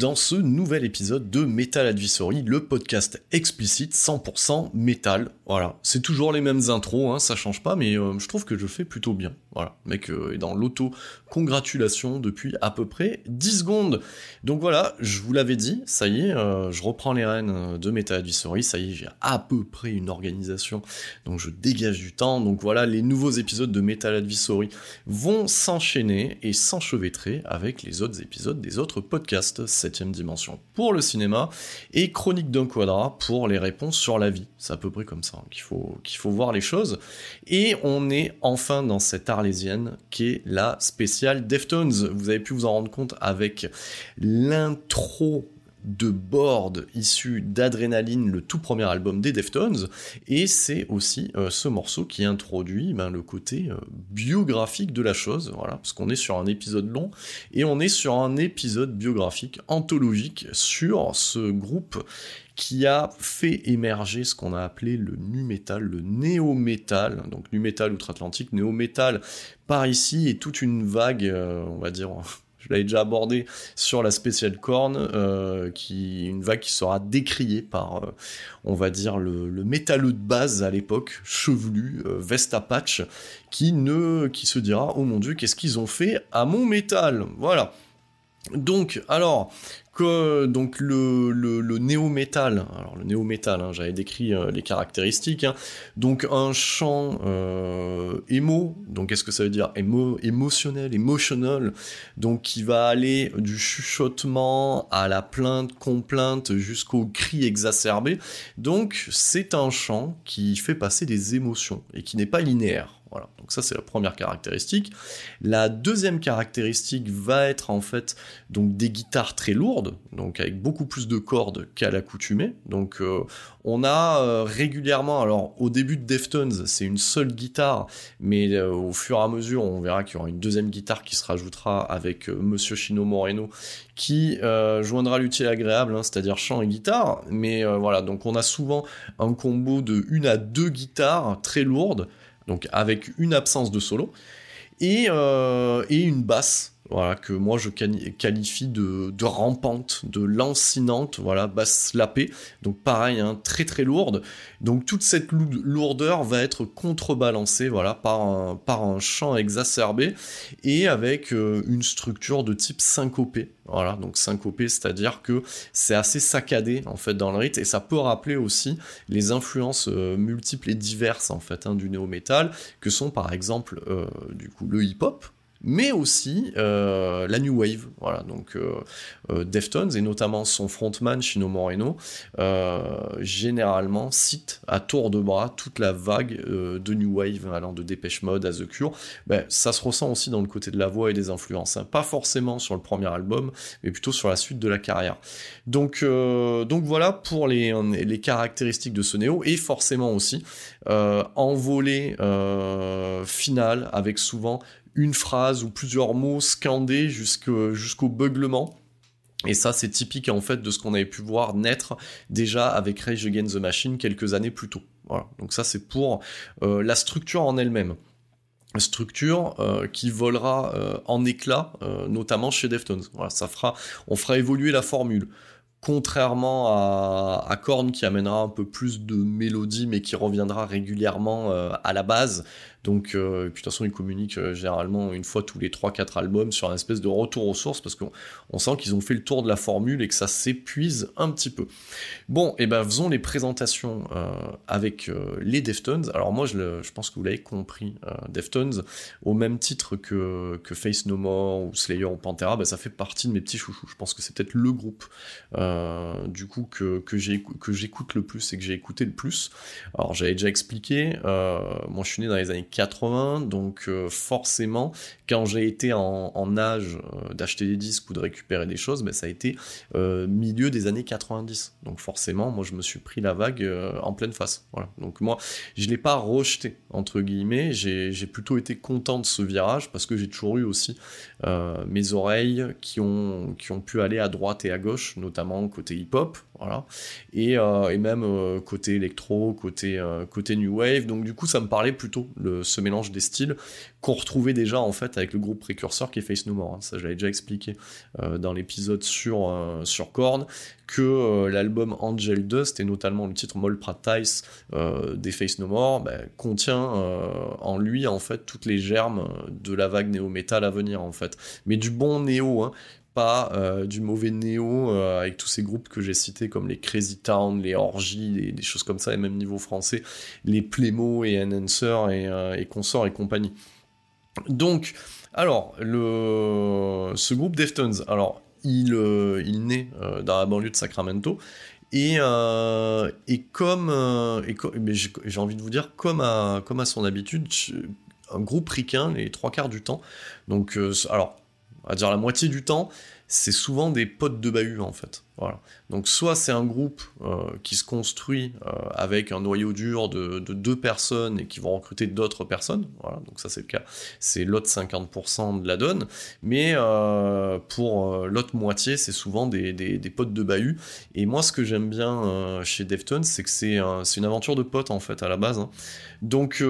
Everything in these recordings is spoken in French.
Dans ce nouvel épisode de Metal Advisory, le podcast explicite 100% métal. Voilà, c'est toujours les mêmes intros, hein, ça change pas, mais euh, je trouve que je fais plutôt bien. Voilà, le mec euh, est dans l'auto-congratulation depuis à peu près 10 secondes. Donc voilà, je vous l'avais dit, ça y est, euh, je reprends les rênes de Metal Advisory, ça y est, j'ai à peu près une organisation, donc je dégage du temps. Donc voilà, les nouveaux épisodes de Metal Advisory vont s'enchaîner et s'enchevêtrer avec les autres épisodes des autres podcasts, 7ème dimension pour le cinéma et Chronique d'un quadra pour les réponses sur la vie. C'est à peu près comme ça hein, qu'il faut, qu'il faut voir les choses. Et on est enfin dans cette arlésienne qui est la spéciale Deftones. Vous avez pu vous en rendre compte avec l'intro de board issu d'Adrénaline, le tout premier album des Deftones, et c'est aussi euh, ce morceau qui introduit ben, le côté euh, biographique de la chose, voilà, parce qu'on est sur un épisode long, et on est sur un épisode biographique, anthologique, sur ce groupe qui a fait émerger ce qu'on a appelé le nu metal, le néo metal, donc nu metal outre-Atlantique, néo metal par ici, et toute une vague, euh, on va dire, je l'avais déjà abordé sur la spéciale corne, euh, qui une vague qui sera décriée par, euh, on va dire, le, le métalleux de base à l'époque, chevelu, euh, veste à patch, qui ne, qui se dira, oh mon dieu, qu'est-ce qu'ils ont fait à mon métal? Voilà. Donc, alors, que donc le, le, néo-métal, alors le néo-métal, hein, j'avais décrit euh, les caractéristiques, hein. donc un chant euh, émo, donc qu'est-ce que ça veut dire? Émo, émotionnel, emotional, donc qui va aller du chuchotement à la plainte, complainte, jusqu'au cri exacerbé, donc c'est un chant qui fait passer des émotions et qui n'est pas linéaire. Voilà, donc ça c'est la première caractéristique. La deuxième caractéristique va être en fait donc des guitares très lourdes, donc avec beaucoup plus de cordes qu'à l'accoutumée. Donc euh, on a euh, régulièrement, alors au début de Deftones c'est une seule guitare, mais euh, au fur et à mesure on verra qu'il y aura une deuxième guitare qui se rajoutera avec Monsieur Chino Moreno qui joindra l'utile agréable, hein, c'est-à-dire chant et guitare. Mais voilà, donc on a souvent un combo de une à deux guitares très lourdes donc avec une absence de solo, et, euh, une basse, voilà, que moi je quali- qualifie de, de rampante, de lancinante, voilà, basse lapée, donc pareil, hein, très très lourde, donc toute cette lou- lourdeur va être contrebalancée, voilà, par un, par un chant exacerbé, et avec euh, une structure de type syncopé, voilà, donc syncopé, c'est-à-dire que c'est assez saccadé en fait dans le rythme et ça peut rappeler aussi les influences euh, multiples et diverses en fait hein, du néo-metal que sont par exemple euh, du coup le hip-hop mais aussi euh, la new wave voilà. Donc euh, euh, Deftones et notamment son frontman Chino Moreno généralement cite à tour de bras toute la vague de new wave allant de Dépêche Mode à The Cure. Ben, ça se ressent aussi dans le côté de la voix et des influences hein. pas forcément sur le premier album mais plutôt sur la suite de la carrière. Donc, donc voilà pour les, les caractéristiques de ce néo, et forcément aussi envolée finale, avec souvent une phrase ou plusieurs mots scandés jusqu'au beuglement. Et ça, c'est typique en fait de ce qu'on avait pu voir naître déjà avec Rage Against the Machine quelques années plus tôt. Donc ça, c'est pour euh, la structure en elle-même. Structure euh, qui volera euh, en éclat, euh, notamment chez Deftones. Ça fera, on fera évoluer la formule. Contrairement à, à Korn qui amènera un peu plus de mélodie mais qui reviendra régulièrement à la base. Donc, euh, de toute façon, ils communiquent euh, généralement une fois tous les 3-4 albums sur un espèce de retour aux sources parce qu'on on sent qu'ils ont fait le tour de la formule et que ça s'épuise un petit peu. Bon, et ben faisons les présentations euh, avec les Deftones. Alors moi, je, le- pense que vous l'avez compris, Deftones, au même titre que, Face No More ou Slayer ou Pantera, ben, ça fait partie de mes petits chouchous. Je pense que c'est peut-être le groupe du coup que, j'écoute le plus et que j'ai écouté le plus. Alors j'avais déjà expliqué, moi je suis né dans les années 80, donc euh, forcément quand j'ai été en, âge euh, d'acheter des disques ou de récupérer des choses, ben, ça a été euh, milieu des années 90. Donc forcément, moi je me suis pris la vague en pleine face. Voilà. Donc moi, je l'ai pas rejeté entre guillemets. J'ai plutôt été content de ce virage parce que j'ai toujours eu aussi mes oreilles qui ont qui ont pu aller à droite et à gauche, notamment côté hip-hop, voilà, et, et même côté électro, côté côté new wave. Donc du coup, ça me parlait plutôt le, ce mélange des styles qu'on retrouvait déjà en fait avec le groupe précurseur qui est Face No More. hein. Ça, je l'avais déjà expliqué euh, dans l'épisode sur euh, sur Korn que euh, l'album Angel Dust et notamment le titre Mole Practice euh, des Face No More ben, contient en lui en fait toutes les germes de la vague néo-metal à venir en fait mais du bon néo hein, pas euh, du mauvais néo euh, avec tous ces groupes que j'ai cités comme les Crazy Town, les Orgies, des choses comme ça et même niveau français les Plémo et Enhancer et, euh, et consorts et compagnie donc alors le ce groupe Deftones alors il, euh, il naît dans la banlieue de Sacramento et, et comme, et co- j'ai envie de vous dire, comme à, comme à son habitude, un groupe ricain les trois quarts du temps. Donc, alors, on dire la moitié du temps, c'est souvent des potes de bahut en fait. Voilà. Donc, soit c'est un groupe euh, qui se construit euh, avec un noyau dur de, de deux personnes et qui vont recruter d'autres personnes. Voilà. Donc, ça, c'est le cas. C'est l'autre 50% de la donne. Mais euh, pour l'autre moitié, c'est souvent des, des, potes de bahut. Et moi, ce que j'aime bien chez Deftones, c'est que c'est un- c'est une aventure de potes en fait à la base. hein. Donc,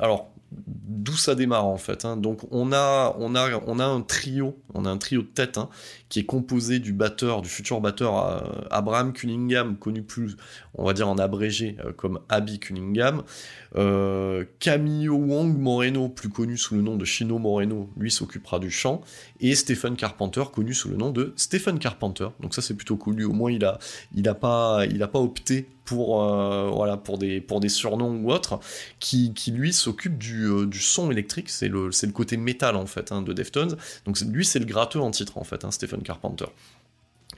alors d'où ça démarre en fait. hein. Donc, on a, on a, on a un trio, on a un trio de tête hein, qui est composé du batteur, du futur batteur euh, Abraham Cunningham, connu plus, on va dire en abrégé euh, comme Abby Cunningham. Euh, Wong Moreno, plus connu sous le nom de Chino Moreno, lui s'occupera du chant et Stephen Carpenter, connu sous le nom de Stephen Carpenter. Donc ça c'est plutôt cool. Au moins il a, il a pas, il a pas opté pour, euh, voilà, pour des, pour des surnoms ou autres, qui, qui lui s'occupe du, euh, du son électrique. C'est le, le côté métal en fait hein, de Deftones. Donc lui c'est le gratteux en titre en fait, hein, Stephen Carpenter.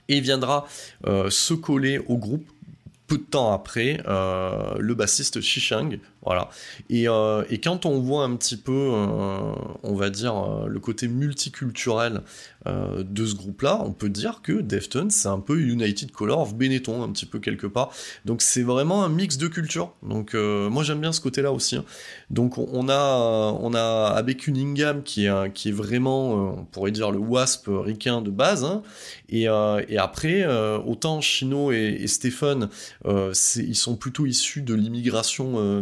Et viendra euh, se coller au groupe peu de temps après, le bassiste Shishang, voilà. Et, euh, et quand on voit un petit peu, euh, on va dire, euh, le côté multiculturel de ce groupe-là, on peut dire que Deftones, c'est un peu United Color of Benetton, un petit peu quelque part. Donc c'est vraiment un mix de cultures. Donc moi j'aime bien ce côté-là aussi. hein. Donc on- a, on a Abe Cunningham qui est, qui est vraiment, on pourrait dire, le wasp ricain de base. hein. Et, et après, autant Chino et, et Stephen, ils sont plutôt issus de l'immigration euh,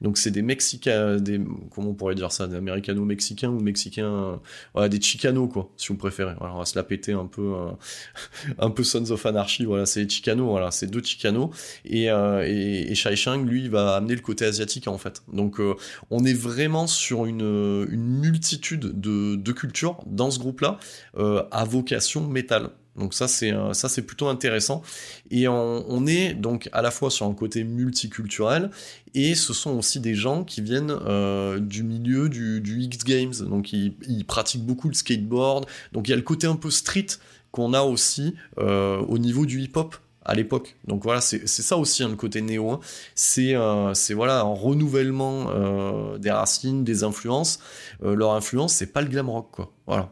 Donc c'est des Mexicains, des comment on pourrait dire ça, des Américano-mexicains ou Mexicains, voilà, des Chicanos quoi, si vous préférez. Voilà, on va se la péter un peu, euh, un peu Sons of Anarchy. Voilà, c'est les Chicanos. Voilà, c'est deux Chicanos. Et euh, et, et Shai Shang, lui, il va amener le côté asiatique en fait. Donc euh, on est vraiment sur une, multitude de, cultures dans ce groupe-là à vocation métal. Donc ça c'est ça c'est plutôt intéressant. Et on, est donc à la fois sur un côté multiculturel et ce sont aussi des gens qui viennent euh, du milieu du, du X Games donc ils, pratiquent beaucoup le skateboard. Donc il y a le côté un peu street qu'on a aussi euh, au niveau du hip hop à l'époque. Donc voilà c'est ça aussi hein, le côté néo hein. c'est euh, c'est voilà un renouvellement des racines des influences. Leur influence c'est pas le glam rock quoi. Voilà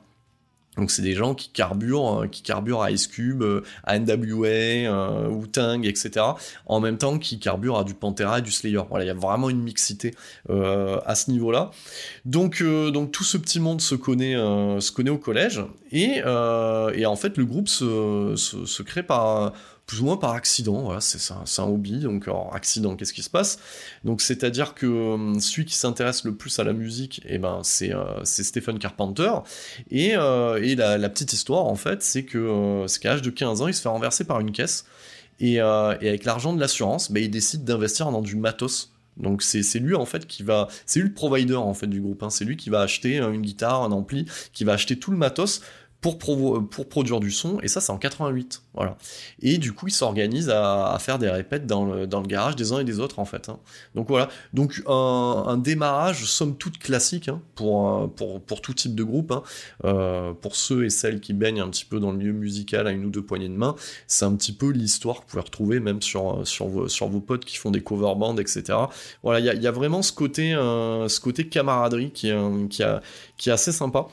Donc c'est des gens qui carburent, euh, qui carburent à Ice Cube, euh, à NWA, euh, Wu-Tang, etc. En même temps qu'ils carburent à du Pantera et du Slayer. Voilà, il y a vraiment une mixité euh, à ce niveau-là. Donc, euh, donc tout ce petit monde se connaît, se connaît au collège et, et en fait le groupe se, se, se crée par plus ou moins par accident, c'est un hobby, donc accident, qu'est-ce qui se passe? Donc c'est-à-dire que euh, celui qui s'intéresse le plus à la musique, eh ben c'est euh, Stephen Carpenter, et, euh, la, petite histoire en fait, c'est que c'est qu'à l'âge de 15 ans, il se fait renverser par une caisse, et, avec l'argent de l'assurance, ben, il décide d'investir dans du matos. Donc c'est lui en fait qui va, c'est lui le provider en fait du groupe. hein. C'est lui qui va acheter une guitare, un ampli, qui va acheter tout le matos pour, provo- pour produire du son. Et ça c'est en 88, voilà. Et du coup il s'organise à, faire des répètes dans le, garage des uns et des autres en fait. hein. Donc voilà. Donc un, démarrage somme toute classique hein, pour, euh, pour pour tout type de groupe. hein. Euh, pour ceux et celles qui baignent un petit peu dans le milieu musical à une ou deux poignées de main, c'est un petit peu l'histoire que vous pouvez retrouver même sur, sur, vos, potes qui font des cover bands, etc. Voilà, il y a, vraiment ce côté, euh, ce côté camaraderie qui euh, qui, a, qui est assez sympa.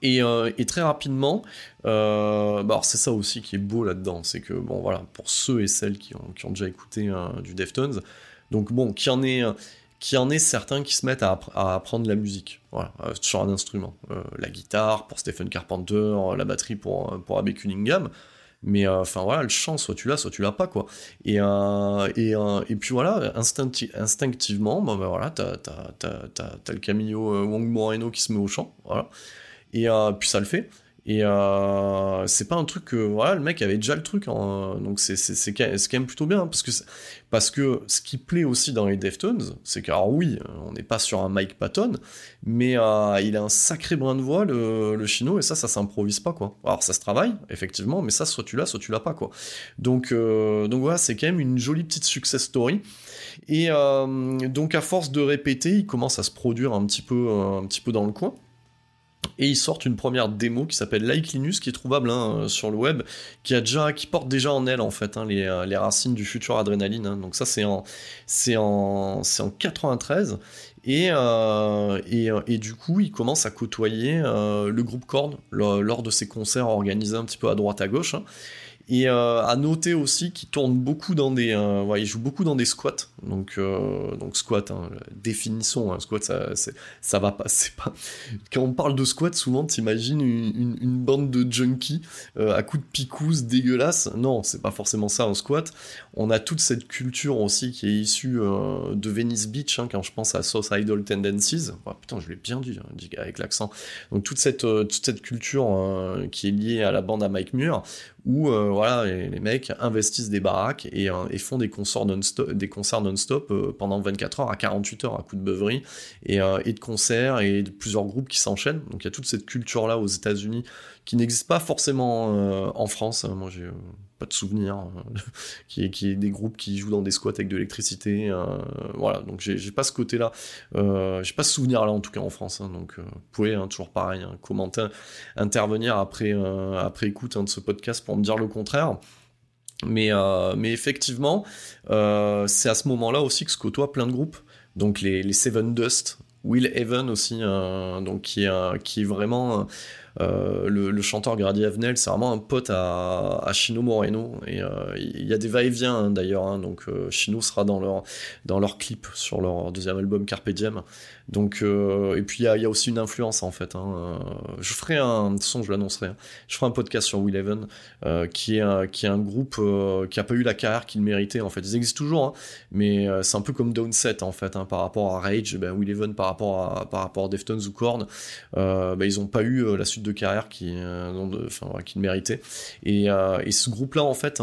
Et, euh, et très rapidement, euh, bah c'est ça aussi qui est beau là-dedans, c'est que bon voilà, pour ceux et celles qui ont, déjà écouté euh, du Deftones, donc bon, qui en est, qui en est certains qui se mettent à, appr- à apprendre la musique, voilà, sur un instrument, la guitare pour Stephen Carpenter, la batterie pour pour Cunningham, mais enfin voilà, le chant, soit tu l'as, soit tu l'as pas quoi. Et et, et puis voilà, instincti- instinctivement, bah, voilà, t'as t'as t'as t'as le Camillo Wong Moreno qui se met au chant, voilà. Et euh, puis ça le fait. Et euh, c'est pas un truc que voilà le mec avait déjà le truc hein. donc c'est c'est quand même plutôt bien parce que parce que ce qui plaît aussi dans les Deftones c'est que alors oui on n'est pas sur un Mike Patton mais euh, il a un sacré brin de voix le, le chino et ça ça s'improvise pas quoi alors ça se travaille effectivement mais ça soit tu l'as soit tu l'as pas quoi donc donc voilà c'est quand même une jolie petite success story et donc à force de répéter il commence à se produire un petit peu un petit peu dans le coin et ils sortent une première démo qui s'appelle Like Linus qui est trouvable hein, sur le web qui a déjà qui porte déjà en elle en fait hein, les, euh, les racines du futur adrénaline hein. donc ça c'est en c'est en c'est en 93 et, euh, et, euh, et du coup, il commence à côtoyer le groupe Korn lors, lors de ses concerts organisés un petit peu à droite à gauche. Hein. Et euh, à noter aussi qu'il tourne beaucoup dans des, euh, il joue beaucoup dans des squats. Donc, euh, donc squat, hein, définissons, hein, squat, ça, ça va pas, c'est pas. Quand on parle de squat, souvent t'imagines une, une, bande de junkies euh, à coups de picousse dégueulasse. Non, c'est pas forcément ça un squat. On a toute cette culture aussi qui est issue euh, de Venice Beach, hein, quand je pense à Idol Tendencies. Oh, putain, je l'ai bien dit, hein, dit avec l'accent. Donc toute cette, toute cette culture qui est liée à la bande à Mike Muir, où euh, voilà, les, mecs investissent des baraques et, euh, font des concerts non-stop, des concerts non-stop pendant 24 heures à 48 heures à coup de beuverie et, euh, et de concerts et de plusieurs groupes qui s'enchaînent. Donc il y a toute cette culture là aux États-Unis qui n'existe pas forcément en France. Moi j'ai pas de souvenir euh, qui est qui est des groupes qui jouent dans des squats avec de l'électricité. euh, voilà, donc j'ai pas ce côté-là. Euh, j'ai pas ce souvenir-là en tout cas en France. hein. donc euh, vous pouvez hein, toujours pareil hein, commenter, intervenir après euh, après écoute hein, de ce podcast pour me dire le contraire. Mais, mais effectivement, c'est à ce moment-là aussi que se côtoient plein de groupes. Donc les, les Seven Dust, Will Even aussi, donc qui qui est vraiment euh, le, chanteur Grady Avenel, c'est vraiment un pote à, à Chino Moreno. Et euh, il y a des va-et-vient hein, d'ailleurs. hein, donc euh, Chino sera dans leur, dans leur clip sur leur deuxième album Carpe Diem. Donc, euh, et puis il y a, aussi une influence en fait. hein, euh, je ferai un, façon je l'annoncerai. hein, je ferai un podcast sur Will Even, euh, qui est un, qui est un groupe euh, qui a pas eu la carrière qu'il méritait en fait. Ils existent toujours, hein, mais c'est un peu comme Downset en fait, par rapport à Rage, ben, Will Even par rapport à par rapport à Deftones ou Korn, ben, ils ont pas eu la suite de carrière qui, enfin, qu'ils méritaient. Et, et ce groupe-là en fait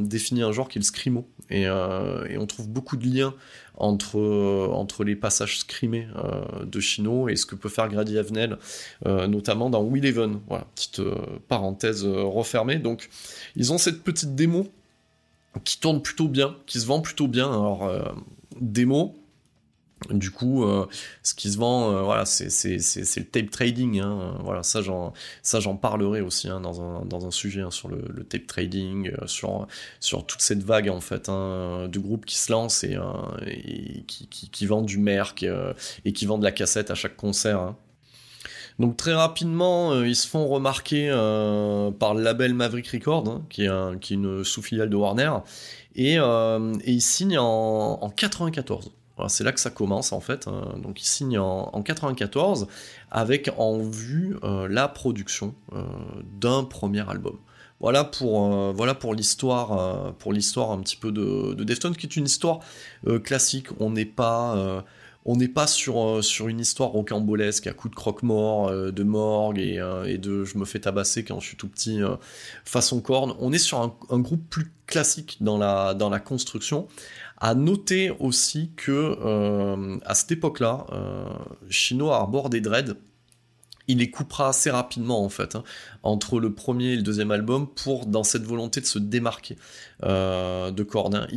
définit un genre qui est le scrimo, et on trouve beaucoup de liens entre, euh, entre les passages scrimés euh, de Chino et ce que peut faire Grady Avenel, euh, notamment dans Will Even. Voilà, petite parenthèse refermée. Donc, ils ont cette petite démo qui tourne plutôt bien, qui se vend plutôt bien. Alors, démo. Du coup, euh, ce qui se vend, euh, voilà, c'est le tape trading. hein. Voilà, ça j'en parlerai aussi hein, dans, un, dans un sujet hein, sur le, tape trading, euh, sur sur toute cette vague en fait de groupes qui se lancent et, qui, qui, vendent du merc et qui vendent de la cassette à chaque concert. Donc très rapidement, ils se font remarquer par le label Maverick Records, qui, est une sous-filiale de Warner, et, et ils signent en, en 94. C'est là que ça commence en fait. hein. Donc ils signent en, en 94 avec en vue euh, la production euh, d'un premier album. Voilà pour, euh, pour l'histoire, un petit peu de, de Deftones, qui est une histoire classique. On n'est pas, sur, une histoire rocambolesque à coup de croque-mort, de morgue et, de je me fais tabasser quand je suis tout petit façon corne. On est sur un, groupe plus classique dans la, dans la construction. À noter aussi que euh, à cette époque-là, euh, Chino arbore des dreads. Il les coupera assez rapidement en fait, hein, entre le premier et le deuxième album, pour dans cette volonté de se démarquer euh, de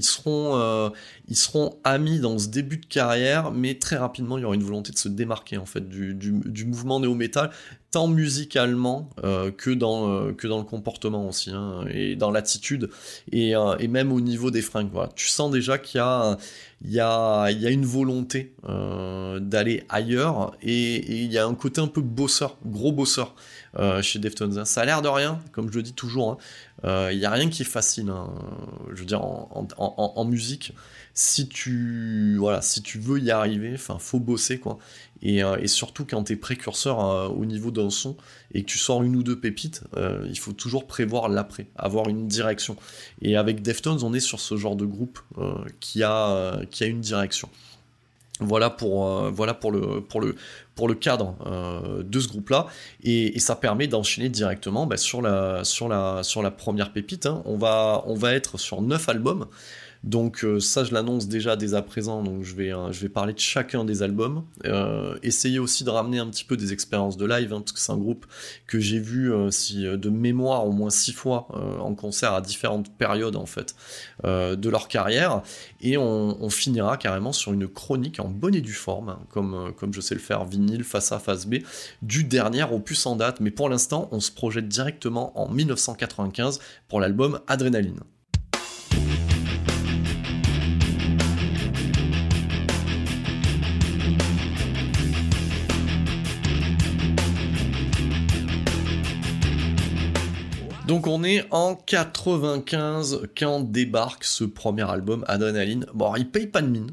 seront, euh, ils seront amis dans ce début de carrière, mais très rapidement il y aura une volonté de se démarquer en fait du, mouvement néo-metal, tant musicalement euh, que dans le comportement aussi, hein, et dans l'attitude et, même au niveau des fringues. Tu sens déjà qu'il y a une volonté d'aller ailleurs et, et il y a un côté un peu bosseur, gros bosseur euh, chez Deftones. hein. Ça a l'air de rien, comme je le dis toujours. hein. Euh, Il y a rien qui est hein. Je veux dire en, musique, si tu voilà, si tu veux y arriver, enfin faut bosser quoi. Et, euh, surtout quand t'es précurseur euh, au niveau d'un son et que tu sors une ou deux pépites, euh, il faut toujours prévoir l'après, avoir une direction. Et avec Deftones, on est sur ce genre de groupe euh, qui, a, euh, qui a une direction. Voilà pour, euh, voilà pour, le, pour, le, pour le cadre euh, de ce groupe-là. Et, et ça permet d'enchaîner directement bah, sur, la, première pépite. hein. On, va, on va être sur 9 albums. Donc euh, ça, je l'annonce déjà dès à présent. Donc je vais, euh, parler de chacun des albums. Euh, essayer aussi de ramener un petit peu des expériences de live, hein, parce que c'est un groupe que j'ai vu de mémoire au moins six fois en concert à différentes périodes en fait de leur carrière. Et on, finira carrément sur une chronique en bonne et due forme, hein, comme, comme je sais le faire, vinyle, face A, face B, du dernier opus en date. Mais pour l'instant, on se projette directement en 1995 pour l'album Adrénaline. Donc on est en 95 quand débarque ce premier album Adrenaline. Bon, il paye pas de mine.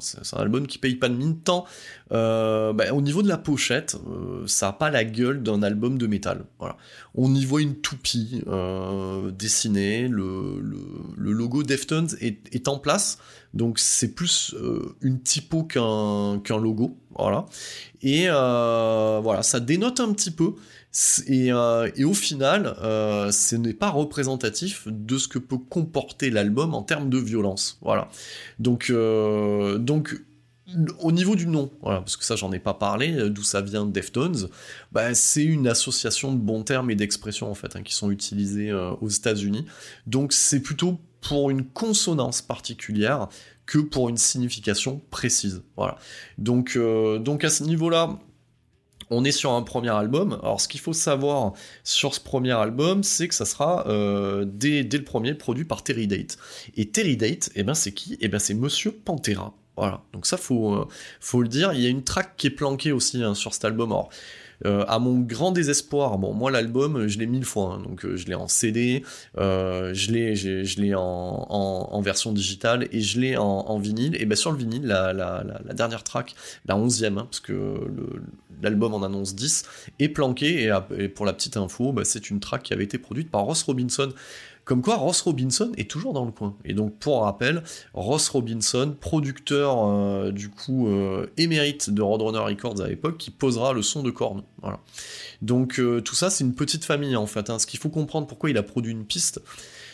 C'est un album qui paye pas de mine tant euh, bah, au niveau de la pochette, euh, ça a pas la gueule d'un album de métal. On y voit une toupie euh, dessinée, le, logo Deftones est, en place, donc c'est plus une typo qu'un logo. Voilà. Et ça dénote un petit peu. Et, euh, et, au final, euh, ce n'est pas représentatif de ce que peut comporter l'album en termes de violence. Voilà. Donc, euh, donc au niveau du nom, parce que ça j'en ai pas parlé, d'où ça vient Deftones, bah, c'est une association de bons termes et d'expressions en fait hein, qui sont utilisés euh, aux États-Unis. Donc c'est plutôt pour une consonance particulière que pour une signification précise. Voilà. Donc, donc à ce niveau-là, on est sur un premier album. Alors, ce qu'il faut savoir sur ce premier album, c'est que ça sera euh, dès, le premier produit par Terry Date. Et Terry Date, eh ben, c'est qui? Eh ben, c'est Monsieur Pantera. Voilà. Donc ça, faut, euh, faut le dire. Il y a une track qui est planquée aussi hein, sur cet album. Euh, à mon grand désespoir, moi l'album, je l'ai mille fois, hein, donc euh, je l'ai en CD, euh, je l'ai, en, version digitale et je l'ai en, vinyle. Et ben sur le vinyle, la, dernière track, la onzième, hein, parce que l'album en annonce 10, est planqué. Et, et pour la petite info, bah, c'est une track qui avait été produite par Ross Robinson. Comme quoi, Ross Robinson est toujours dans le coin. Et donc, pour rappel, Ross Robinson, producteur euh, du coup euh, émérite de Roadrunner Records à l'époque, qui posera le son de Korn. Voilà. Donc, euh, tout ça, c'est une petite famille en fait. Hein. Ce qu'il faut comprendre pourquoi il a produit une piste,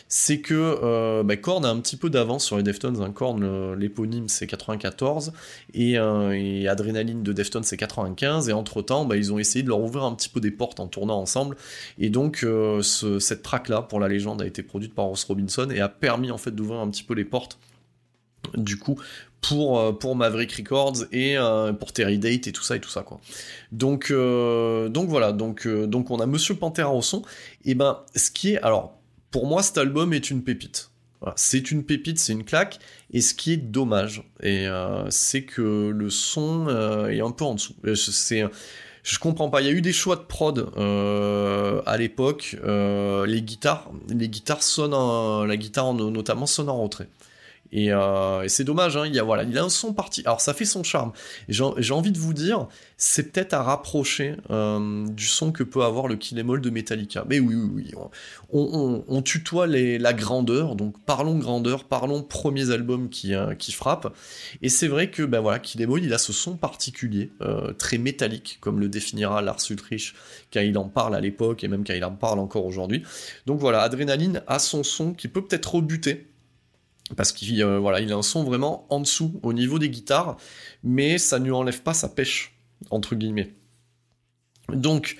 c'est que euh, bah, Korn a un petit peu d'avance sur les Deftones. Hein. Korn, l'éponyme, c'est 94, et, euh, et, Adrenaline de Deftones, c'est 95, et entre-temps, bah, ils ont essayé de leur ouvrir un petit peu des portes en tournant ensemble, et donc euh, ce, cette track-là, pour la légende, a été produite par Ross Robinson, et a permis en fait d'ouvrir un petit peu les portes, du coup, pour, euh, Maverick Records et euh, pour Terry Date et tout ça et tout ça quoi. Donc, donc voilà, donc, donc on a Monsieur Pantera au son, et ben ce qui est... alors pour moi, cet album est une pépite. C'est une pépite, c'est une claque. Et ce qui est dommage, euh, c'est que le son euh, est un peu en dessous. C'est, Je comprends pas. Il y a eu des choix de prod euh, à l'époque. Euh, les guitares, les guitares sonnent, en- la guitare no- notamment sonne en retrait. Et, euh, et c'est dommage. Hein, il a voilà, il a un son parti. Alors ça fait son charme. J'ai envie de vous dire, c'est peut-être à rapprocher euh, du son que peut avoir le Kill de Metallica. Mais oui, oui. On, tutoie la grandeur. Donc parlons grandeur, parlons premiers albums qui, euh, frappent. Et c'est vrai que ben il a ce son particulier, très métallique, comme le définira Lars Ulrich quand il en parle à l'époque et même quand il en parle encore aujourd'hui. Donc voilà, Adrenaline a son son qui peut peut-être rebuter. Parce qu'il euh, voilà, il a un son vraiment en dessous au niveau des guitares, mais ça ne lui enlève pas sa pêche, entre guillemets. Donc,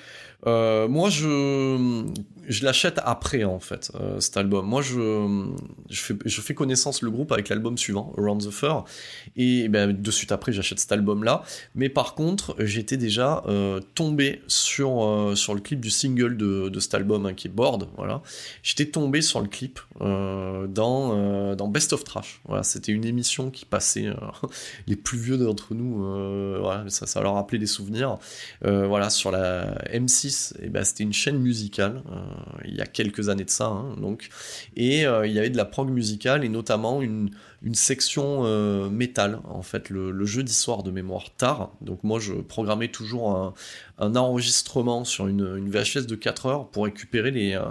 euh, moi, je, je l'achète après, en fait, euh, cet album. Moi, je, je, fais, je fais connaissance le groupe avec l'album suivant, Around the Fur, et ben, de suite après, j'achète cet album-là. Mais par contre, j'étais déjà euh, tombé sur, euh, sur le clip du single de, de cet album, hein, qui est Board, voilà. J'étais tombé sur le clip dans, dans Best of Trash. Voilà, c'était une émission qui passait les plus vieux d'entre nous. ça, ça leur rappelait des souvenirs. Voilà, sur la M6, et ben, c'était une chaîne musicale. Il y a quelques années de ça, hein, donc. Et euh, il y avait de la prog musicale et notamment une, une section euh, métal, en fait, le, le jeudi soir de mémoire tard. Donc moi, je programmais toujours un, un enregistrement sur une, VHS de 4 heures pour récupérer les, euh,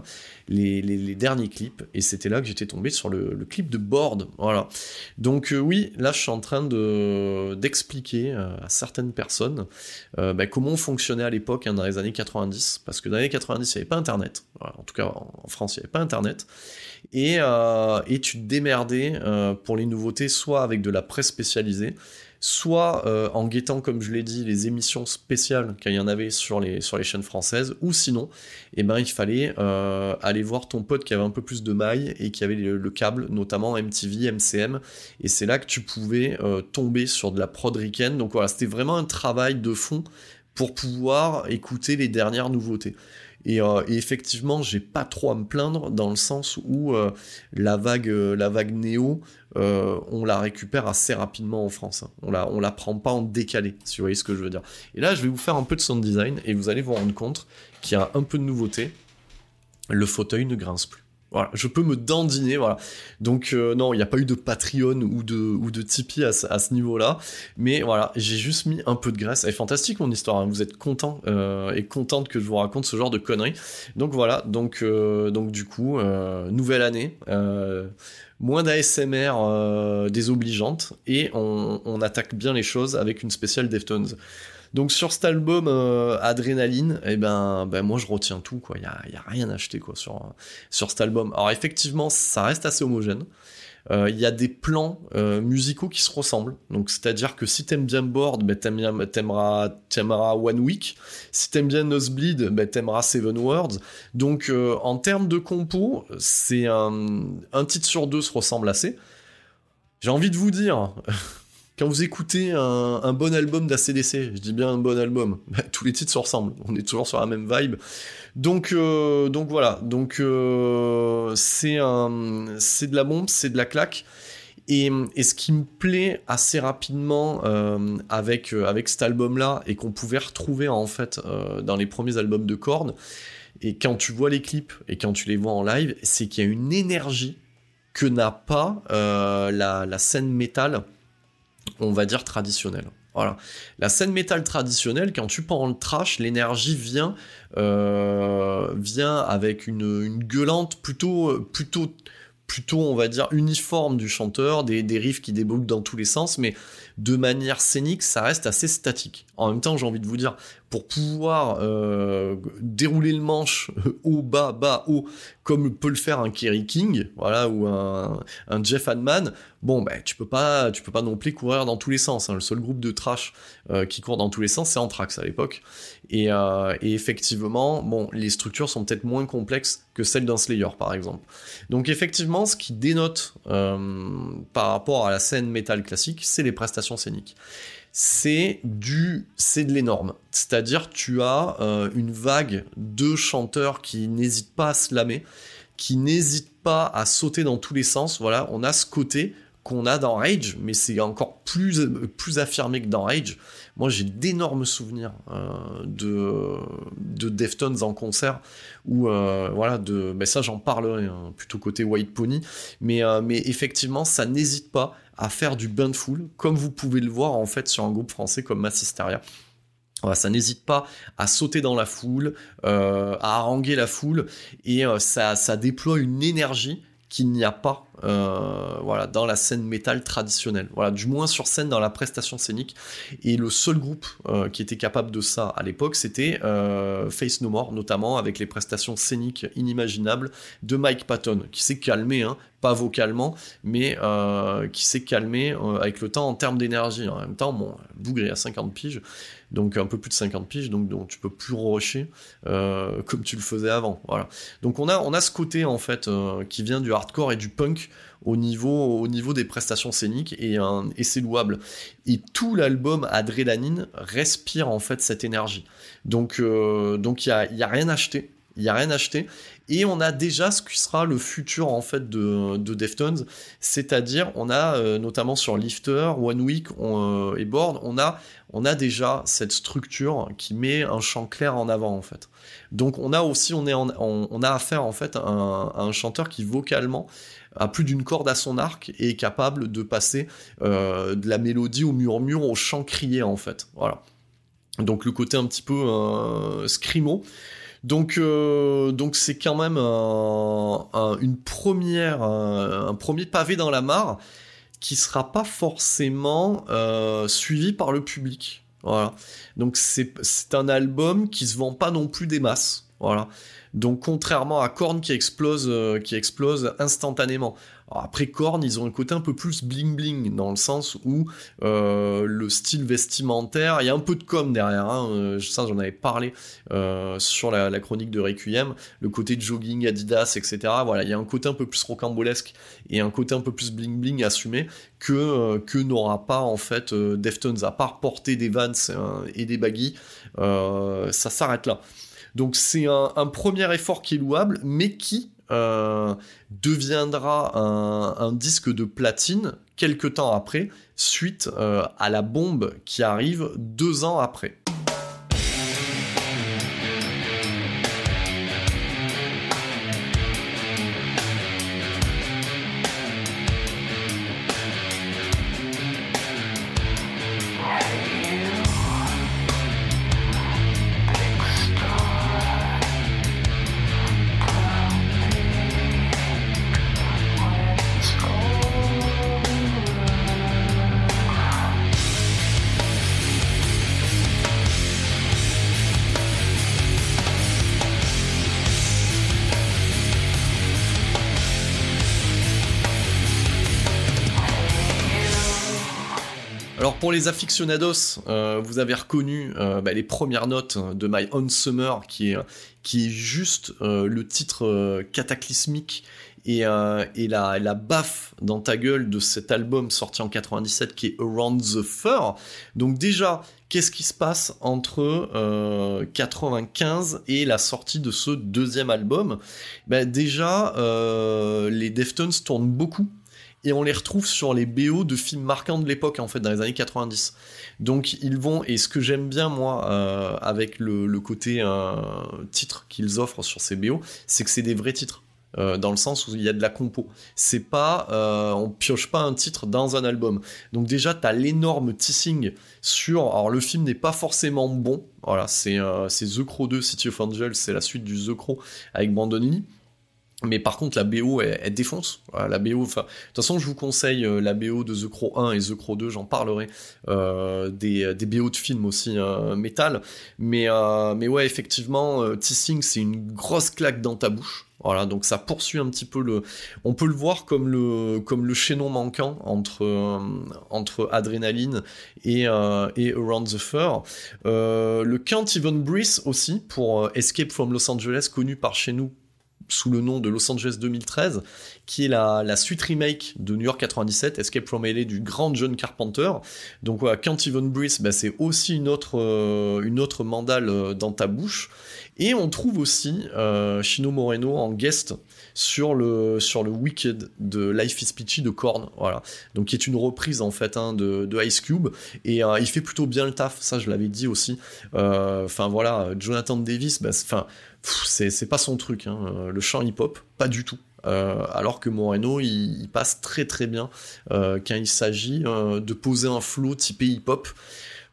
les, derniers clips. Et c'était là que j'étais tombé sur le, clip de Board. Voilà. Donc euh, oui, là, je suis en train de d'expliquer euh, à certaines personnes bah, comment on fonctionnait à l'époque hein, dans les années 90. Parce que dans les années 90, il n'y avait pas Internet. En tout cas, en France, il n'y avait pas Internet. Et, et tu te démerdais pour les nouveautés, soit avec de la presse spécialisée, soit euh, en guettant, comme je l'ai dit, les émissions spéciales qu'il y en avait sur les, sur les chaînes françaises, ou sinon, eh ben, il fallait euh, aller voir ton pote qui avait un peu plus de mailles et qui avait le, le câble, notamment MTV, MCM, et c'est là que tu pouvais euh, tomber sur de la prod ricaine. Donc voilà, c'était vraiment un travail de fond pour pouvoir écouter les dernières nouveautés. Et, euh, et effectivement, j'ai pas trop à me plaindre dans le sens où euh, la vague, euh, la vague néo, on la récupère assez rapidement en France. hein. On la, la prend pas en décalé, si vous voyez ce que je veux dire. Et là, je vais vous faire un peu de sound design et vous allez vous rendre compte qu'il y a un peu de nouveauté. Le fauteuil ne grince plus. Voilà, je peux me dandiner, voilà. Donc euh, non, il n'y a pas eu de Patreon ou de, ou Tipeee à, ce- à ce niveau-là. Mais voilà, j'ai juste mis un peu de graisse. Elle est fantastique mon histoire, hein. vous êtes content euh, et contente que je vous raconte ce genre de conneries. Donc voilà, donc, euh, du coup, nouvelle année, moins d'ASMR désobligeante, et on, on attaque bien les choses avec une spéciale Deftones. Donc sur cet album euh, Adrénaline, eh ben, ben moi je retiens tout quoi. Il y a, rien à acheter quoi sur cet album. Alors effectivement, ça reste assez homogène. Euh, Il y a des plans euh, musicaux qui se ressemblent. Donc c'est-à-dire que si t'aimes bien Board, ben t'aimes bien- t'aimeras One Week. Si t'aimes bien Nosebleed, ben t'aimeras Seven Words. Donc euh, en termes de compo, c'est un titre sur deux se ressemble assez. J'ai envie de vous dire, quand vous écoutez un, bon album d'ACDC, je dis bien un bon album, bah, tous les titres se ressemblent. On est toujours sur la même vibe. Donc, euh, voilà. Euh, c'est de la bombe, c'est de la claque. Et, ce qui me plaît assez rapidement euh, avec, cet album-là, et qu'on pouvait retrouver en fait dans les premiers albums de Korn, et quand tu vois les clips et quand tu les vois en live, c'est qu'il y a une énergie que n'a pas la, la scène métal, on va dire traditionnelle. Voilà. La scène métal traditionnelle, quand tu prends le trash, l'énergie vient, euh, vient avec une, gueulante plutôt, plutôt, plutôt, on va dire, uniforme du chanteur, des, des riffs qui débouquent dans tous les sens, mais de manière scénique, ça reste assez statique. En même temps, j'ai envie de vous dire, pour pouvoir euh, dérouler le manche haut, bas, bas, haut, comme peut le faire un Kerry King, voilà, ou un, Jeff Hanman, bon, ben, tu peux pas, tu peux pas non plus courir dans tous les sens. hein. Le seul groupe de trash euh, qui court dans tous les sens, c'est Anthrax à l'époque. Et, euh, et effectivement, bon, les structures sont peut-être moins complexes que celles d'un Slayer, par exemple. Donc effectivement, ce qui dénote euh, par rapport à la scène métal classique, c'est les prestations scéniques. C'est du, c'est de l'énorme. C'est-à-dire, tu as euh, une vague de chanteurs qui n'hésitent pas à se lamer, qui n'hésitent pas à sauter dans tous les sens. Voilà, on a ce côté qu'on a dans Rage, mais c'est encore plus, plus affirmé que dans Rage. Moi, j'ai d'énormes souvenirs euh, de, de Deftones en concert, où, euh, voilà, de, mais ça, j'en parlerai, hein, plutôt côté White Pony, mais, euh, mais effectivement, ça n'hésite pas à faire du full, comme vous pouvez le voir, en fait, sur un groupe français comme Mass Hysteria. Voilà, ça n'hésite pas à sauter dans la foule, euh, à haranguer la foule, et ça, ça déploie une énergie qu'il n'y a pas euh, voilà, dans la scène métal traditionnelle. Voilà, du moins sur scène dans la prestation scénique. Et le seul groupe euh, qui était capable de ça à l'époque, c'était euh, Face No More, notamment avec les prestations scéniques inimaginables de Mike Patton, qui s'est calmé, hein, pas vocalement, mais qui s'est calmé avec le temps en termes d'énergie. En même temps, bon, Bougre à 50 piges, donc un peu plus de 50 piges, donc, tu peux plus rusher comme tu le faisais avant. Voilà. Donc on a, on a ce côté en fait qui vient du hardcore et du punk au niveau, au niveau des prestations scéniques et, et c'est louable. Et tout l'album Adrénaline respire en fait cette énergie. Donc euh, donc il y a, y a rien acheté. Il y a rien acheté et on a déjà ce qui sera le futur en fait de, de Deftones, c'est-à-dire on a euh, notamment sur Lifter, One Week euh, et Board, on a on a déjà cette structure qui met un champ clair en avant en fait. Donc on a aussi on est on, a affaire en fait à un chanteur qui vocalement a plus d'une corde à son arc et est capable de passer euh, de la mélodie au murmure au chant crié en fait. Voilà. Donc le côté un petit peu euh, scrimo. Donc euh, donc c'est quand même un- un- une première un, un premier pavé dans la mare qui sera pas forcément euh, suivi par le public. Voilà. Donc c'est c'est un album qui se vend pas non plus des masses. Voilà. Donc contrairement à Korn qui explose euh, qui explose instantanément. Après Korn, ils ont un côté un peu plus bling bling dans le sens où euh, le style vestimentaire, il y a un peu de com derrière. Hein, euh, ça j'en avais parlé sur la, chronique de Requiem, le côté jogging Adidas, etc. Voilà, il y a un côté un peu plus rocambolesque et un côté un peu plus bling bling assumé que n'aura pas en fait Deftones à part porter des Vans euh, et des baggy, ça s'arrête là. Donc c'est un, premier effort qui est louable, mais qui euh, deviendra un, un disque de platine quelques temps après, suite euh, à la bombe qui arrive deux ans après. Les aficionados, euh, vous avez reconnu euh, bah, les premières notes de My Own Summer, qui est, juste euh, le titre cataclysmique et, la, baffe dans ta gueule de cet album sorti en 97 qui est Around the Fur. Donc déjà, qu'est-ce qui se passe entre euh, 95 et la sortie de ce deuxième album? Ben Déjà, les Deftones tournent beaucoup et on les retrouve sur les BO de films marquants de l'époque en fait dans les années 90 donc ils vont et ce que j'aime bien moi euh, avec le, côté euh, titre qu'ils offrent sur ces BO c'est que c'est des vrais titres euh, dans le sens où il y a de la compo. C'est pas on pioche pas un titre dans un album. Donc déjà t'as l'énorme teasing sur alors le film n'est pas forcément bon. Voilà c'est euh, The Crow 2 City of Angels c'est la suite du The Crow avec Brandon Lee mais par contre, la BO, elle, défonce. La BO, enfin, de toute façon, je vous conseille euh, la BO de The Crow 1 et The Crow 2, j'en parlerai. Euh, des, des BO de films aussi, euh, métal. Mais, euh, mais ouais, effectivement, Teasing, c'est une grosse claque dans ta bouche. Voilà, donc ça poursuit un petit peu le. On peut le voir comme le, comme le chaînon manquant entre, euh, entre Adrenaline et, et Around the Fur. Le Can't Even Breathe aussi, pour Escape from Los Angeles, connu par chez nous sous le nom de Los Angeles 2013, qui est la, la suite remake de New York 97, Escape from LA du grand John Carpenter. Donc voilà, Can't Even Breathe, bah, c'est aussi une autre, euh, une autre mandale euh, dans ta bouche. Et on trouve aussi euh, Chino Moreno en guest sur le, sur le Wicked de Life is Peachy de Korn, voilà. Donc qui est une reprise en fait hein, de, de Ice Cube et euh, il fait plutôt bien le taf, ça je l'avais dit aussi. Enfin voilà, Jonathan Davis, bah, c'est pas son truc, hein. Le chant hip-hop, pas du tout. Euh, alors que Moreno, il, il passe très très bien euh, quand il s'agit euh, de poser un flow typé hip-hop.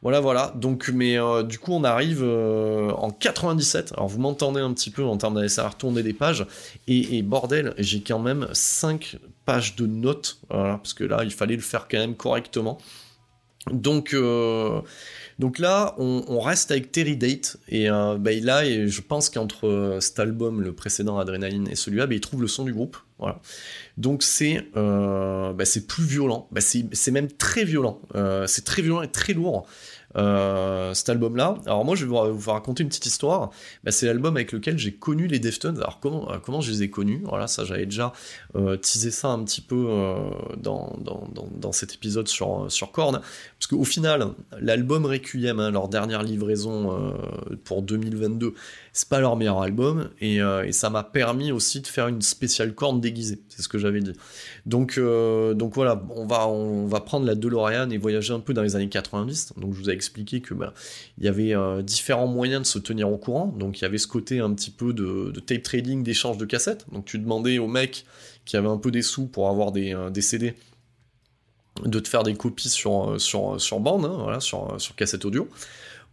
Voilà, voilà. Donc, mais du coup, on arrive en 97. Alors, vous m'entendez un petit peu en termes d'aller savoir tourner des pages. Et, bordel, j'ai quand même 5 pages de notes. Parce que là, il fallait le faire quand même correctement. Donc, donc là, on, reste avec Terry Date. Et euh, bah, là, et je pense qu'entre euh, cet album, le précédent Adrenaline, et celui-là, bah, il trouve le son du groupe. Donc c'est euh, bah, c'est plus violent. C'est c'est même très violent. Euh, c'est très violent et très lourd. Euh, cet album-là. Alors moi, je vais vous, raconter une petite histoire. Bah, c'est l'album avec lequel j'ai connu les Deftones. Alors comment, euh, je les ai connus? Voilà, ça j'avais déjà euh, teasé ça un petit peu dans, dans, dans, cet épisode sur, sur Korn. Parce qu'au final, l'album Requiem, hein, leur dernière livraison pour 2022, c'est pas leur meilleur album. Et, et ça m'a permis aussi de faire une spéciale Korn déguisée. C'est ce que j'avais dit. Donc, euh, donc voilà, on va, prendre la DeLorean et voyager un peu dans les années 90. Donc je vous ai expliqué que bah, il y avait euh, différents moyens de se tenir au courant. Donc il y avait ce côté un petit peu de, tape trading, d'échange de cassettes. Donc tu demandais au mec qui avait un peu des sous pour avoir des, euh, CD de te faire des copies sur, sur, sur bande, hein, voilà, sur, cassette audio.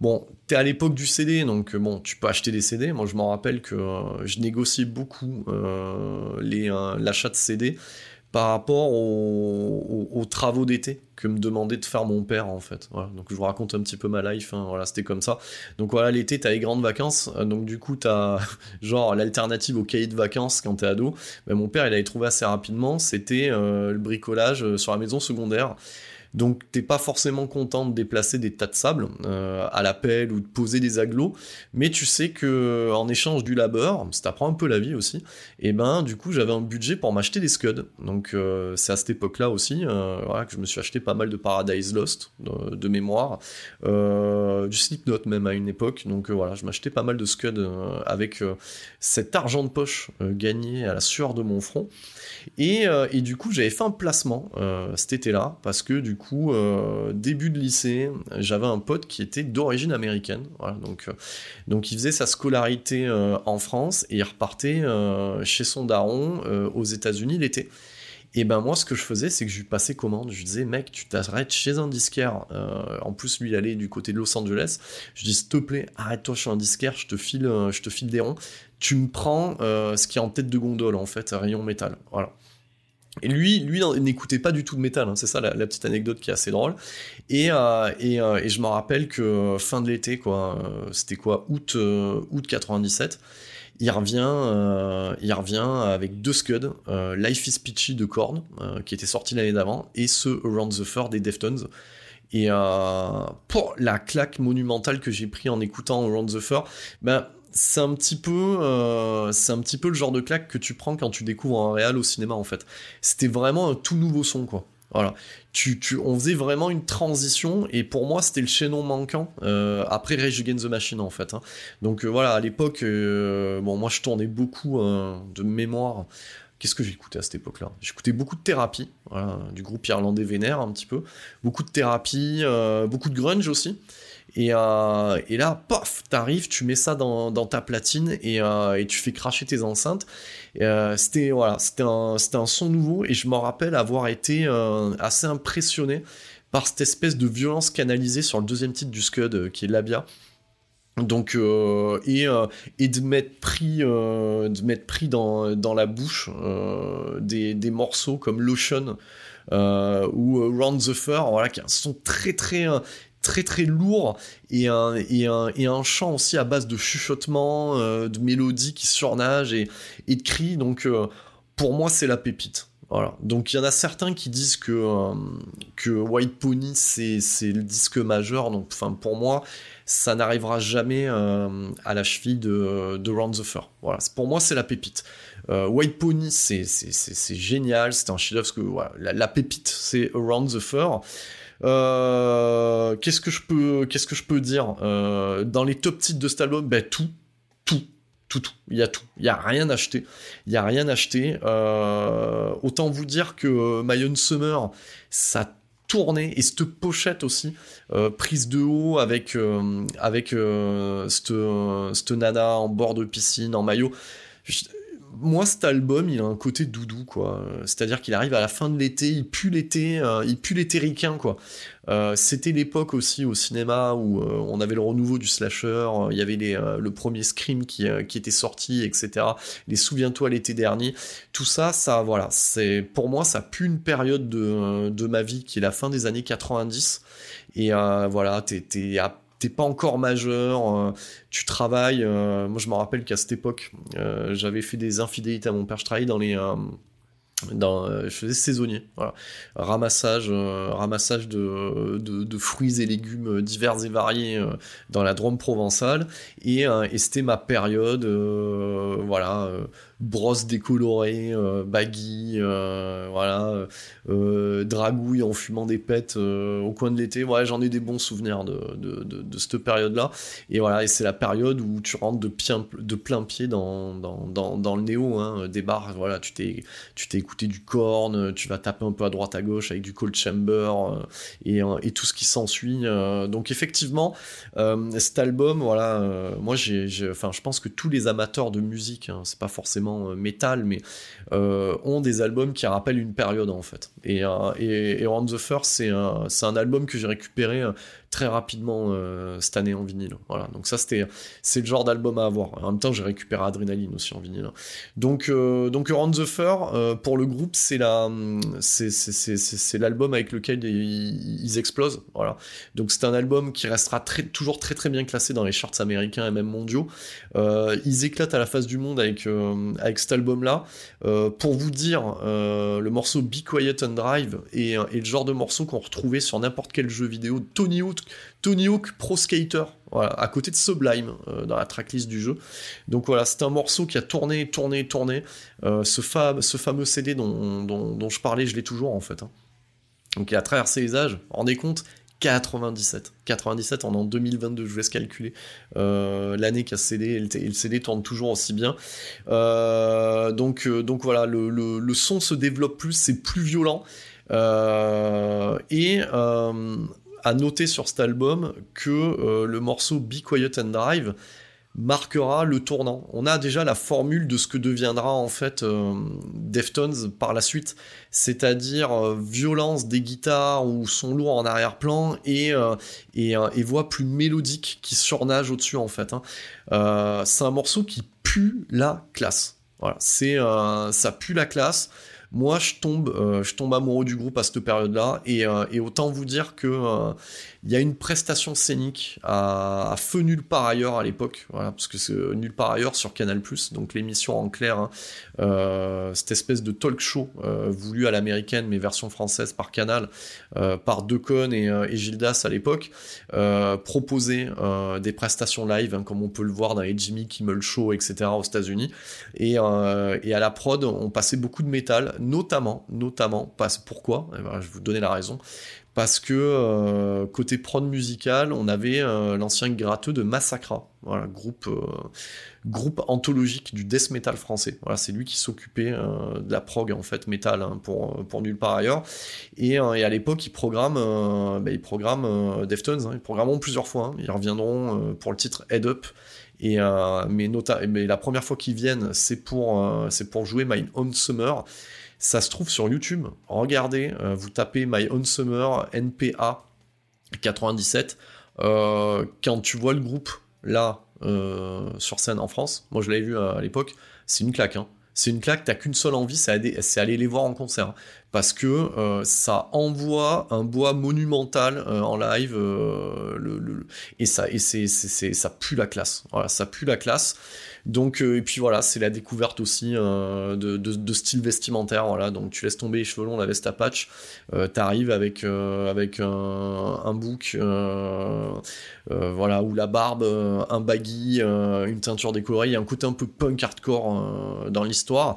Bon, t'es à l'époque du CD, donc bon, tu peux acheter des CD. Moi, je m'en rappelle que je négociais beaucoup l'achat de CD par rapport aux, aux- aux travaux d'été que me demandait de faire mon père, en fait. Donc, je vous raconte un petit peu ma life. hein. Voilà, c'était comme ça. Donc, voilà, l'été, t'as les grandes vacances. euh, donc, du coup, t'as genre l'alternative au cahier de vacances quand t'es ado. Ben, mon père, il avait trouvé assez rapidement. C'était euh, le bricolage euh, sur la maison secondaire. Donc t'es pas forcément content de déplacer des tas de sable euh, à la pelle ou de poser des aglos, mais tu sais que en échange du labeur, ça t'apprend un peu la vie aussi, et ben du coup j'avais un budget pour m'acheter des scuds. Donc euh, c'est à cette époque-là aussi euh, voilà, que je me suis acheté pas mal de Paradise Lost de, mémoire, du Slipknot même à une époque. Donc voilà, je m'achetais pas mal de scuds avec cet argent de poche gagné à la sueur de mon front. Et, euh, et du coup, j'avais fait un placement euh, cet été-là, parce que du coup, euh, début de lycée, j'avais un pote qui était d'origine américaine. Donc, euh, donc, il faisait sa scolarité en France et il repartait chez son daron aux États-Unis l'été. Et ben moi, ce que je faisais, c'est que je lui passais commande. Je lui disais, mec, tu t'arrêtes chez un disquaire. En plus, lui, il allait du côté de Los Angeles. Je lui dis, s'il te plaît, arrête-toi chez un disquaire. Je te file, je te file des ronds. Tu me prends euh, ce qui est en tête de gondole, en fait, un rayon métal. Voilà. Et lui, lui n'écoutait pas du tout de métal, hein. c'est ça la, petite anecdote qui est assez drôle. Et, euh, euh, et je me rappelle que fin de l'été, quoi, c'était quoi, août, août 97, il revient, il revient avec deux scuds, Life is Peachy de Korn, qui était sorti l'année d'avant, et ce Around the Fur des Deftones. Et pour la claque monumentale que j'ai pris en écoutant Around the Fur, ben c'est un petit peu euh, c'est un petit peu le genre de claque que tu prends quand tu découvres un réal au cinéma en fait. C'était vraiment un tout nouveau son quoi. Voilà. Tu, tu, on faisait vraiment une transition et pour moi c'était le chaînon manquant euh, après Rage Against the Machine en fait. hein. Donc euh, voilà à l'époque bon moi je tournais beaucoup de mémoire. Qu'est-ce que j'écoutais à cette époque-là? J'écoutais beaucoup de thérapie, du groupe irlandais Vénère un petit peu, beaucoup de thérapie, beaucoup de grunge aussi. Et, euh, et là, paf, t'arrives, tu mets ça dans, ta platine et, euh, et tu fais cracher tes enceintes. Euh, c'était voilà, un, son nouveau et je m'en rappelle avoir été euh, assez impressionné par cette espèce de violence canalisée sur le deuxième titre du Scud qui est Labia. Donc et, de mettre pris de mettre pris dans, la bouche des, des morceaux comme Lotion ou Round the Fur voilà qui est un son très très très très lourd et un, et un, et un chant aussi à base de chuchotements, euh, de mélodies qui surnagent et, et de cris. Donc euh, pour moi c'est la pépite. Voilà. Donc il y en a certains qui disent que, euh, que White Pony c'est, le disque majeur. Donc pour moi ça n'arrivera jamais à la cheville de, de Round the Fur. Voilà. Pour moi c'est la pépite. White Pony, c'est génial, c'est un chef-d'œuvre, voilà, la, la pépite, c'est Around the Fur. Euh, qu'est-ce que je peux, qu'est-ce que je peux dire Euh, Dans les top titres de cet album, ben tout, tout, tout, tout. Il y a tout. Il y a rien acheté. Il y a rien acheté. Euh, autant vous dire que My Own Summer, ça tournait et cette pochette aussi prise de haut avec euh, avec cette, cette nana en bord de piscine en maillot. Moi, cet album, il a un côté doudou, quoi. C'est-à-dire qu'il arrive à la fin de l'été, il pue l'été, euh, il pue l'été ricain, quoi. Euh, C'était l'époque aussi au cinéma où euh, on avait le renouveau du slasher, il y avait le premier Scream qui, était sorti, etc. Les Souviens-toi l'été dernier. Tout ça, ça, voilà, c'est pour moi, ça pue une période de, de ma vie qui est la fin des années 90. Et voilà, t'es à- t'es pas encore majeur, euh, tu travailles. euh, moi, je me rappelle qu'à cette époque, euh, j'avais fait des infidélités à mon père. Je travaillais dans les, je faisais saisonnier, voilà, ramassage, ramassage de, de, fruits et légumes divers et variés dans la Drôme provençale. Et, et c'était ma période, voilà, brosse décolorée, euh, baggy, euh, voilà, euh, dragouille en fumant des pets au coin de l'été. Ouais, j'en ai des bons souvenirs de, de, de, cette période-là. Et voilà, c'est la période où tu rentres de, de plein pied dans, dans, dans, dans le néo, hein, des bars. Voilà, tu t'es, écouté du corn, tu vas taper un peu à droite à gauche avec du cold chamber et, et tout ce qui s'ensuit. donc effectivement, cet album, voilà, moi j'ai- enfin, je pense que tous les amateurs de musique, hein, c'est pas forcément euh, métal, mais euh, ont des albums qui rappellent une période en fait. Et, euh, et, the Fur, c'est un, un album que j'ai récupéré très rapidement euh, cette année en vinyle. Voilà, donc ça c'était, c'est le genre d'album à avoir. En même temps, j'ai récupéré Adrenaline aussi en vinyle. Donc, euh, donc Around the Fur, euh, pour le groupe, c'est la, c'est, c'est, l'album avec lequel ils, explosent. Voilà. Donc c'est un album qui restera très, toujours très très bien classé dans les charts américains et même mondiaux. Euh, ils éclatent à la face du monde avec, avec cet album-là. Euh, pour vous dire, le morceau Be Quiet and Drive est le genre de morceau qu'on retrouvait sur n'importe quel jeu vidéo. Tony Hawk, Tony Hawk Pro Skater, à côté de Sublime euh, dans la tracklist du jeu. Donc voilà, c'est un morceau qui a tourné, tourné, tourné. Euh, ce, fa- ce fameux CD dont, dont, dont je parlais, je l'ai toujours en fait. hein. Donc il a traversé les âges, rendez compte 97. 97, on est en 2022, je vous laisse calculer euh, l'année qu'a CD, et le, CD tourne toujours aussi bien. Euh, donc, donc voilà, le, son se développe plus, c'est plus violent. Et à noter sur cet album que euh, le morceau Be Quiet and Drive marquera le tournant. On a déjà la formule de ce que deviendra en fait euh, Deftones par la suite, c'est-à-dire euh, violence des guitares ou son lourd en arrière-plan et, euh, et, voix plus mélodique qui surnage au-dessus en fait. hein. C'est un morceau qui pue la classe. Voilà, c'est ça pue la classe. Moi, je tombe, euh, je tombe amoureux du groupe à cette période-là, et, euh, et autant vous dire que euh, il y a une prestation scénique à, feu nulle part ailleurs à l'époque, parce que c'est nulle part ailleurs sur Canal+, donc l'émission en clair, hein, euh, cette espèce de talk show euh, voulu à l'américaine, mais version française par Canal, euh, par Decon et, euh, Gildas à l'époque, euh, proposait euh, des prestations live, hein, comme on peut le voir dans les Jimmy Kimmel Show, etc. aux États-Unis, et, euh, et à la prod, on passait beaucoup de métal, notamment, notamment, parce, pourquoi Eh ben, Je vais vous donner la raison. Parce que euh, côté prod musical, on avait euh, l'ancien gratteux de Massacra, voilà, groupe, euh, groupe anthologique du death metal français. Voilà, c'est lui qui s'occupait de la prog en fait metal hein, pour, pour nulle part ailleurs. Et, à l'époque, ils programment, bah, ils programment Deftones, hein, ils programmeront plusieurs fois. hein. ils reviendront pour le titre Head Up. Et mais, mais la première fois qu'ils viennent, c'est pour, c'est pour jouer My Own Summer. Ça se trouve sur YouTube. Regardez, euh, vous tapez My Own Summer NPA 97. Euh, quand tu vois le groupe là euh, sur scène en France, moi je l'avais vu à, l'époque, c'est une claque. hein. C'est une claque, t'as qu'une seule envie, c'est aller, les voir en concert. hein. parce que ça envoie un bois monumental en live et ça pue la classe ça pue la classe donc euh, et puis voilà c'est la découverte aussi euh, de, de, de style vestimentaire voilà. Donc tu laisses tomber les cheveux longs la veste à patch euh, t'arrives avec avec un, un bouc voilà ou la barbe un baggy une teinture décolorée. Il y a un côté un peu punk hardcore dans l'histoire.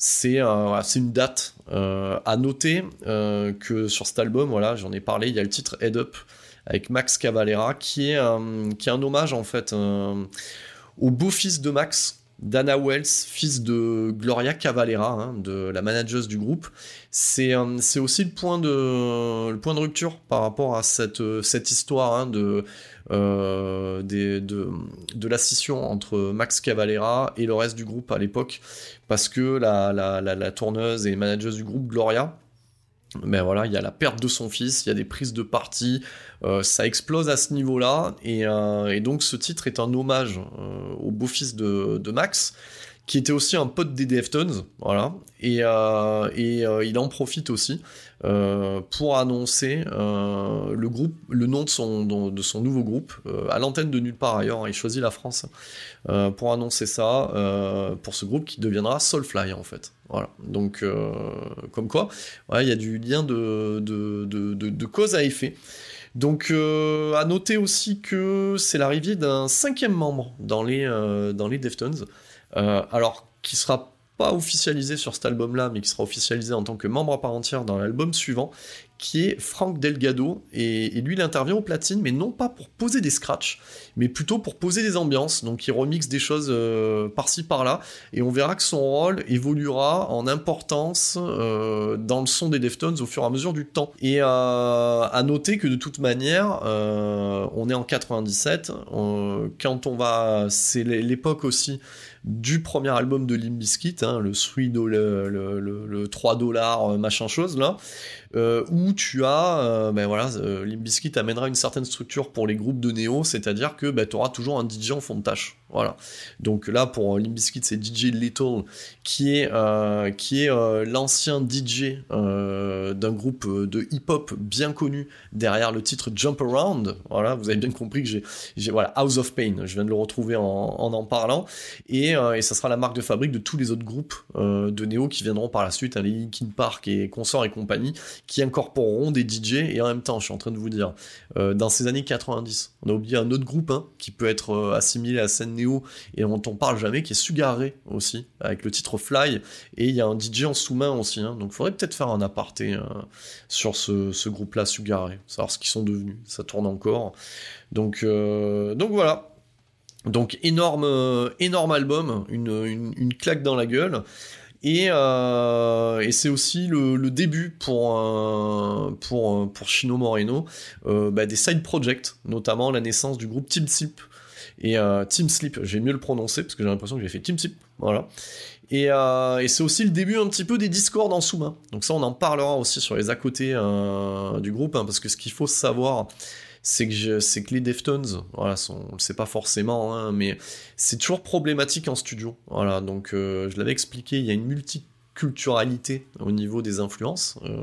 C'est euh, une date à noter que sur cet album, voilà, j'en ai parlé, il y a le titre Head Up avec Max Cavalera qui est, qui est un hommage en fait au beau-fils de Max, Dana Wells, fils de Gloria Cavalera, hein, de la manageuse du groupe. C'est euh, aussi le point, de, rupture par rapport à cette, euh, histoire hein, de, euh, de, la scission entre Max Cavalera et le reste du groupe à l'époque, parce que la tourneuse et manageuse du groupe, Gloria, ben voilà, il y a la perte de son fils, il y a des prises de parti, euh, ça explose à ce niveau-là, et, euh, et donc ce titre est un hommage euh, au beau-fils de, Max, qui était aussi un pote des Deftones, voilà, et, il en profite aussi pour annoncer le groupe, le nom de son, de son nouveau groupe, à l'antenne de nulle part ailleurs, il choisit la France pour annoncer ça, pour ce groupe qui deviendra Soulfly en fait. Voilà, donc euh, comme quoi, il y a du lien de, cause à effet. Donc euh, à noter aussi que c'est l'arrivée d'un cinquième membre dans les, euh, dans les Deftones, alors qui sera pas officialisé sur cet album-là, mais qui sera officialisé en tant que membre à part entière dans l'album suivant, qui est Frank Delgado, et, lui il intervient au platine, mais non pas pour poser des scratchs, mais plutôt pour poser des ambiances, donc il remixe des choses euh, par-ci par-là, et on verra que son rôle évoluera en importance euh, dans le son des Deftones au fur et à mesure du temps. Et à noter que de toute manière, euh, on est en 97, euh, quand on va, c'est l'époque aussi du premier album de Limp Bizkit, hein, le 3 le, le, le, le 3 dollars machin chose là, euh, où tu as, euh, ben voilà, euh, Limp Bizkit amènera une certaine structure pour les groupes de néo, c'est-à-dire que ben, tu auras toujours un DJ en fond de tâche. Voilà. Donc là, pour euh, Limp Bizkit, c'est DJ Little, qui est, est l'ancien DJ d'un groupe de hip-hop bien connu derrière le titre Jump Around. Voilà, vous avez bien compris que j'ai, voilà, House of Pain, je viens de le retrouver en en, parlant, et, ça sera la marque de fabrique de tous les autres groupes de néo qui viendront par la suite, hein, les Linkin Park et consorts et compagnie, qui incorporeront des DJ, et en même temps, je suis en train de vous dire, euh, dans ces années 90, on a oublié un autre groupe hein, qui peut être euh, assimilé à scène néo et dont on parle jamais, qui est Sugar Ray aussi, avec le titre Fly, et il y a un DJ en sous-main aussi, hein, donc il faudrait peut-être faire un aparté euh, sur ce, groupe-là, Sugar Ray, savoir ce qu'ils sont devenus, ça tourne encore. Donc, donc voilà. Donc énorme, énorme album, une, une claque dans la gueule. Et, euh, et c'est aussi le, début pour, pour, pour Chino Moreno euh, bah, des side projects, notamment la naissance du groupe Team Sleep. Et euh, Team Sleep, j'ai mieux le prononcer parce que j'ai l'impression que j'ai fait Team Sleep. Voilà. Et, euh, et c'est aussi le début un petit peu des discords en sous-main. Donc ça, on en parlera aussi sur les à côté du groupe, hein, parce que ce qu'il faut savoir, c'est que, les Deftones, voilà, sont, on le sait pas forcément, hein, mais c'est toujours problématique en studio. Voilà, donc euh, je l'avais expliqué, il y a une multiculturalité au niveau des influences euh,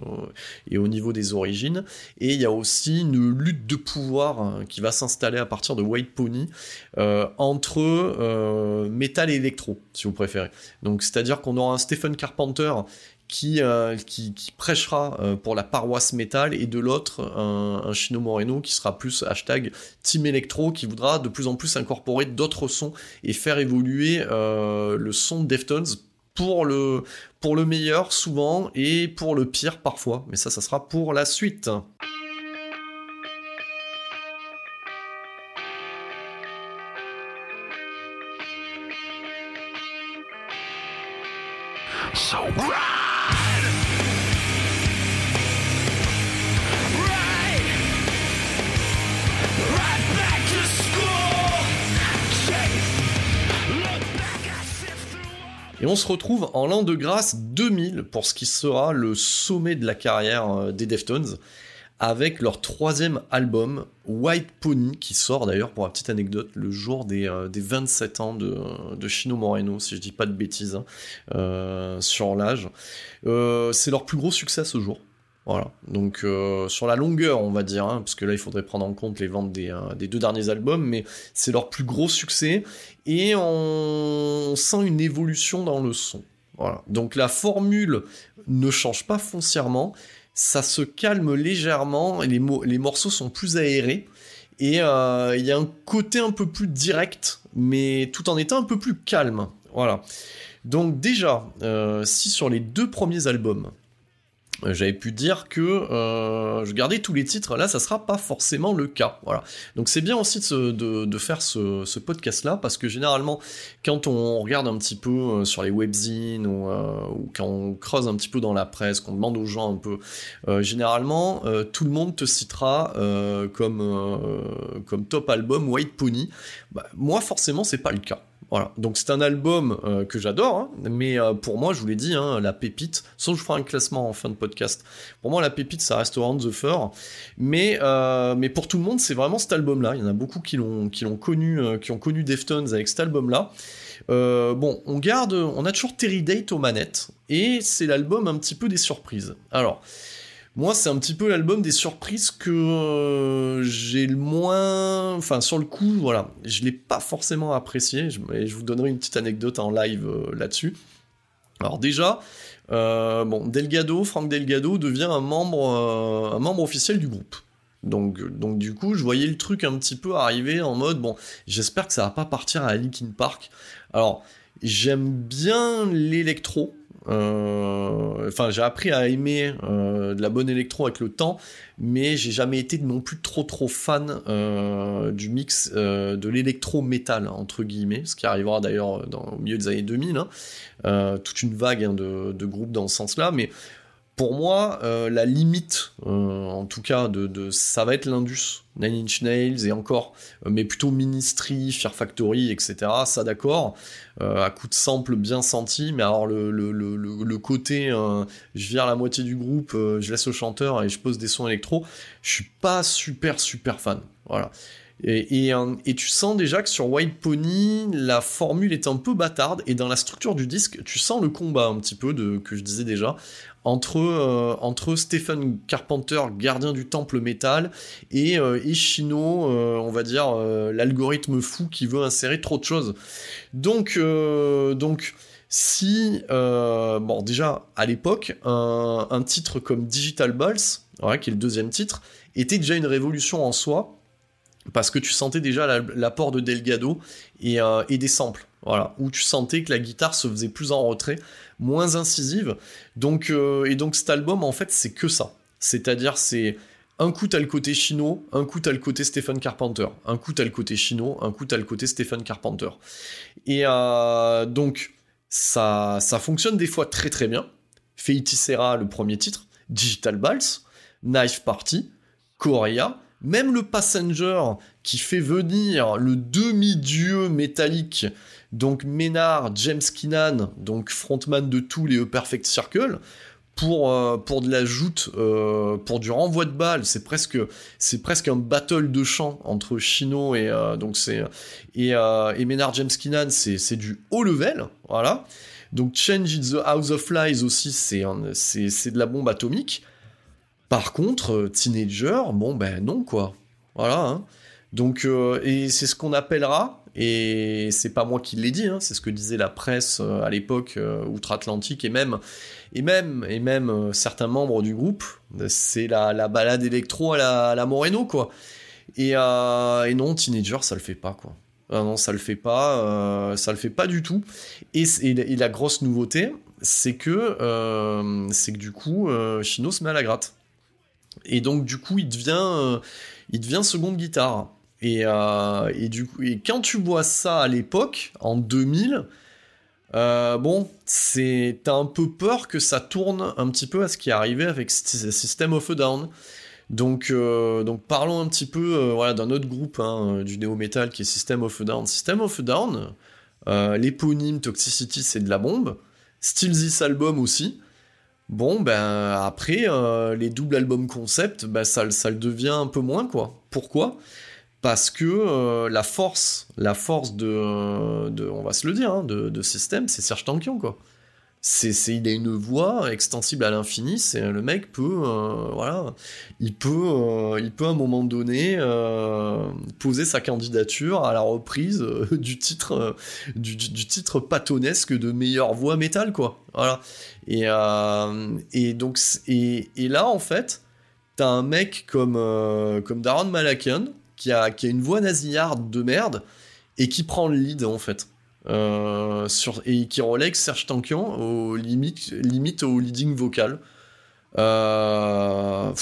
et au niveau des origines, et il y a aussi une lutte de pouvoir hein, qui va s'installer à partir de White Pony euh, entre euh, métal et électro, si vous préférez. Donc c'est-à-dire qu'on aura un Stephen Carpenter qui, euh, qui, qui prêchera euh, pour la paroisse métal et de l'autre un, un Chino Moreno qui sera plus hashtag Team Electro qui voudra de plus en plus incorporer d'autres sons et faire évoluer euh, le son de Deftones pour le, pour le meilleur souvent et pour le pire parfois. Mais ça, ça sera pour la suite. Et on se retrouve en l'an de grâce 2000 pour ce qui sera le sommet de la carrière euh, des Deftones, avec leur troisième album, White Pony, qui sort d'ailleurs, pour la petite anecdote, le jour des, euh, des 27 ans de, Chino Moreno, si je dis pas de bêtises, hein, euh, sur l'âge. C'est leur plus gros succès ce jour. Voilà, donc euh, sur la longueur, on va dire, hein, parce que là, il faudrait prendre en compte les ventes des, euh, des deux derniers albums, mais c'est leur plus gros succès, et on, sent une évolution dans le son. Voilà, donc la formule ne change pas foncièrement, ça se calme légèrement, les, mo- les morceaux sont plus aérés, et euh, il y a un côté un peu plus direct, mais tout en étant un peu plus calme. Voilà. Donc déjà, si sur les deux premiers albums, j'avais pu dire que euh, je gardais tous les titres, là ça sera pas forcément le cas. Voilà. Donc c'est bien aussi de, faire ce, ce podcast-là, parce que généralement, quand on regarde un petit peu euh, sur les webzines, ou, euh, quand on creuse un petit peu dans la presse, qu'on demande aux gens un peu, euh, généralement, euh, tout le monde te citera euh, comme, euh, comme top album White Pony. Bah, moi, forcément, c'est pas le cas. Voilà, donc c'est un album euh, que j'adore, hein, mais euh, pour moi, je vous l'ai dit, hein, la pépite, sauf que je ferai un classement en fin de podcast. Pour moi, la pépite, ça reste Around the Fur, mais, euh, mais pour tout le monde, c'est vraiment cet album-là. Il y en a beaucoup qui l'ont connu, qui ont connu Deftones avec cet album-là. Bon, on garde, on a toujours Terry Date aux manettes, et c'est l'album un petit peu des surprises. Alors, moi, c'est un petit peu l'album des surprises que euh, j'ai le moins. Enfin, sur le coup, voilà, je l'ai pas forcément apprécié. Je, mais je vous donnerai une petite anecdote en live euh, là-dessus. Alors déjà, euh, bon, Delgado, Frank Delgado devient un membre, un membre officiel du groupe. Donc, donc du coup, je voyais le truc un petit peu arriver en mode bon, j'espère que ça va pas partir à Linkin Park. Alors, j'aime bien l'électro. Euh, Enfin, j'ai appris à aimer euh, de la bonne électro avec le temps, mais j'ai jamais été non plus trop trop fan euh, du mix de l'électro métal entre guillemets, ce qui arrivera d'ailleurs au milieu des années 2000. hein. Toute une vague hein, de, de groupes dans ce sens-là, mais pour moi, euh, la limite, euh, en tout cas, de, de- ça va être l'Indus, Nine Inch Nails et encore, euh, mais plutôt Ministry, Fear Factory, etc. Ça d'accord, à coup de sample bien senti, mais alors le, le, le, côté, je vire la moitié du groupe, je laisse le chanteur et je pose des sons électro, je suis pas super super fan. Voilà. Et, tu sens déjà que sur White Pony, la formule est un peu bâtarde, et dans la structure du disque, tu sens le combat un petit peu de, que je disais déjà, entre, euh, entre Stephen Carpenter, gardien du temple métal, et, euh, euh, on va dire, euh, l'algorithme fou qui veut insérer trop de choses. Donc, donc si, bon, déjà, à l'époque, un, titre comme Digital Balls, qui est le deuxième titre, était déjà une révolution en soi, parce que tu sentais déjà la- l'apport de Delgado et, euh, des samples, voilà, où tu sentais que la guitare se faisait plus en retrait, moins incisive, donc, euh, et donc cet album, en fait, c'est que ça, c'est-à-dire c'est un coup t'as le côté Chino, un coup t'as le côté Stephen Carpenter, un coup t'as le côté Chino, un coup t'as le côté Stephen Carpenter, et euh, donc ça, ça fonctionne des fois très très bien, Feiti Serra, le premier titre, Digital Balls, Knife Party, Korea, même le Passenger qui fait venir le demi-dieu métallique, donc Ménard, James Keenan, donc frontman de tous les Perfect Circle, pour, euh, pour de la joute, euh, pour du renvoi de balles, c'est presque, c'est presque un battle de chant entre Chino et, euh, donc c'est, et, Ménard James Keenan, c'est, c'est du haut level, voilà. Donc Change in the House of Lies aussi, c'est, c'est, c'est de la bombe atomique. Par contre, euh, Teenager, bon ben non quoi. Voilà. hein. Donc, euh, et c'est ce qu'on appellera, et c'est pas moi qui l'ai dit, hein, c'est ce que disait la presse euh, à l'époque outre-Atlantique et même, et même, et même certains membres du groupe, c'est la, la balade électro à la, Moreno quoi. Et, non, Teenager, ça le fait pas quoi. Ah non, ça le fait pas, ça le fait pas du tout. Et, et la- grosse nouveauté, c'est que, c'est que du coup, Chino se met à la gratte. Et donc du coup, il devient, euh, il devient seconde guitare. Et, euh, et du coup, et quand tu vois ça à l'époque, en 2000, euh, bon, c'est t'as un peu peur que ça tourne un petit peu à ce qui est arrivé avec Sy- System of a Down. Donc, donc parlons un petit peu voilà, d'un autre groupe hein, du néo-metal qui est System of a Down. System of a Down, l'éponyme Toxicity, c'est de la bombe. Still This Album aussi. Bon, ben après, euh, les doubles albums concept, ben, ça, ça le devient un peu moins, quoi. Pourquoi? Parce que euh, la force, la force de, de, on va se le dire, hein, de, de System, c'est Serge Tankian, quoi. C'est, il a une voix extensible à l'infini, c'est, le mec peut, euh, voilà, il peut, euh, il peut à un moment donné euh, poser sa candidature à la reprise du titre, du, titre patonesque de meilleure voix métal, quoi. Voilà. Et, et donc, et, et là, en fait, t'as un mec comme, comme Darren Malakian qui a, qui a une voix nasillarde de merde et qui prend le lead, en fait. Euh, sur, et qui relègue Serge Tankian au limite, limite au leading vocal. Euh.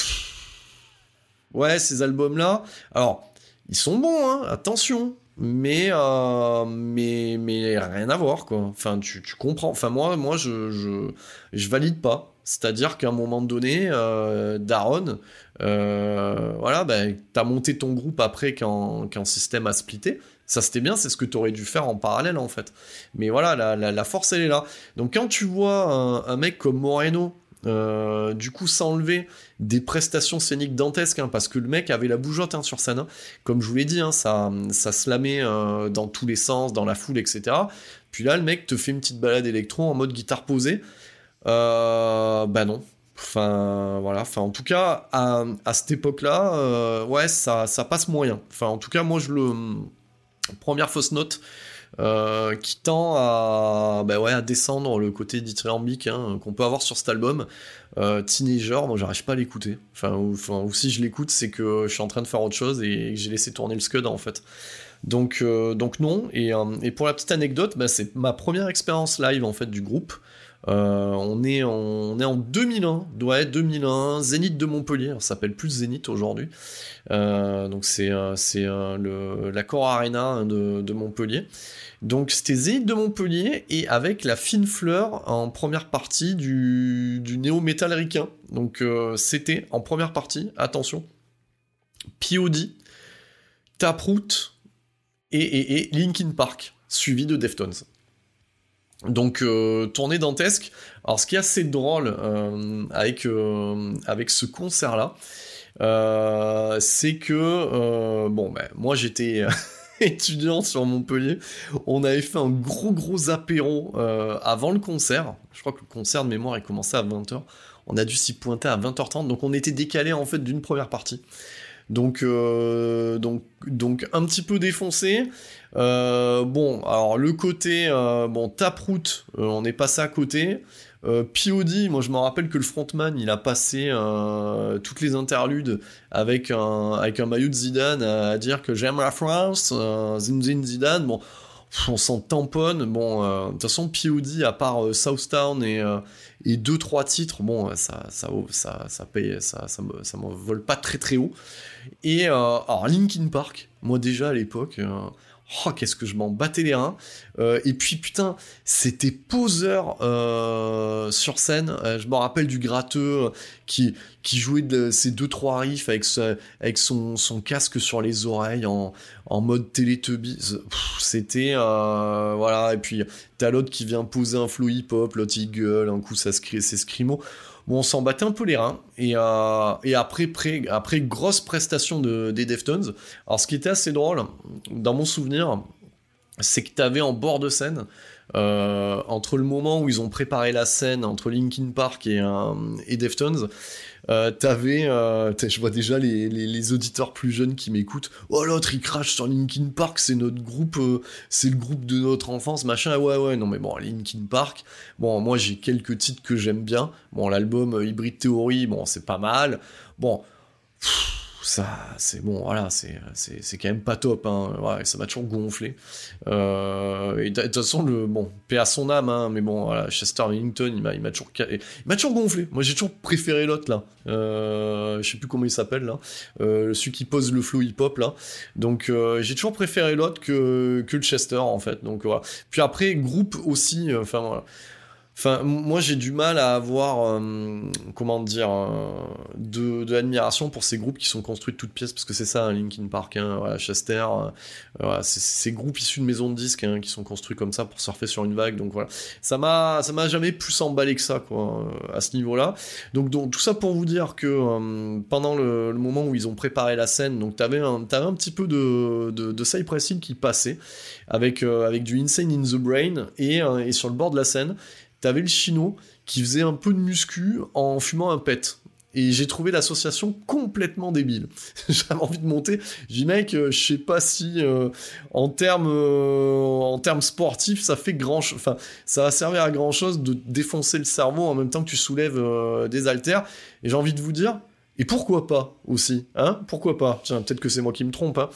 Ouais, ces albums-là, alors, ils sont bons, hein, attention, mais, euh, mais, mais rien à voir, quoi. Enfin, tu, tu comprends. Enfin, moi, moi je, je, je valide pas. C'est-à-dire qu'à un moment donné, euh, Daron, voilà, ben, t'as monté ton groupe après quand, quand System a splitté. Ça, c'était bien, c'est ce que t'aurais dû faire en parallèle, en fait. Mais voilà, la, la, force, elle est là. Donc, quand tu vois un, un mec comme Moreno, euh, du coup, s'enlever des prestations scéniques dantesques, hein, parce que le mec avait la bougeotte hein, sur scène. hein. Comme je vous l'ai dit, hein, ça, ça slamait euh, dans tous les sens, dans la foule, etc. Puis là, le mec te fait une petite balade électro en mode guitare posée. Euh, bah non. Enfin, voilà. Enfin, en tout cas, à, à cette époque-là, euh, ouais, ça, ça passe moyen. Enfin, en tout cas, moi, je le. Première fausse note. euh, qui tend à, bah à descendre le côté dithyrambique hein, qu'on peut avoir sur cet album. Euh, Teenager, moi j'arrive pas à l'écouter. Enfin ou, si je l'écoute, c'est que je suis en train de faire autre chose et que j'ai laissé tourner le Scud en fait. Donc, euh, non. Et, et pour la petite anecdote, bah, c'est ma première expérience live en fait du groupe. Euh, on, est en, on est en 2001, ouais 2001, Zénith de Montpellier, ça s'appelle plus Zénith aujourd'hui. Euh, donc c'est euh, c'est l'accord Arena hein, de, Montpellier. Donc c'était Zénith de Montpellier et avec la fine fleur en première partie du, néo-metal ricain. Donc c'était en première partie, attention, POD, Taproot et, et Linkin Park, suivi de Deftones. Donc euh, tournée dantesque. Alors ce qui est assez drôle euh, avec, euh, avec ce concert-là, euh, c'est que bon ben moi j'étais étudiant sur Montpellier, on avait fait un gros gros apéro avant le concert. Je crois que le concert de mémoire il commençait à 20h. On a dû s'y pointer à 20h30, donc on était décalé en fait d'une première partie. Donc, euh, donc, un petit peu défoncé. Euh, bon, alors le côté euh, bon Taproot, on est passé à côté. POD, moi je me rappelle que le frontman il a passé toutes les interludes avec un, avec maillot Zidane à, dire que j'aime la France, Zinzin Zidane. Bon, on s'en tamponne. Bon, de toute façon POD à part Southtown et et deux trois titres, bon ça ça ça ça paye, ça ça ça me vole pas très très haut. Et euh, alors Linkin Park, moi déjà à l'époque. Oh, qu'est-ce que je m'en battais les reins. Euh, et puis, putain, c'était poseur euh, sur scène. Euh, je me rappelle du gratteux qui, qui jouait de ses deux trois riffs avec, son, casque sur les oreilles en, en mode Teletubbies. C'était... voilà, et puis t'as l'autre qui vient poser un flow hip-hop, l'autre il gueule, un coup ça c'est scrimo. Bon, on s'en battait un peu les reins. Et, euh, après, grosse prestation de, des Deftones. Alors, ce qui était assez drôle, dans mon souvenir, c'est que t'avais en bord de scène, euh, entre le moment où ils ont préparé la scène entre Linkin Park et, euh, Deftones, euh, t'avais, euh, je vois déjà les, auditeurs plus jeunes qui m'écoutent. Oh l'autre il crache sur Linkin Park, c'est notre groupe, c'est le groupe de notre enfance, machin. Ah Ouais ouais non mais bon Linkin Park. Bon moi j'ai quelques titres que j'aime bien. Bon l'album Hybrid Theory, bon c'est pas mal. Bon ça c'est bon voilà c'est c'est quand même pas top hein. Ouais, ça m'a toujours gonflé. Euh, et de toute façon le bon paix à son âme hein, mais bon voilà Chester Bennington il m'a il m'a toujours il m'a toujours gonflé. Moi j'ai toujours préféré l'autre là. Euh, je sais plus comment il s'appelle là. Euh, celui qui pose le flow hip hop là. Donc euh, j'ai toujours préféré l'autre que que le Chester en fait. Donc voilà. Puis après groupe aussi. euh, Enfin voilà. Moi j'ai du mal à avoir, euh, comment dire, euh, de, de l'admiration pour ces groupes qui sont construits de toutes pièces, parce que c'est ça, hein, Linkin Park, hein, Chester, euh, ces groupes issus de maisons de disques hein, qui sont construits comme ça pour surfer sur une vague, donc voilà. Ça m'a, ça m'a jamais plus emballé que ça, euh, à ce niveau-là. Donc, tout ça pour vous dire que pendant le, moment où ils ont préparé la scène, donc t'avais un, t'avais un petit peu de, de, de qui passait avec, avec du Insane in the Brain et, et sur le bord de la scène, t'avais le chino qui faisait un peu de muscu en fumant un pet. Et j'ai trouvé l'association complètement débile. J'avais envie de monter. J'ai dit, mec, euh, je sais pas si euh, en termes euh, en termes sportifs, ça fait grand. Enfin, ça va servir à grand chose de défoncer le cerveau en même temps que tu soulèves des haltères. Et j'ai envie de vous dire, et pourquoi pas aussi, hein Pourquoi pas? Tiens, peut-être que c'est moi qui me trompe. Hein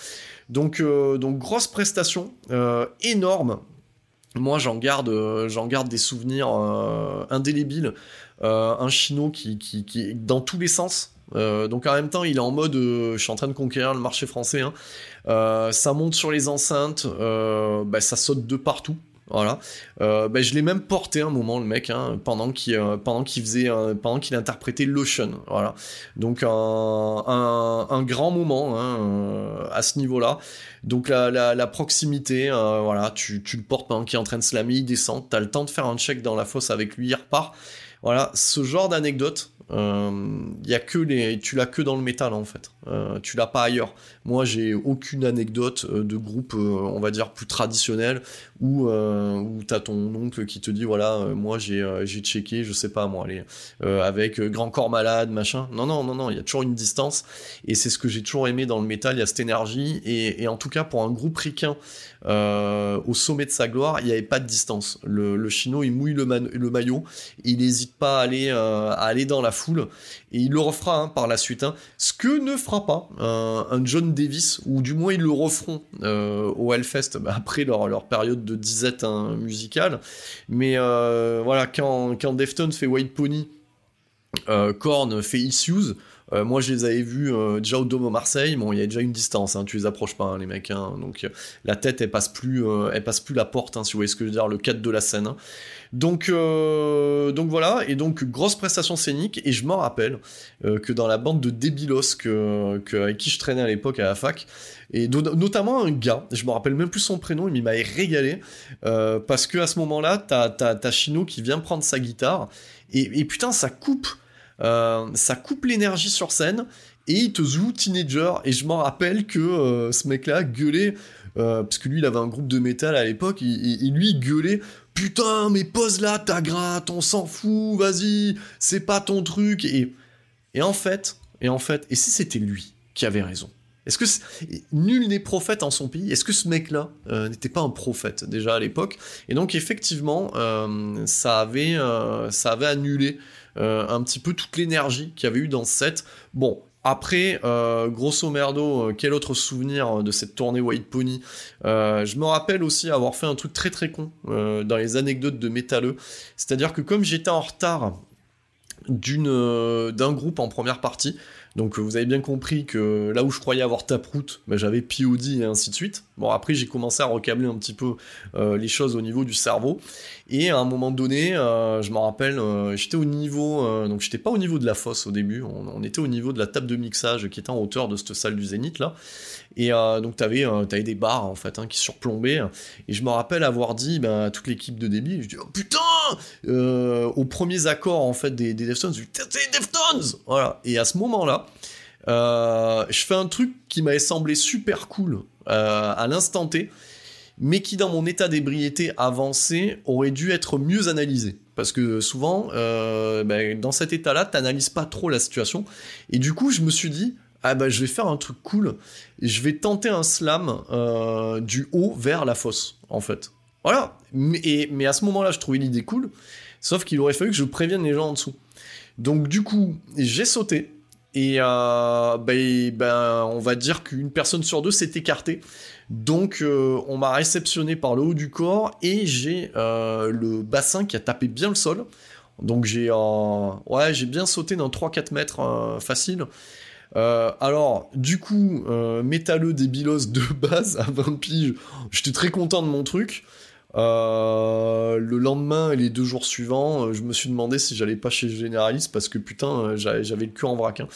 donc, donc grosse prestation, énorme. Moi, j'en garde, euh, j'en garde des souvenirs euh, indélébiles. Euh, un chino qui, qui, qui est dans tous les sens. Donc en même temps, il est en mode, je suis en train de conquérir le marché français. hein. Ça monte sur les enceintes, bah, ça saute de partout. Voilà. Euh, bah, je l'ai même porté un moment le mec hein, pendant qu'il euh, pendant qu'il faisait euh, pendant qu'il interprétait Lotion. Voilà. Donc un, un, grand moment hein, euh, à ce niveau-là. Donc la, la, proximité, voilà, tu, tu le portes pendant qu'il est en train de slammer, il descend, t'as le temps de faire un check dans la fosse avec lui, il repart. Voilà, ce genre d'anecdote, euh, que les, tu l'as que dans le métal en fait. Euh, tu l'as pas ailleurs. Moi, j'ai aucune anecdote euh, de groupe, euh, on va dire plus traditionnel, où où t'as ton oncle qui te dit voilà, moi j'ai j'ai checké, je sais pas moi, allez, avec Grand Corps Malade, machin. Non non non non, il y a toujours une distance et c'est ce que j'ai toujours aimé dans le métal. Il y a cette énergie et, et en tout cas pour un groupe ricain euh, au sommet de sa gloire, il n'y avait pas de distance. Le, le chino, il mouille le, maillot, il n'hésite pas à aller, euh, à aller dans la foule, et il le refera hein, par la suite. hein. Ce que ne fera pas un, un John Davis, ou du moins ils le referont euh, au Hellfest bah, après leur, période de disette hein, musicale. Mais euh, voilà, quand, quand Deftones fait White Pony, euh, Korn fait Issues. Euh, moi, je les avais vus euh, déjà au Dôme à Marseille. Bon, il y a déjà une distance. Hein, tu les approches pas, hein, les mecs. hein. donc, euh, la tête, elle passe plus, elle passe plus la porte. si vous voyez ce que je veux dire, le cadre de la scène. Donc, donc voilà. Et donc, grosse prestation scénique. Et je m'en rappelle que dans la bande de débilos que, avec qui je traînais à l'époque à la fac, et notamment un gars, je me rappelle même plus son prénom, il m'avait régalé parce que à ce moment-là, t'as, t'as Chino qui vient prendre sa guitare et, et putain, ça coupe, ça coupe l'énergie sur scène et il te joue Teenager. Et je m'en rappelle que euh, ce mec-là gueulait, euh, parce que lui, il avait un groupe de métal à l'époque, il- lui gueulait. Putain, mais pose là ta gratte, on s'en fout, vas-y, c'est pas ton truc. Et, et en fait, et en fait, et si c'était lui qui avait raison? Est-ce que nul n'est prophète en son pays? Est-ce que ce mec-là euh, n'était pas un prophète déjà à l'époque? Et donc effectivement, euh, ça avait, euh, ça avait annulé euh, un petit peu toute l'énergie qu'il y avait eu dans ce set. Bon. Après, euh, grosso merdo, euh, quel autre souvenir de cette tournée White Pony? Euh, Je me rappelle aussi avoir fait un truc très très con euh, dans les anecdotes de métalleux. C'est-à-dire que comme j'étais en retard euh, d'un groupe en première partie. Donc euh, vous avez bien compris que là où je croyais avoir Taproot, bah, j'avais POD et ainsi de suite. Bon après j'ai commencé à recabler un petit peu euh, les choses au niveau du cerveau. Et à un moment donné, euh, je me rappelle, j'étais au niveau, donc j'étais pas au niveau de la fosse au début, on, on était au niveau de la table de mixage qui était en hauteur de cette salle du Zénith là. Et euh, donc t'avais euh, t'avais des barres en fait hein, qui surplombaient. Et je me rappelle avoir dit ben, à toute l'équipe de débit, je dis oh, putain euh, aux premiers accords en fait des, des Deftones, je dis c'est Deftones Voilà. Et à ce moment-là, euh, je fais un truc qui m'avait semblé super cool euh, à l'instant T, mais qui dans mon état d'ébriété avancé aurait dû être mieux analysé. Parce que souvent, euh, ben, dans cet état-là, t'analyses pas trop la situation. Et du coup, je me suis dit, ah bah je vais faire un truc cool. Je vais tenter un slam euh, du haut vers la fosse, en fait. Voilà. Mais, mais à ce moment-là, je trouvais l'idée cool. Sauf qu'il aurait fallu que je prévienne les gens en dessous. Donc du coup, j'ai sauté. Et euh, ben, ben, on va dire qu'une personne sur deux s'est écartée. Donc euh, on m'a réceptionné par le haut du corps et j'ai euh, le bassin qui a tapé bien le sol. Donc j'ai ouais, j'ai bien sauté dans 3-4 mètres facile. Euh, alors, du coup, euh, métalleux débilos de base à 20 piges, j'étais très content de mon truc. Euh, le lendemain et les deux jours suivants, euh, je me suis demandé si j'allais pas chez Généraliste parce que putain, j'avais le cul en vrac. hein.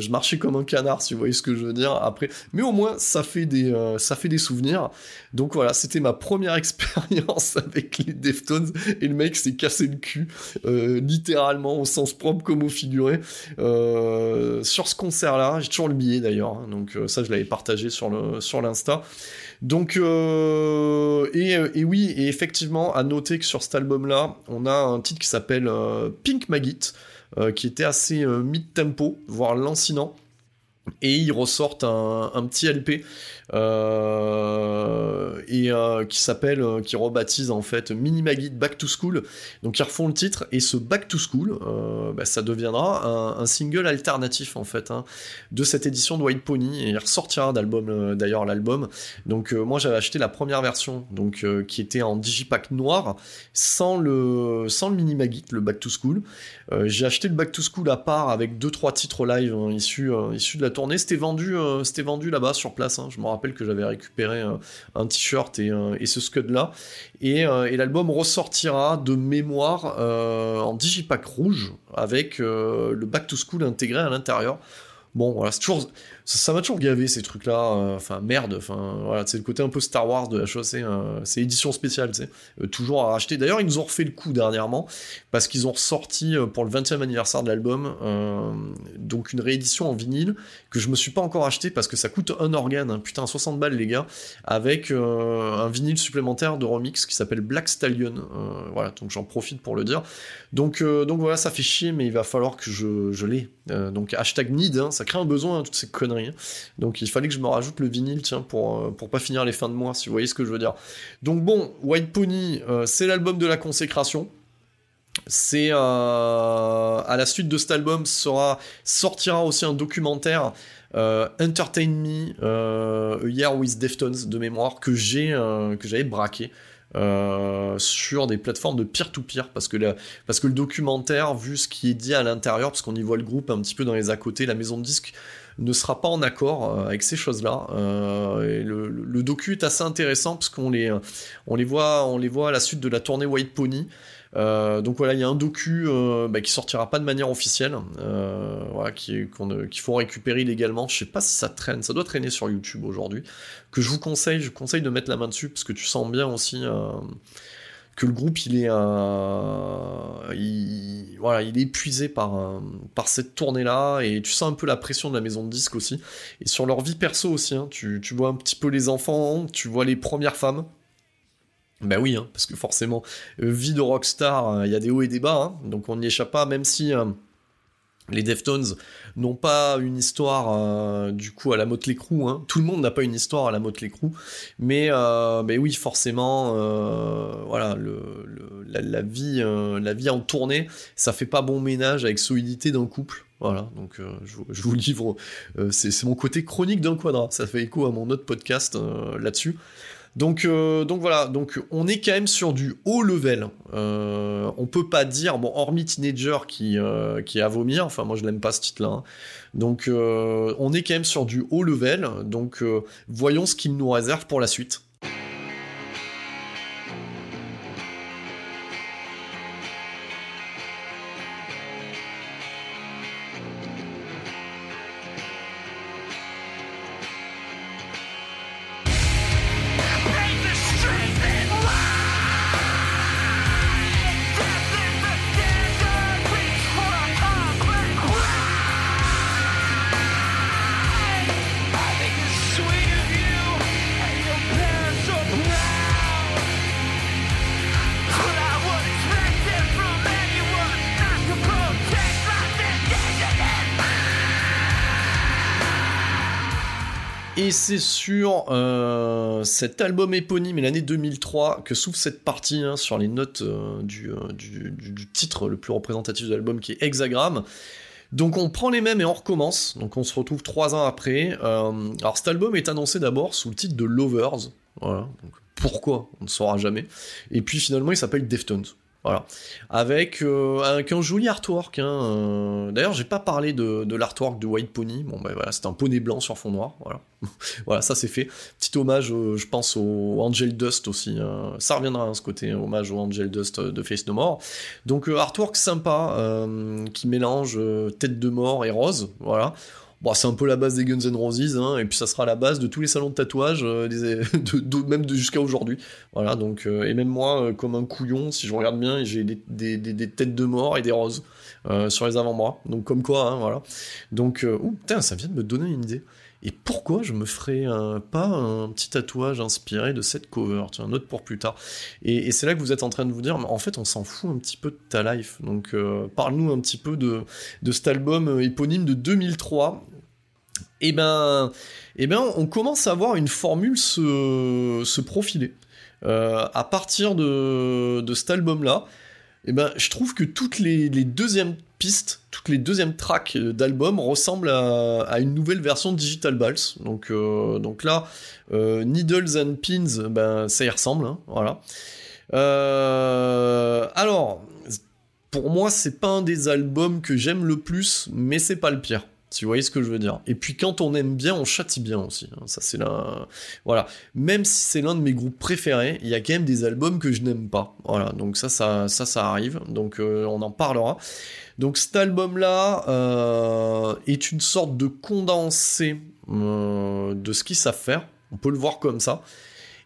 Je marchais comme un canard, si vous voyez ce que je veux dire. Après, mais au moins ça fait des, ça fait des souvenirs. Donc voilà, c'était ma première expérience avec les Deftones et le mec s'est cassé le cul, euh, littéralement au sens propre comme au figuré. Euh, sur ce concert-là, j'ai toujours le billet d'ailleurs, hein, donc euh, ça je l'avais partagé sur le l'insta. Donc et, oui, et effectivement, à noter que sur cet album-là, on a un titre qui s'appelle Pink Maggot, qui était assez mid-tempo, voire lancinant. Et ils ressortent un, petit LP euh, et qui s'appelle, euh, qui rebaptise en fait Mini Maggie Back to School. Donc ils refont le titre et ce Back to School, euh, bah, ça deviendra un, single alternatif en fait hein, de cette édition de White Pony et il ressortira d'album d'ailleurs l'album. Donc moi j'avais acheté la première version donc qui était en digipack noir sans le sans le Maggie, le Back to School. J'ai acheté le Back to School à part avec deux trois titres live hein, issus issus de la tournée. C'était vendu euh, c'était vendu là-bas sur place. hein. Je me rappelle que j'avais récupéré euh, un t-shirt et, euh, ce scud là. Et, et l'album ressortira de mémoire en digipack rouge avec le Back to School intégré à l'intérieur. Bon, voilà, c'est toujours, ça m'a toujours gavé ces trucs-là. euh, Enfin, merde. Enfin, voilà, c'est le côté un peu Star Wars de HOC. hein, c'est édition spéciale, tu sais. Euh, toujours à racheter. D'ailleurs, ils nous ont refait le coup dernièrement parce qu'ils ont ressorti euh, pour le 20e anniversaire de l'album euh, donc une réédition en vinyle que je me suis pas encore acheté parce que ça coûte un organe. hein, putain, 60 balles, les gars, avec euh, un vinyle supplémentaire de remix qui s'appelle Black Stallion. Euh, voilà, donc j'en profite pour le dire. Donc, euh, donc voilà, ça fait chier, mais il va falloir que je, je l'ai. Euh, donc hashtag need, hein, ça crée un besoin, hein, toutes ces conneries. hein. Donc il fallait que je me rajoute le vinyle, tiens, pour, euh, pour pas finir les fins de mois, si vous voyez ce que je veux dire. Donc bon, White Pony, euh, c'est l'album de la consécration. C'est euh, à la suite de cet album sera sortira aussi un documentaire Entertain Me A Year with Deftones de mémoire que j'ai que j'avais braqué euh, sur des plateformes de peer-to-peer parce que parce que le documentaire vu ce qui est dit à l'intérieur parce qu'on y voit le groupe un petit peu dans les à côté la maison de disques ne sera pas en accord euh, avec ces choses-là. Euh, le, docu est assez intéressant parce qu'on les, on les les voit à la suite de la tournée White Pony. Euh, donc voilà, il y a un docu euh, bah, qui sortira pas de manière officielle, euh, qui, qu'on, qu'il faut récupérer illégalement. Je sais pas si ça traîne, ça doit traîner sur YouTube aujourd'hui. Que je vous conseille, je conseille de mettre la main dessus parce que tu sens bien aussi que le groupe il est, il, voilà, il est épuisé par, par cette tournée là et tu sens un peu la pression de la maison de disques aussi et sur leur vie perso aussi. hein. tu, tu vois un petit peu les enfants, tu vois les premières femmes. Ben oui, hein, parce que forcément, euh, vie de rockstar, euh, il y a des hauts et des bas, hein, donc on n'y échappe pas, même si euh, les Deftones n'ont pas une histoire euh, du coup à la Motley Crue, hein. tout le monde n'a pas une histoire à la Motley Crue, mais oui, forcément, voilà, la, vie, en tournée, ça fait pas bon ménage avec solidité d'un couple. Voilà, donc je, vous- je vous livre, c'est mon côté chronique d'un quadrat, ça fait écho à mon autre podcast là-dessus. Donc, euh, donc voilà, donc on est quand même sur du haut level. Euh, on peut pas dire, bon, hormis Teenager qui, euh, qui est à vomir, enfin moi je l'aime pas ce titre-là. hein. Donc euh, on est quand même sur du haut level. Donc euh, voyons ce qu'il nous réserve pour la suite. C'est sur euh, cet album éponyme et l'année 2003 que s'ouvre cette partie hein, sur les notes euh, du, euh, du- titre le plus représentatif de l'album qui est Hexagram. Donc on prend les mêmes et on recommence. Donc on se retrouve trois ans après. Alors cet album est annoncé d'abord sous le titre de Lovers. Voilà. Donc, pourquoi? On ne saura jamais. Et puis finalement il s'appelle Deftones. Voilà. Avec, euh, avec un joli artwork. Hein, euh, D'ailleurs, j'ai pas parlé de, l'artwork de White Pony. Bon, ben voilà, c'est un poney blanc sur fond noir. Voilà, voilà ça c'est fait. Petit hommage, euh, je pense, au Angel Dust aussi. hein. Ça reviendra, hein, ce côté hommage au Angel Dust de Face No More. Donc, artwork sympa, qui mélange tête de mort et rose. Voilà. C'est un peu la base des Guns N' Roses, hein, et puis ça sera la base de tous les salons de tatouage, euh, même jusqu'à aujourd'hui. Voilà, donc, euh, et même moi, euh, comme un couillon, si je regarde bien, j'ai des, têtes de mort et des roses sur les avant-bras. Donc, comme quoi, hein, voilà. Donc, ouh, putain, ça vient de me donner une idée. Et pourquoi je me ferais pas un petit tatouage inspiré de cette cover? Tiens, note pour plus tard. Et, c'est là que vous êtes en train de vous dire, en fait, on s'en fout un petit peu de ta life. Donc, parle-nous un petit peu de, cet album éponyme de 2003. Et ben, eh ben, on commence à voir une formule se, se profiler. Euh, à partir de, de cet album-là, eh ben, je trouve que toutes les, les deuxièmes pistes, toutes les deuxièmes tracks d'album ressemblent à, à une nouvelle version de Digital Balls. Donc, euh, donc là, euh, Needles and Pins, ben, ça y ressemble, hein, voilà. Euh, alors, pour moi, c'est pas un des albums que j'aime le plus, mais c'est pas le pire. Si vous voyez ce que je veux dire. Et puis quand on aime bien, on châtie bien aussi. hein. Ça c'est là, voilà. Même si c'est l'un de mes groupes préférés, il y a quand même des albums que je n'aime pas. Voilà. Donc ça, ça, ça, ça arrive. Donc euh, on en parlera. Donc cet album-là euh, est une sorte de condensé euh, de ce qu'ils savent faire. On peut le voir comme ça.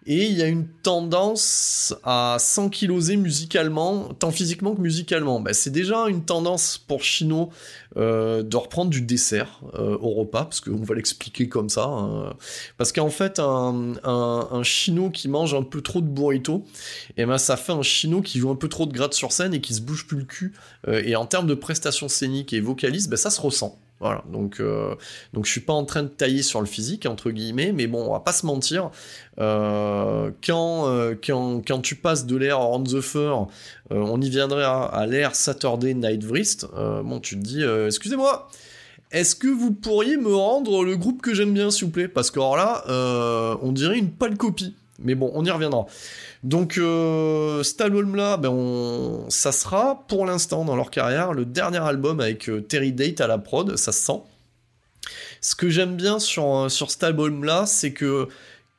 Et il y a une tendance à s'ankyloser musicalement, tant physiquement que musicalement. Bah, c'est déjà une tendance pour Chino euh, de reprendre du dessert euh, au repas, parce qu'on va l'expliquer comme ça. hein. Parce qu'en fait, un, Chino qui mange un peu trop de burrito, et ben ça fait un Chino qui joue un peu trop de gratte sur scène et qui se bouge plus le cul. Euh, et en termes de prestations scéniques et vocalistes, ben ça se ressent. Voilà, donc, euh, donc je suis pas en train de tailler sur le physique, entre guillemets, mais bon, on va pas se mentir, euh, quand, euh, quand, quand tu passes de l'ère On the Fur, euh, on y viendrait à, à l'ère Saturday Night Wrist, euh, bon, tu te dis, excusez-moi, est-ce que vous pourriez me rendre le groupe que j'aime bien, s'il vous plaît? Parce que alors là, on dirait une pâle copie. Mais bon, on y reviendra. Donc, euh, cet album-là, ben ça sera, pour l'instant, dans leur carrière, le dernier album avec euh, Terry Date à la prod, ça se sent. Ce que j'aime bien sur, euh, cet album-là, c'est que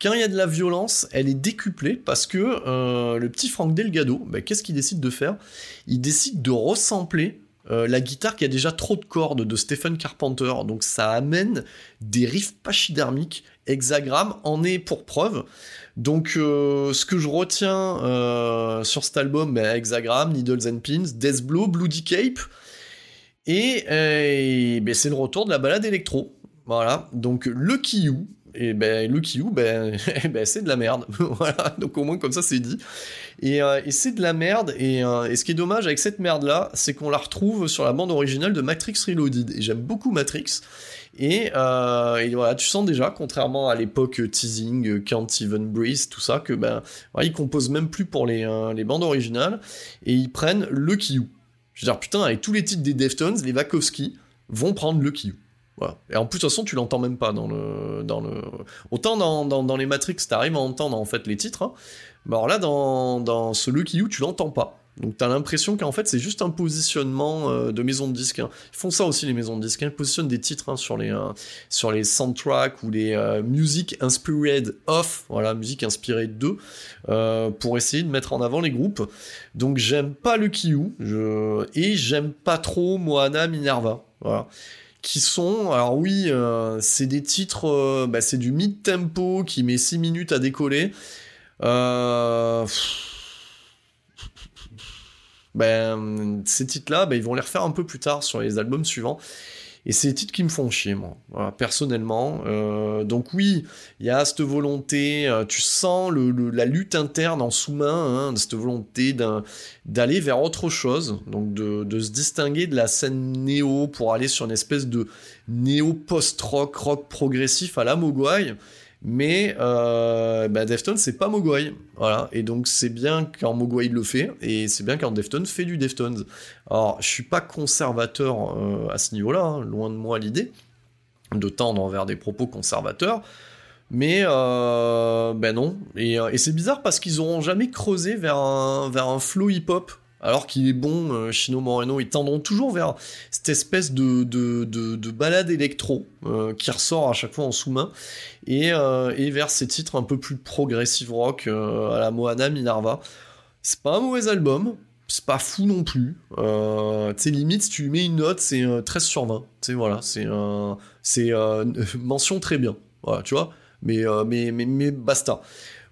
quand il y a de la violence, elle est décuplée parce que euh, le petit Frank Delgado, ben, qu'est-ce qu'il décide de faire? Il décide de ressampler euh, la guitare qui a déjà trop de cordes de Stephen Carpenter. Donc ça amène des riffs pachydermiques. Hexagram en est pour preuve. Donc euh, ce que je retiens euh, sur cet album, ben, Hexagram, Needles and Pins, Death Blow, Bloody Cape. Et, ben, c'est le retour de la balade électro. Voilà, donc Lucky You, et ben You, ben, ben c'est de la merde. voilà, donc au moins comme ça c'est dit. Et, euh, c'est de la merde, et, et ce qui est dommage avec cette merde-là, c'est qu'on la retrouve sur la bande originale de Matrix Reloaded. Et j'aime beaucoup Matrix. Et, euh, et voilà, tu sens déjà, contrairement à l'époque teasing, Can't Even Breathe, tout ça, que ben, ils composent même plus pour les, euh, bandes originales, et ils prennent Lucky You. Je veux dire, putain, avec tous les titres des Deftones, les Wachowski vont prendre You. Voilà. Et en plus, de toute façon, tu l'entends même pas dans le. Dans le... Autant dans les Matrix, t'arrives à entendre en fait les titres, hein. mais alors là, dans, dans ce Lucky You, tu l'entends pas. Donc t'as l'impression qu'en fait c'est juste un positionnement euh, de maison de disques. hein. Ils font ça aussi les maisons de disques. hein. Ils positionnent des titres hein, sur les euh, sur les soundtracks ou les euh, music inspired of, voilà musique inspirée de, euh, pour essayer de mettre en avant les groupes. Donc j'aime pas le je... et j'aime pas trop Moana Minerva. Voilà qui sont, alors oui, c'est des titres, bah, c'est du mid-tempo qui met 6 minutes à décoller. Ben, ces titres-là, ben, ils vont les refaire un peu plus tard sur les albums suivants. Et c'est des titres qui me font chier, moi, personnellement. Euh, donc oui, il y a cette volonté, euh, tu sens la lutte interne en sous-main, hein, cette volonté d'aller vers autre chose, donc de, de se distinguer de la scène néo pour aller sur une espèce de néo post-rock, rock progressif à la Mogwai. Mais euh, bah, Deftones, c'est pas Mogwai. Voilà. Et donc, c'est bien quand Mogwai le fait, et c'est bien quand Deftones fait du Deftones. Alors, je suis pas conservateur euh, à ce niveau-là, hein, loin de moi l'idée de tendre vers des propos conservateurs. Mais euh, ben non. Et, euh, et c'est bizarre parce qu'ils auront jamais creusé vers un, vers un flow hip-hop alors qu'il est bon, euh, Chino Moreno, ils tendront toujours vers cette espèce de, de, de, de balade électro euh, qui ressort à chaque fois en sous-main, et, euh, et vers ces titres un peu plus progressive rock à la Moana Minerva. C'est pas un mauvais album, c'est pas fou non plus. Euh, tu limite, si tu mets une note, c'est euh, 13 sur 20. Tu voilà, c'est c'est mention très bien. Voilà, tu vois. Mais, mais, mais, mais basta.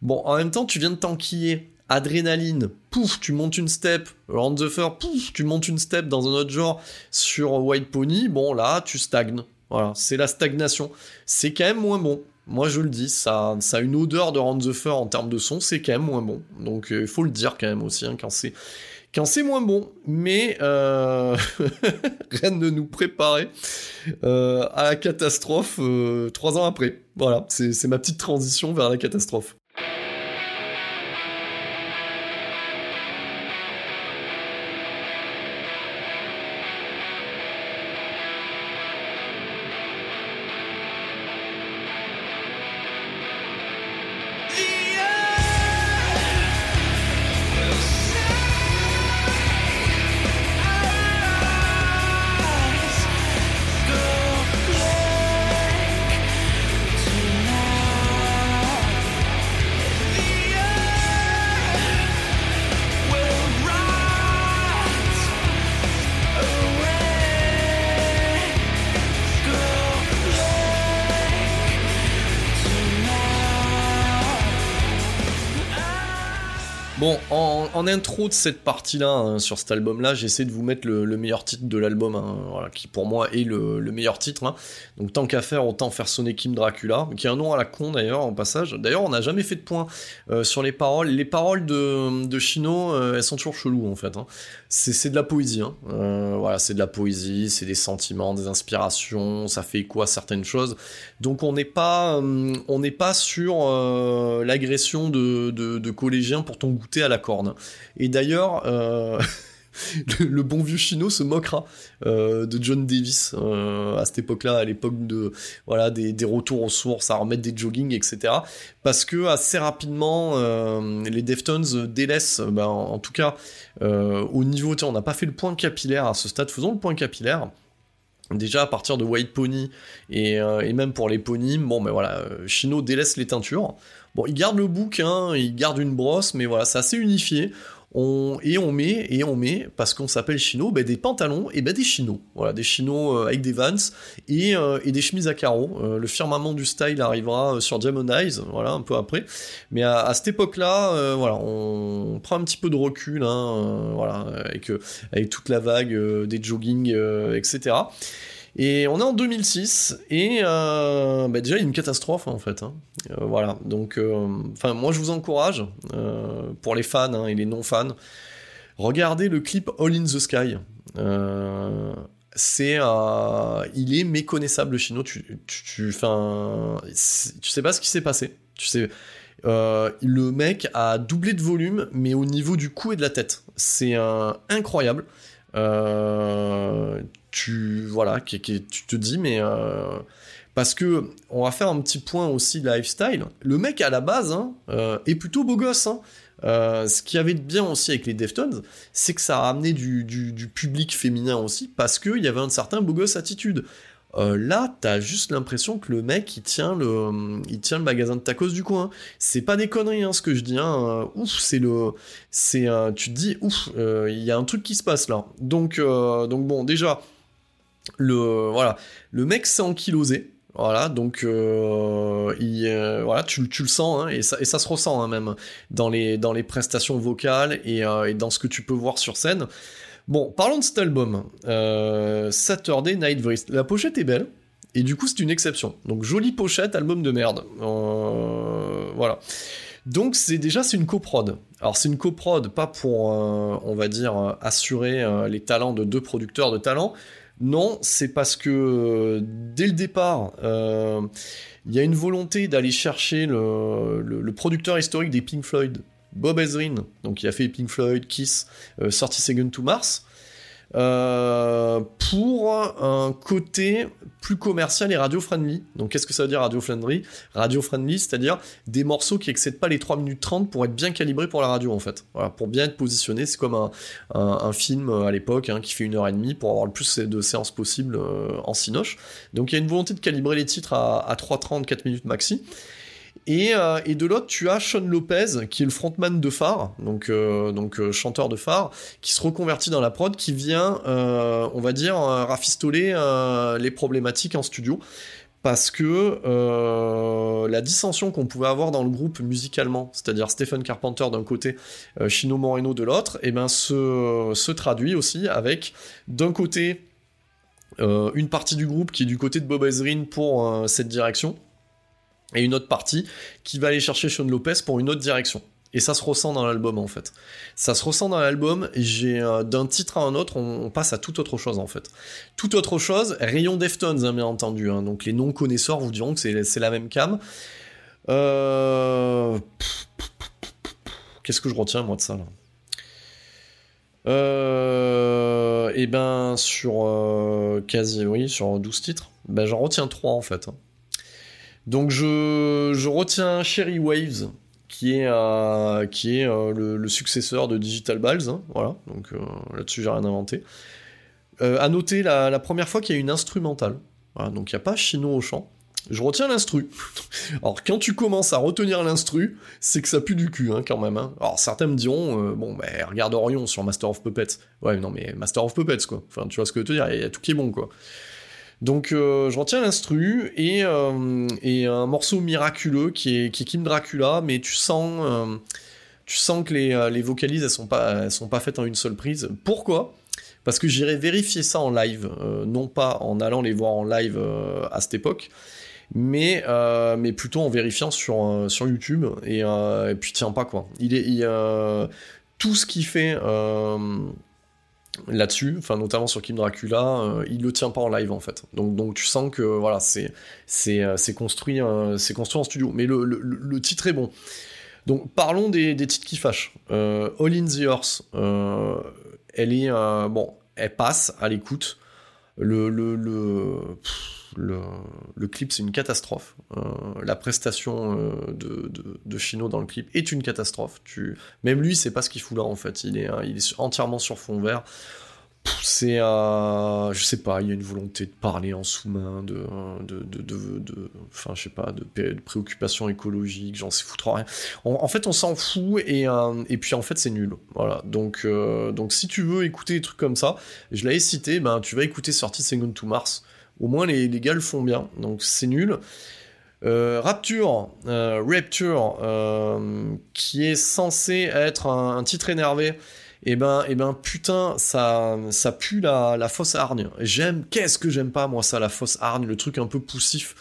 Bon, en même temps, tu viens de t'enquiller. Adrénaline, pouf, tu montes une step. Round the Fur, pouf, tu montes une step dans un autre genre sur White Pony. Bon, là, tu stagnes. Voilà, c'est la stagnation. C'est quand même moins bon. Moi, je le dis, ça, ça a une odeur de Round the Fur en termes de son, c'est quand même moins bon. Donc, il faut le dire quand même aussi, hein, quand c'est quand c'est moins bon, mais euh... rien ne nous préparait euh, à la catastrophe euh, trois ans après. Voilà, c'est ma petite transition vers la catastrophe. En, intro de cette partie-là, hein, sur cet album-là, j'essaie de vous mettre le, le meilleur titre de l'album, hein, qui pour moi est le, le meilleur titre. hein. Donc tant qu'à faire, autant faire sonner Kim Dracula, qui a un nom à la con d'ailleurs, en passage. D'ailleurs, on n'a jamais fait de point euh, sur les paroles. Les paroles de, de Chino, euh, elles sont toujours cheloues en fait. C'est de la poésie. hein. Euh, voilà, c'est de la poésie, c'est des sentiments, des inspirations, ça fait écho à certaines choses. Donc on n'est pas, euh, sur euh, l'agression de, de, collégiens pour ton goûter à la corne. Et d'ailleurs, le, bon vieux Chino se moquera euh, de John Davis euh, à cette époque-là, à l'époque de voilà des, retours aux sources, à remettre des jogging, etc. Parce que assez rapidement, euh, les Deftones délaissent, ben, en, tout cas au niveau, on n'a pas fait le point capillaire à ce stade, faisons le point capillaire. Déjà à partir de White Pony et, même pour l'éponyme, bon ben voilà, Chino délaisse les teintures. Bon, il garde le bouc, hein, il garde une brosse, mais voilà, c'est assez unifié. Et on met, et on met, parce qu'on s'appelle Chino, ben, des pantalons et ben, des chinos. Voilà, des chinos euh, avec des vans et, euh, et des chemises à carreaux. Euh, le firmament du style arrivera sur Diamond Eyes, voilà, un peu après. Mais à, cette époque-là, voilà, on prend un petit peu de recul, hein, voilà, avec, avec toute la vague des jogging, etc. Et on est en 2006 et euh, bah déjà il y a une catastrophe hein, en fait. hein. Euh, voilà, donc euh, enfin moi je vous encourage pour les fans hein, et les non fans, regardez le clip All in the Sky. C'est il est méconnaissable Chino. Tu tu tu, tu sais pas ce qui s'est passé. Tu sais. le mec a doublé de volume, mais au niveau du cou et de la tête. C'est incroyable. Tu voilà, qui, qui- tu te dis mais euh, parce que on va faire un petit point aussi lifestyle. Le mec à la base hein, euh, est plutôt beau gosse. hein. Euh, ce qui avait de bien aussi avec les Deftones, c'est que ça a amené du, du- public féminin aussi, parce qu'il y avait un certain beau gosse attitude. Là, t'as juste l'impression que le mec, il tient le, il tient le magasin de tacos du coin. C'est pas des conneries, hein, ce que je dis. Hein. Ouf, c'est le, c'est, tu te dis, ouf, il y a un truc qui se passe là. Donc, donc bon, déjà, le, voilà, le mec s'est ankylosé. Voilà, donc euh, euh, voilà, tu, le sens, hein, et, ça, se ressent hein, même dans les, dans les prestations vocales et, euh, dans ce que tu peux voir sur scène. Bon, parlons de cet album, euh, Saturday Night Wrist. La pochette est belle, et du coup c'est une exception. Donc jolie pochette, album de merde. Euh, voilà. Donc c'est déjà c'est une coprod. Alors c'est une coprod pas pour euh, on va dire euh, assurer euh, les talents de deux producteurs de talent. Non, c'est parce que euh, dès le départ, euh, il y a une volonté d'aller chercher le, producteur historique des Pink Floyd, Bob Ezrin, donc qui a fait Pink Floyd, Kiss, euh, 30 Seconds to Mars. Euh, pour un côté plus commercial et radio-friendly. Donc qu'est-ce que ça veut dire radio-friendly? Radio-friendly, c'est-à-dire des morceaux qui excèdent pas les 3 minutes 30 pour être bien calibrés pour la radio en fait. Pour bien être positionné, c'est comme un, film euh, à l'époque hein, qui fait une heure et demie pour avoir le plus de séances possible euh, en cinoche. Donc il y a une volonté de calibrer les titres à, à 3.30, 4 minutes maxi. Et, euh, et de l'autre, tu as Sean Lopez, qui est le frontman de Phare, donc, euh, euh, chanteur de Phare, qui se reconvertit dans la prod, qui vient, on va dire, rafistoler les problématiques en studio. Parce que la dissension qu'on pouvait avoir dans le groupe musicalement, c'est-à-dire Stephen Carpenter d'un côté, Chino Moreno de l'autre, et ben se, traduit aussi avec d'un côté une partie du groupe qui est du côté de Bob Ezrin pour cette direction, et une autre partie qui va aller chercher Sean Lopez pour une autre direction. Et ça se ressent dans l'album en fait. Ça se ressent dans l'album, j'ai euh, d'un titre à un autre, on, passe à toute autre chose en fait. Toute autre chose, rayon Deftones hein, bien entendu, hein. donc les non-connaisseurs vous diront que c'est la même cam. Euh... Qu'est-ce que je retiens moi de ça là? Euh, et ben sur euh, quasi oui sur 12 titres, ben j'en retiens 3 en fait. hein. Donc je, je retiens Cherry Waves, qui est, euh, qui est euh, le, successeur de Digital Balls, hein, voilà, donc euh, là-dessus j'ai rien inventé. À noter la, première fois qu'il y a une instrumentale, donc il n'y a pas Chino au chant. Je retiens l'instru. Alors quand tu commences à retenir l'instru, c'est que ça pue du cul hein, quand même. hein. Alors certains me diront, bon ben regarde Orion sur Master of Puppets. Ouais non mais Master of Puppets quoi. Enfin tu vois ce que je veux te dire, il y a tout qui est bon quoi. Donc euh, je retiens l'instru et, euh, et un morceau miraculeux qui est, qui est Kim Dracula, mais tu sens, euh, tu sens que les, les vocalises elles sont, pas, sont pas faites en une seule prise. Pourquoi? Parce que j'irai vérifier ça en live, non pas en allant les voir en live à cette époque, mais, mais plutôt en vérifiant sur, sur YouTube. Et, puis tiens pas quoi. Il est, tout ce qu'il fait. Là-dessus, notamment sur Kim Dracula, euh, il le tient pas en live en fait. Donc, tu sens que voilà, c'est c'est euh, euh, construit en studio. Mais le, titre est bon. Donc parlons des, titres qui fâchent. Euh, All in the euh, elle est bon, elle passe à l'écoute. Le le clip c'est une catastrophe. Euh, la prestation euh, de, Chino dans le clip est une catastrophe. Même lui c'est pas ce qu'il fout là en fait. Il est est entièrement sur fond vert. C'est euh, je sais pas, il y a une volonté de parler en sous-main, de, de, de, enfin je sais pas, de, pré- de préoccupations écologiques, j'en sais foutre rien. En, fait, on s'en fout et, euh, et puis en fait c'est nul. Voilà. Donc donc si tu veux écouter des trucs comme ça, je l'avais cité, ben tu vas écouter Sortie Second to Mars. Au moins les, les gars le font bien. Donc c'est nul. Euh, Rapture, euh, Rapture, euh, qui est censé être un, titre énervé, et ben, et ben putain, ça, ça pue la, la fausse hargne. J'aime, qu'est-ce que j'aime pas moi ça, la fausse hargne, le truc un peu poussif,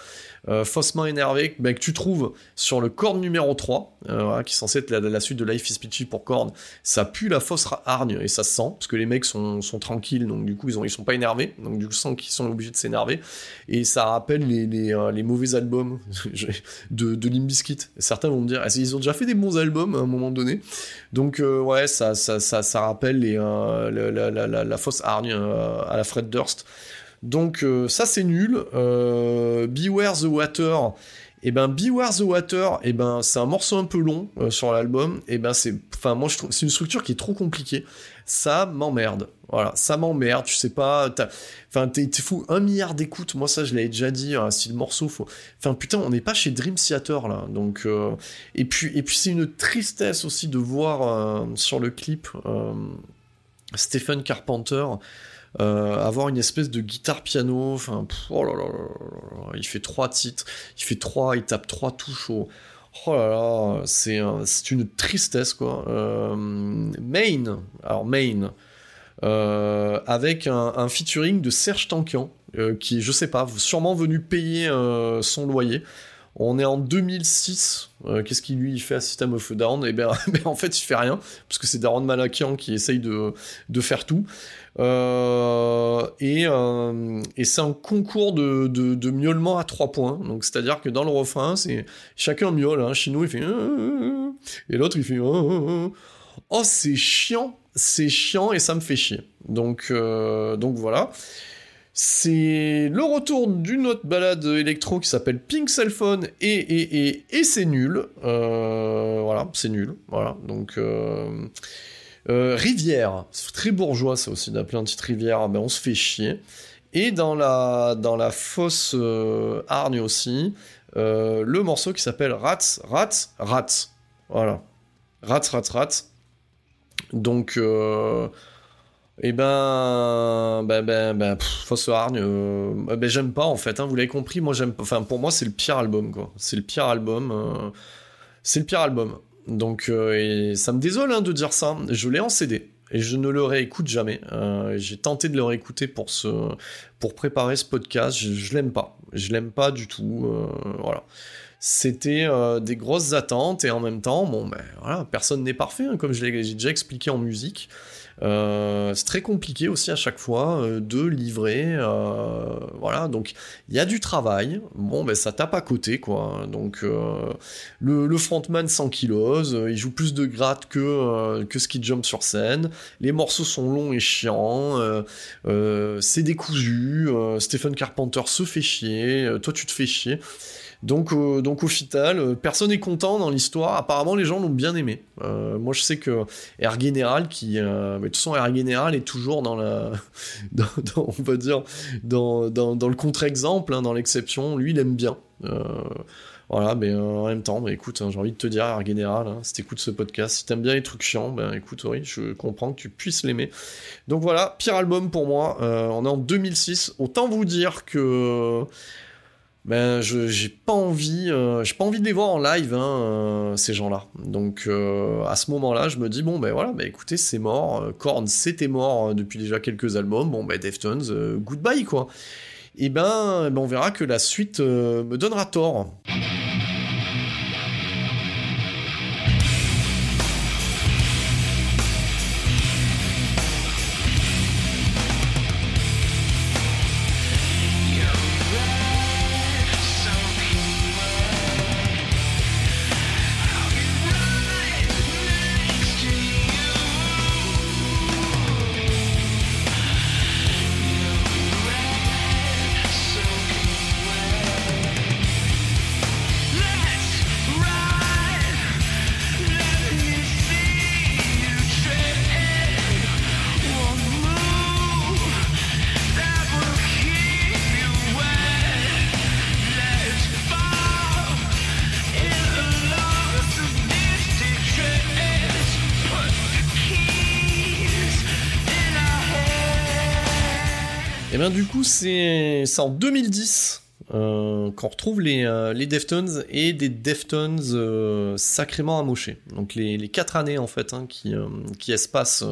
euh, faussement énervé, que tu trouves sur le Korn numéro 3, euh, qui est censé être la, suite de Life is Peachy pour Korn. Ça pue la fausse hargne et ça se sent parce que les mecs sont, sont tranquilles, donc du coup ils, ont, ils sont pas énervés, donc du coup sans qu'ils sont obligés de s'énerver et ça rappelle les, les, euh, mauvais albums de, de Limp Bizkit. Certains vont me dire, ils ont déjà fait des bons albums à un moment donné? Donc euh, ouais, ça, ça, ça, ça rappelle la, la, fausse hargne à la Fred Durst. Donc euh, ça c'est nul. Euh, Beware the Water. Et ben Beware the Water, et ben c'est un morceau un peu long euh, sur l'album. Et ben c'est, enfin moi je trouve, c'est une structure qui est trop compliquée. Ça m'emmerde. Voilà, ça m'emmerde. Tu sais pas, enfin t'es, fou un milliard d'écoutes. Moi ça je l'avais déjà dit. hein, si le morceau faut, enfin putain on n'est pas chez Dream Theater là. Donc et puis et puis c'est une tristesse aussi de voir sur le clip Stephen Carpenter avoir une espèce de guitare piano, enfin, oh il fait trois titres, il fait trois, il tape trois touches au, oh là là, c'est un- une tristesse quoi. Euh, Main, alors Main, euh, avec un, featuring de Serge Tankian, euh, qui, je sais pas, sûrement venu payer euh, son loyer. On est en 2006. euh, Qu'est-ce qu'il lui fait à System of a Down? Et ben, ben, en fait, il fait rien parce que c'est Darren Malakian qui essaye de, de faire tout. Euh, et euh, et c'est un concours de, miaulement à trois points. Donc c'est-à-dire que dans le refrain, c'est chacun miaule. Hein. Chino il fait euh, et l'autre il fait oh c'est chiant, c'est chiant et ça me fait chier. Donc, voilà. C'est le retour d'une autre balade électro qui s'appelle Pink Cell Phone et, et, c'est nul. Voilà, c'est nul. Voilà, donc... Euh, Rivière, très bourgeois ça aussi d'appeler un titre Rivière, ben on se fait chier. Et dans la, dans la fosse euh, hargne aussi, euh, le morceau qui s'appelle Rats, Rats, Rats. Voilà. Rats, Rats, Rats. Donc, euh, eh ben, ben, ben, ben fosse hargne, euh, ben j'aime pas en fait, hein, vous l'avez compris, moi j'aime pas, enfin pour moi c'est le pire album quoi. C'est le pire album, c'est le pire album. Donc, euh, ça me désole hein, de dire ça, je l'ai en CD et je ne le réécoute jamais. Euh, J'ai tenté de le réécouter pour, ce, pour préparer ce podcast, je, l'aime pas. Je l'aime pas du tout. euh, voilà. C'était des grosses attentes et en même temps, bon, ben personne n'est parfait, hein, comme je l'ai déjà expliqué en musique. Euh, c'est très compliqué aussi à chaque fois euh, de livrer, euh, voilà. Donc il y a du travail. Bon, ben ça tape à côté, quoi. Donc le, frontman 100 kilos, euh, il joue plus de gratte que que ce qui jump sur scène. Les morceaux sont longs et chiants. c'est décousu. Stephen Carpenter se fait chier. toi, tu te fais chier. Donc, donc au final, euh, personne n'est content dans l'histoire. Apparemment, les gens l'ont bien aimé. Euh, moi, je sais que Air General, qui, euh, mais de toute façon, Air General est toujours dans la, on va dire, dans, dans, dans le contre-exemple, hein, dans l'exception. Lui, il aime bien. Voilà, mais en même temps, bah, écoute, hein, j'ai envie de te dire, Air General, hein, si t'écoutes ce podcast, si t'aimes bien les trucs chiants, ben écoute, oui, je comprends que tu puisses l'aimer. Donc voilà, pire album pour moi. On est en 2006. Autant vous dire que ben j'ai pas envie euh, j'ai pas envie de les voir en live hein, euh, ces gens-là. Donc euh, à ce moment-là je me dis bon ben voilà ben écoutez c'est mort Korn c'était mort depuis déjà quelques albums. Bon ben Deftones goodbye quoi. Et ben, ben on verra que la suite me donnera tort du coup c'est en 2010 euh, qu'on retrouve les, euh, les Deftones et des Deftones euh, sacrément amochés. Donc les, les quatre années en fait hein, qui, qui espacent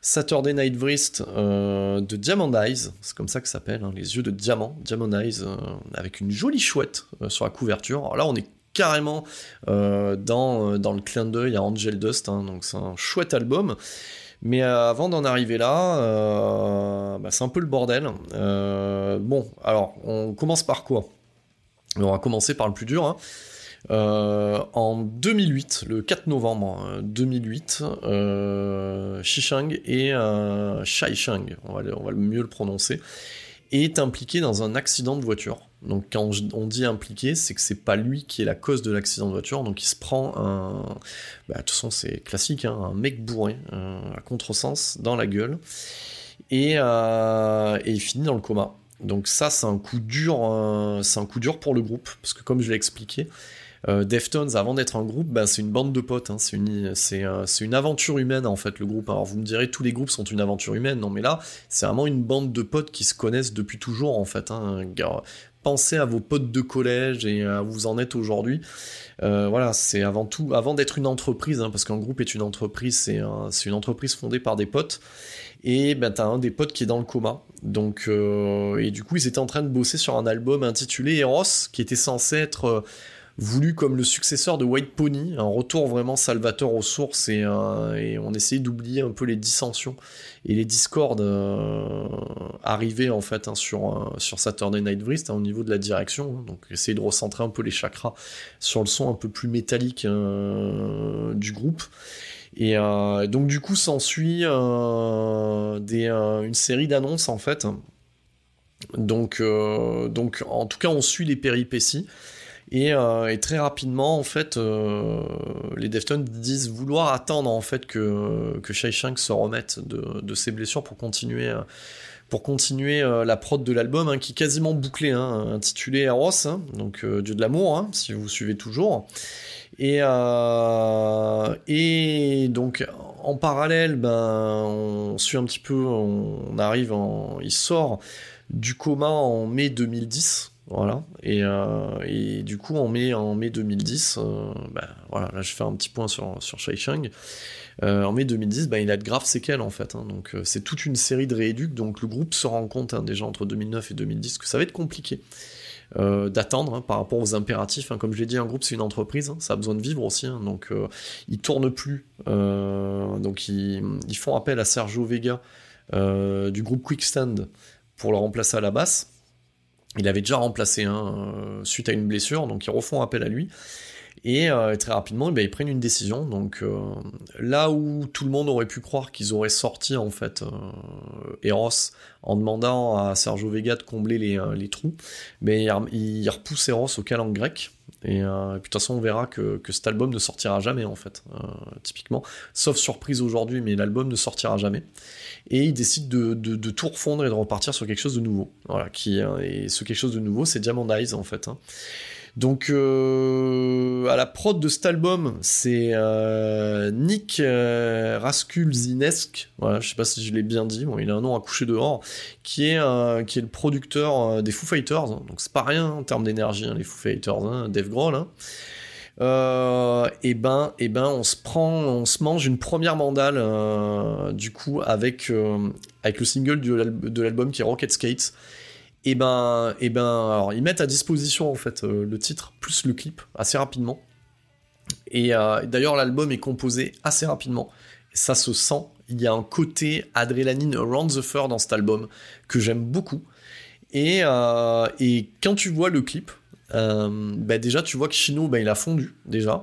Saturday Night Wrist euh, de Diamond Eyes, c'est comme ça que ça s'appelle, hein, les yeux de diamant, Diamond Eyes, avec une jolie chouette sur la couverture. Alors là on est carrément dans, dans le clin d'œil à Angel Dust, hein, donc c'est un chouette album. Mais euh, avant d'en arriver là, euh, bah, c'est un peu le bordel. Euh, bon, alors, on commence par quoi? On va commencer par le plus dur. hein. En 2008, le 4 novembre euh, 2008, euh, Shishang et Shaishang, on va, on va mieux le prononcer, est impliqué dans un accident de voiture. Donc quand on dit impliqué, c'est que c'est pas lui qui est la cause de l'accident de voiture, donc il se prend un... Bah, de toute façon c'est classique, hein, un mec bourré, euh, à contresens, dans la gueule, et, euh, et il finit dans le coma. Donc ça c'est un coup dur, euh, c'est un coup dur pour le groupe, parce que comme je l'ai expliqué, Deftones, avant d'être un groupe, bah, c'est une bande de potes, hein, c'est une, une aventure humaine en fait le groupe. Alors vous me direz tous les groupes sont une aventure humaine, non mais là c'est vraiment une bande de potes qui se connaissent depuis toujours en fait. Hein. Pensez à vos potes de collège et à où vous en êtes aujourd'hui. Euh, voilà, c'est avant tout, avant d'être une entreprise, hein, parce qu'un groupe est une entreprise, c'est une entreprise fondée par des potes. Et ben t'as un des potes qui est dans le coma. Donc euh, et du coup ils étaient en train de bosser sur un album intitulé Eros, qui était censé être euh, voulu comme le successeur de White Pony, un retour vraiment salvateur aux sources et, euh, on essayait d'oublier un peu les dissensions et les discords euh, arrivés en fait hein, sur, euh, sur Saturday Night Wrist hein, au niveau de la direction. donc essayer de recentrer un peu les chakras sur le son un peu plus métallique du groupe. Et donc du coup s'ensuit une série d'annonces en fait. Donc, donc en tout cas on suit les péripéties. Et, euh, et très rapidement, en fait, euh, les Deftones disent vouloir attendre en fait que, que Shai Shank se remette de, de ses blessures pour continuer, euh, pour continuer la prod de l'album, hein, qui est quasiment bouclé, hein, intitulé Eros, hein, donc Dieu de l'amour, si vous suivez toujours. Et, et donc en parallèle, ben, on suit un petit peu, on arrive en, il sort du coma en mai 2010. Voilà. Et, euh, et du coup, en mai, en mai 2010, euh, bah, voilà, là je fais un petit point sur, sur Shai. Euh, en mai 2010, bah, il a de graves séquelles en fait. hein. donc c'est toute une série de rééduques. Donc le groupe se rend compte hein, déjà entre 2009 et 2010 que ça va être compliqué d'attendre hein, par rapport aux impératifs. Comme je l'ai dit, un groupe c'est une entreprise, ça a besoin de vivre aussi. donc ils tournent plus. Donc ils, ils font appel à Sergio Vega du groupe Quickstand pour le remplacer à la basse. Il avait déjà remplacé un euh, suite à une blessure, donc ils refont appel à lui. Et euh, très rapidement, ben, ils prennent une décision. Donc euh, là où tout le monde aurait pu croire qu'ils auraient sorti en fait euh, Eros en demandant à Sergio Vega de combler les, trous, mais il, rem- il repousse Eros au calendes grec. Et, puis de toute façon, on verra que, cet album ne sortira jamais en fait, typiquement. Sauf surprise aujourd'hui, mais l'album ne sortira jamais et il décide de, tout refondre et de repartir sur quelque chose de nouveau. Voilà, et ce quelque chose de nouveau, c'est Diamond Eyes en fait. hein. Donc euh, à la prod de cet album, c'est euh, Nick euh, Raskulzinesk, voilà, je sais pas si je l'ai bien dit, bon, il a un nom à coucher dehors, qui est, le producteur euh, des Foo Fighters, donc c'est pas rien en termes d'énergie, hein, les Foo Fighters, hein, Dave Grohl. hein. Et ben, et ben, on se prend, on se mange une première mandale du coup avec avec le single de l'album qui est Rocket Skates. Et ben, et ben, alors ils mettent à disposition en fait euh, le titre plus le clip assez rapidement. Et euh, d'ailleurs l'album est composé assez rapidement. Ça se sent. Il y a un côté adrénaline around the fur dans cet album que j'aime beaucoup. Et, euh, quand tu vois le clip, euh, bah déjà tu vois que Chino bah, il a fondu déjà.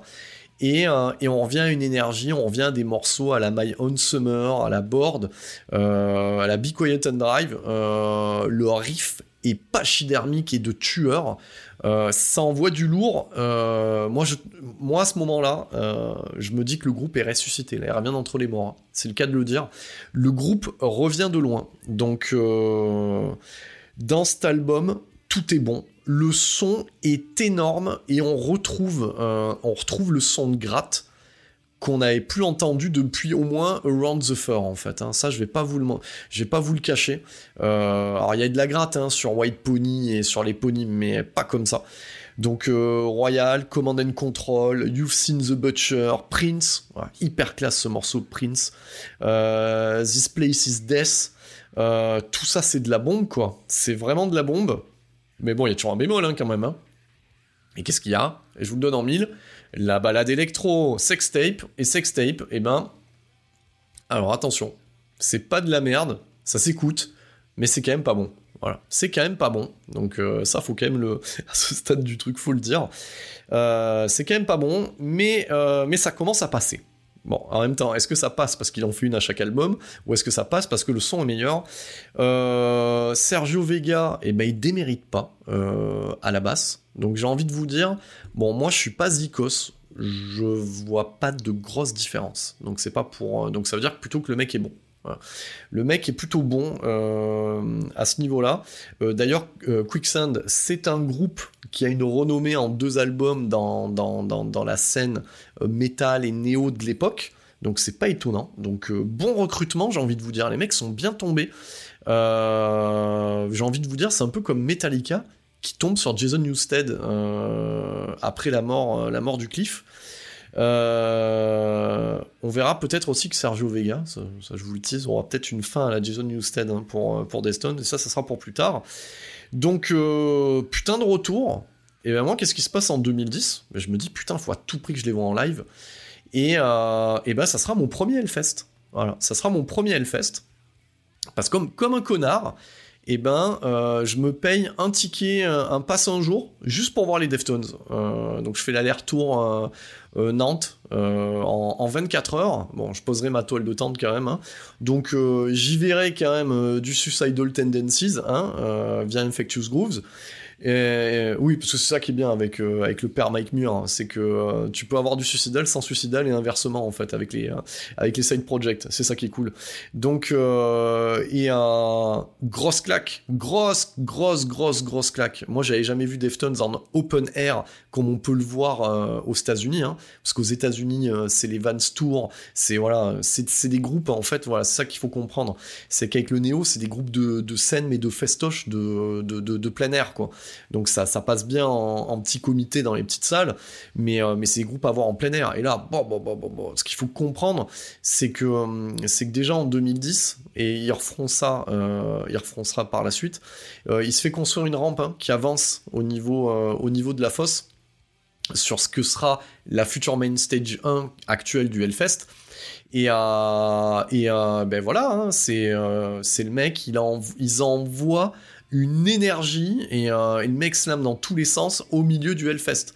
Et, on revient à une énergie, on revient à des morceaux à la My Own Summer, à la Board, à la Be Quiet and Drive. Le riff est pachydermique et de tueur. Euh, ça envoie du lourd. Euh, moi, je, moi, à ce moment-là, euh, je me dis que le groupe est ressuscité. Là, il revient d'entre les morts. hein. C'est le cas de le dire. Le groupe revient de loin. Donc, dans cet album, tout est bon. Le son est énorme et on retrouve, on retrouve le son de gratte qu'on n'avait plus entendu depuis au moins Around the Fur en fait. hein. Ça, je vais pas vous le, vais pas vous le cacher. Euh, alors il y a de la gratte hein, sur White Pony et sur les Pony, mais pas comme ça. Donc euh, Royal, Command and Control, You've Seen the Butcher, Prince, hyper classe ce morceau Prince, euh, This Place is Death, tout ça c'est de la bombe quoi, c'est vraiment de la bombe, mais bon il y a toujours un bémol hein, quand même. hein. Et qu'est-ce qu'il y a? Et je vous le donne en mille, la balade électro, sextape, et sextape, et ben... Alors attention, c'est pas de la merde, ça s'écoute, mais c'est quand même pas bon. Voilà, c'est quand même pas bon. Donc euh, ça, faut quand même le... À ce stade du truc, faut le dire. Euh, c'est quand même pas bon, mais, euh, mais ça commence à passer. Bon, en même temps, est-ce que ça passe parce qu'il en fait une à chaque album, ou est-ce que ça passe parce que le son est meilleur? Euh, Sergio Vega, eh ben, il démérite pas euh, à la basse. Donc j'ai envie de vous dire, bon, moi je suis pas Zikos, je vois pas de grosse différence. Donc c'est pas pour, donc ça veut dire plutôt que le mec est bon. Le mec est plutôt bon euh, à ce niveau-là. Euh, D'ailleurs, euh, Quicksand, c'est un groupe qui a une renommée en deux albums dans, dans, dans, la scène métal et néo de l'époque. Donc c'est pas étonnant. Donc bon recrutement, j'ai envie de vous dire. Les mecs sont bien tombés. J'ai envie de vous dire, c'est un peu comme Metallica qui tombe sur Jason Newsted après la mort, la mort du Cliff. Euh, on verra peut-être aussi que Sergio Vega, ça, je vous le tease, aura peut-être une fin à la Jason Newsted hein, pour, pour Deston, et ça, ça sera pour plus tard. Donc, euh, putain de retour. Et ben moi, qu'est-ce qui se passe en 2010 Ben, Je me dis, putain, faut à tout prix que je les vois en live. Et, euh, et ben, ça sera mon premier Hellfest. Voilà, ça sera mon premier Hellfest. Parce que comme, comme un connard, et ben, euh, je me paye un ticket, un pass un jour, juste pour voir les Deftones. Euh, donc je fais l'aller-retour euh, euh, Nantes euh, en, en 24 heures. Bon, je poserai ma toile de tente quand même. hein. Donc euh, j'y verrai quand même euh, du Suicidal Tendencies hein, euh, via Infectious Grooves. Et, oui, parce que c'est ça qui est bien avec, euh, avec le père Mike Muir, hein, c'est que euh, tu peux avoir du suicidal sans suicidal et inversement en fait avec les, euh, avec les side projects, c'est ça qui est cool. Donc, et un grosse claque, grosse, grosse, grosse, grosse claque. Moi, j'avais jamais vu Deftones en open air comme on peut le voir aux États-Unis, hein, parce qu'aux États-Unis, c'est les Vans Tour, c'est voilà, des groupes en fait, voilà, c'est ça qu'il faut comprendre. C'est qu'avec le néo, c'est des groupes de, de scène mais de festoche, de, de, de, de plein air quoi. Donc ça, passe bien en, en petit comité dans les petites salles, mais, euh, c'est des groupes à voir en plein air. Et là, ce qu'il faut comprendre, c'est que, euh, déjà en 2010, et ils referont ça, euh, ils ça par la suite, euh, il se fait construire une rampe hein, qui avance au niveau, au niveau de la fosse sur ce que sera la future main stage 1 actuelle du Hellfest. Et, ben voilà, hein, c'est le mec, ils envoient une énergie et, euh, et le mec slam dans tous les sens au milieu du Hellfest.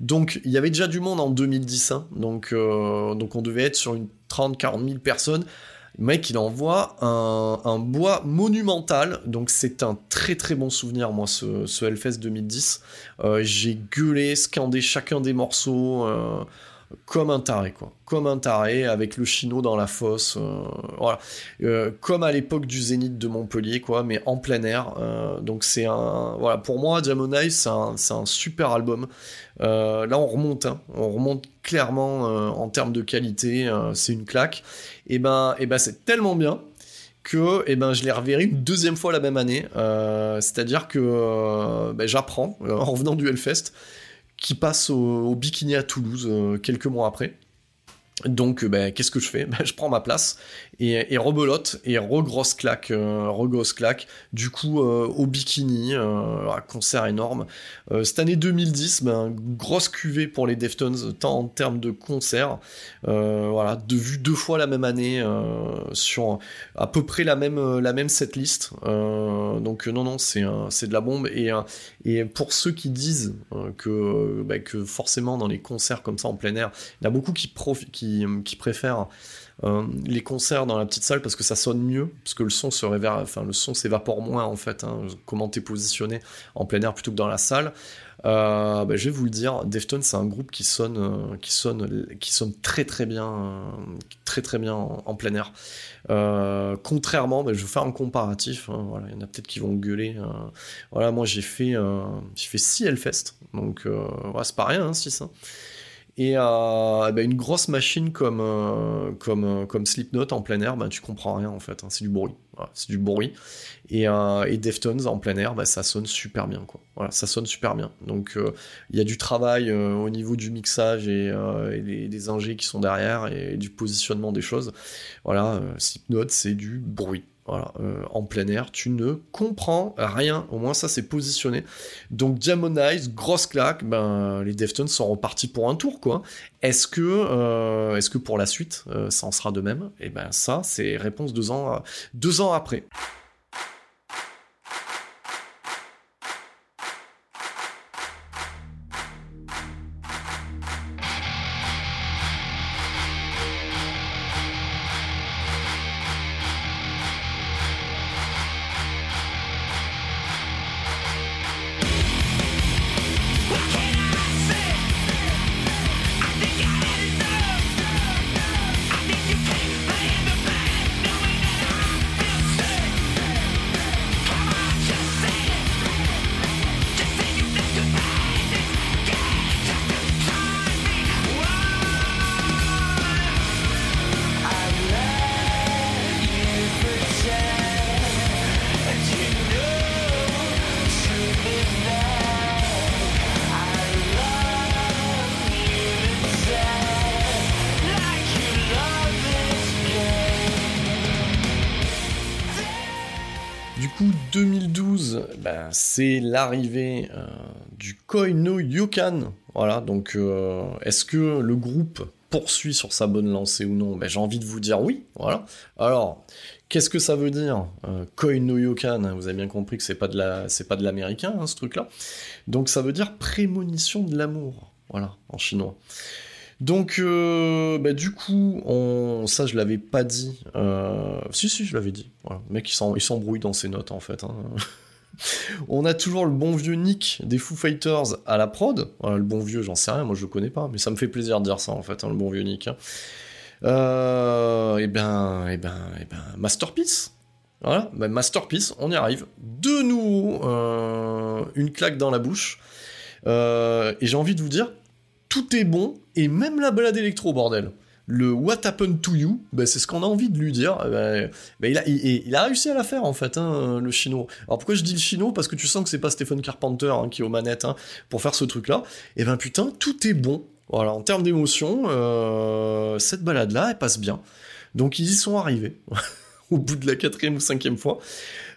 Donc il y avait déjà du monde en 2010, hein, donc, euh, donc on devait être sur une 30-40 000 personnes. Le mec, il envoie un, bois monumental, donc c'est un très très bon souvenir, moi, ce, ce Hellfest 2010. Euh, J'ai gueulé, scandé chacun des morceaux, euh, comme un taré, quoi. Comme un taré, avec le chino dans la fosse, euh, voilà. Euh, comme à l'époque du Zénith de Montpellier, quoi, mais en plein air. euh, donc c'est un... Voilà, pour moi, Diamond Eyes, c'est un, un super album. Là, on remonte, hein. on remonte clairement en termes de qualité, c'est une claque. Et ben, et ben c'est tellement bien que eh ben, je l'ai reverrai une deuxième fois la même année. C'est-à-dire que ben, j'apprends, en revenant du Hellfest, qui passe au, Bikini à Toulouse euh, quelques mois après. Donc, euh, ben, qu'est-ce que je fais? Ben, Je prends ma place et, rebelote et regrosse claque, euh, regrosse claque. Du coup, euh, au bikini, euh, un concert énorme. Cette année 2010, ben, grosse cuvée pour les Deftones, tant en termes de concerts, euh, voilà, de vue deux fois la même année sur à peu près la même la même setlist. Donc non non, c'est c'est de la bombe et et pour ceux qui disent que bah, que forcément dans les concerts comme ça en plein air, il y en a beaucoup qui profi- qui qui préfèrent euh, les concerts dans la petite salle parce que ça sonne mieux, parce que le son se enfin s'évapore moins en fait. hein, comment t'es positionné en plein air plutôt que dans la salle. Euh, bah, je vais vous le dire, Deftones c'est un groupe qui sonne, euh, qui sonne, qui sonne très très bien, très très bien en, plein air. Contrairement, bah, je vais faire un comparatif. hein, voilà, il y en a peut-être qui vont gueuler. voilà, moi j'ai fait, j'ai fait 6 Hellfest, donc c'est pas rien, 6 et euh, bah, une grosse machine comme, euh, comme, euh, comme Slipknot en plein air, bah, tu comprends rien en fait, hein, c'est du bruit. C'est du bruit. Et, euh, et Deftones en plein air, bah, ça sonne super bien. Quoi. Ça sonne super bien. Donc il y a du travail au niveau du mixage et, des, des ingés qui sont derrière et du positionnement des choses. Voilà, Slipknot, c'est du bruit. Voilà, euh, en plein air, tu ne comprends rien. Au moins, ça, c'est positionné. Donc, Diamond Eyes, grosse claque. Ben, les Deftones sont repartis pour un tour, quoi. Est-ce que, euh, pour la suite, euh, ça en sera de même? Et ben, ça, c'est réponse deux ans après. C'est l'arrivée euh, du Koi no Yokan. Voilà, donc euh, est-ce que le groupe poursuit sur sa bonne lancée ou non? Ben, J'ai envie de vous dire oui. Voilà. Alors, qu'est-ce que ça veut dire euh, Koi no hein, Vous avez bien compris que c'est pas de pas de l'américain, hein, ce truc-là. Donc ça veut dire prémonition de l'amour. Voilà, en chinois. Donc, euh, bah, du coup, on... ça, je l'avais pas dit. Si, si, je l'avais dit. Le mec, il s'embrouille dans ses notes, en fait. hein. On a toujours le bon vieux Nick des Foo Fighters à la prod. Le bon vieux, j'en sais rien, moi, je le connais pas. Mais ça me fait plaisir de dire ça, en fait, hein, le bon vieux Nick. hein. Euh, et ben, et ben, et ben, Masterpiece. Voilà, ben, Masterpiece, on y arrive. De nouveau, euh, une claque dans la bouche. Euh, et j'ai envie de vous dire, tout est bon, et même la balade électro, bordel. Le What Happened to You, ben, c'est ce qu'on a envie de lui dire. Eh Ben, ben, il, a, réussi à la faire, en fait, hein, le chino. Alors pourquoi je dis le chino? Parce que tu sens que c'est pas Stephen Carpenter hein, qui est aux manettes hein, pour faire ce truc-là. Et ben putain, tout est bon. Voilà, en termes d'émotion, euh, cette balade-là, elle passe bien. Donc ils y sont arrivés. au bout de la quatrième ou cinquième fois.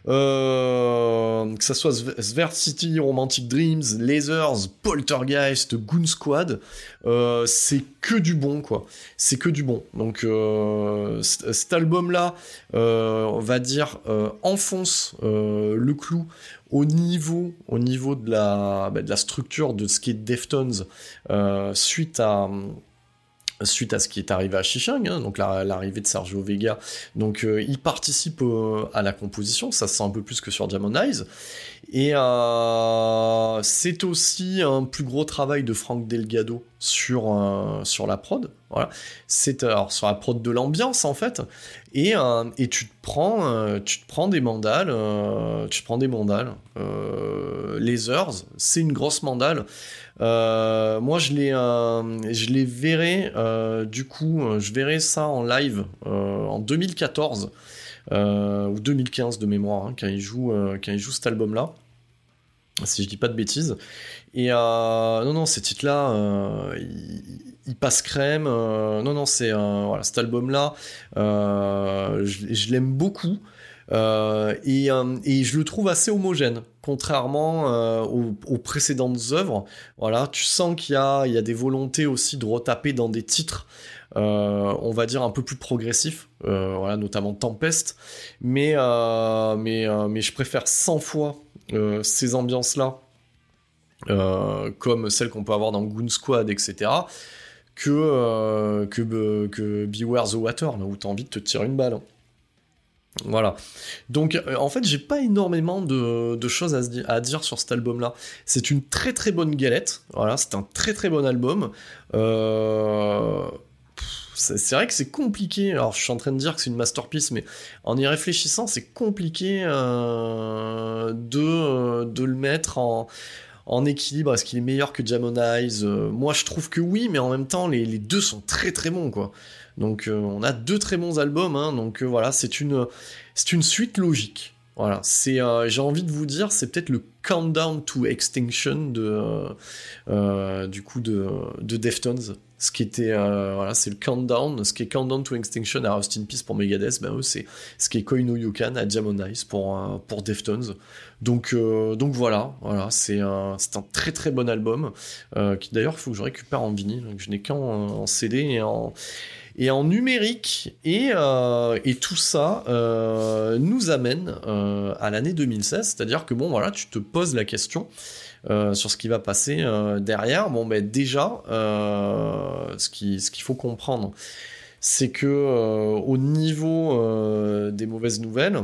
Euh, que ça soit Sve- Svert City, Romantic Dreams, Lasers, Poltergeist, Goon Squad, euh, c'est que du bon, quoi. C'est que du bon. Donc, euh, cet album-là, on va dire, enfonce le clou au niveau, au niveau de la, bah, de la structure de ce qui est Deftones suite à suite à ce qui est arrivé à Shishang, hein, donc la- l'arrivée de Sergio Vega. Donc euh, il participe à la composition, ça se sent un peu plus que sur Diamond Eyes. Et euh, c'est aussi un plus gros travail de Frank Delgado sur, euh, sur la prod. Voilà. C'est euh, alors sur la prod de l'ambiance en fait. Et, et tu te prends, tu te prends des mandales, tu prends des mandales. Euh, Lasers, c'est une grosse mandale. Moi, je les, je les verrai, du coup, je verrai ça en live en 2014 euh, ou 2015 de mémoire, hein, quand il joue, euh, quand joue cet album-là, si je dis pas de bêtises. Et euh, non, non, ces titres-là, euh, ils, passent crème. euh, non, non, c'est euh, voilà, cet album-là, euh, je, l'aime beaucoup. Euh, et, euh, je le trouve assez homogène, contrairement euh, aux, aux précédentes œuvres. Voilà, tu sens qu'il y a, y a des volontés aussi de retaper dans des titres, euh, on va dire un peu plus progressifs, euh, voilà, notamment Tempest. Mais, euh, mais, euh, je préfère 100 fois euh, ces ambiances-là, euh, comme celles qu'on peut avoir dans Goon Squad, etc., que, euh, que, be- que Beware the Water, là où t'as envie de te tirer une balle. Voilà. Donc, euh, en fait, j'ai pas énormément de, choses à, à dire sur cet album-là. C'est une très très bonne galette. Voilà, c'est un très très bon album. Euh, C'est vrai que c'est compliqué. Alors, je suis en train de dire que c'est une masterpiece, mais en y réfléchissant, c'est compliqué euh, de, de le mettre en, équilibre. Est-ce qu'il est meilleur que Jamon Eyes? Euh, Moi, je trouve que oui, mais en même temps, les, deux sont très très bons, quoi. Donc, euh, on a deux très bons albums. hein. donc, euh, voilà, c'est une, suite logique. Voilà, c'est, euh, j'ai envie de vous dire, c'est peut-être le countdown to extinction euh, euh, du coup de, de Deftones. Ce qui était, euh, voilà, c'est le countdown. Ce qui est countdown to extinction à Rust in Peace pour Megadeth, ben eux, c'est ce qui est Koino Yukan à Diamond Eyes pour, euh, pour Deftones. Donc, euh, donc voilà, voilà, c'est un, c'est un très très bon album euh, qui d'ailleurs il faut que je récupère en vinyle, que je n'ai qu'en en CD et en et en numérique. Et, et tout ça nous amène à l'année 2016, c'est-à-dire que bon voilà, tu te poses la question euh, sur ce qui va passer euh, derrière. Bon ben déjà, euh, ce qui ce qu'il faut comprendre, c'est que au niveau des mauvaises nouvelles,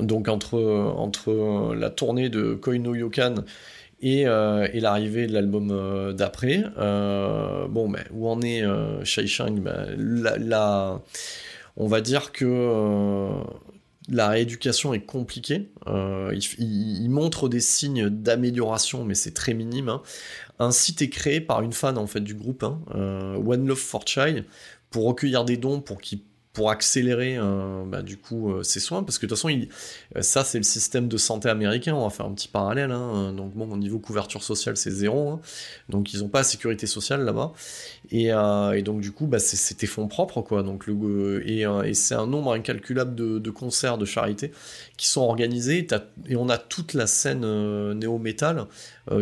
donc entre entre la tournée de Koino Yokan et, et l'arrivée de l'album d'après. Bon, ben, où en est Shai Shang? Ben, On va dire que la rééducation est compliquée. Euh, il, montre des signes d'amélioration, mais c'est très minime. hein. Un site est créé par une fan en fait du groupe, hein, euh, One Love for Chai, pour recueillir des dons pour qu'il pour accélérer euh, bah, du coup euh, ses soins parce que de toute façon il, euh, ça c'est le système de santé américain on va faire un petit parallèle hein. donc bon au niveau couverture sociale c'est zéro hein. donc ils ont pas la sécurité sociale là-bas et, euh, et donc du coup bah, c'est- fonds propres quoi donc le euh, et, euh, et c'est un nombre incalculable de, concerts de charité qui sont organisés T'as- et on a toute la scène euh, néo-métal euh,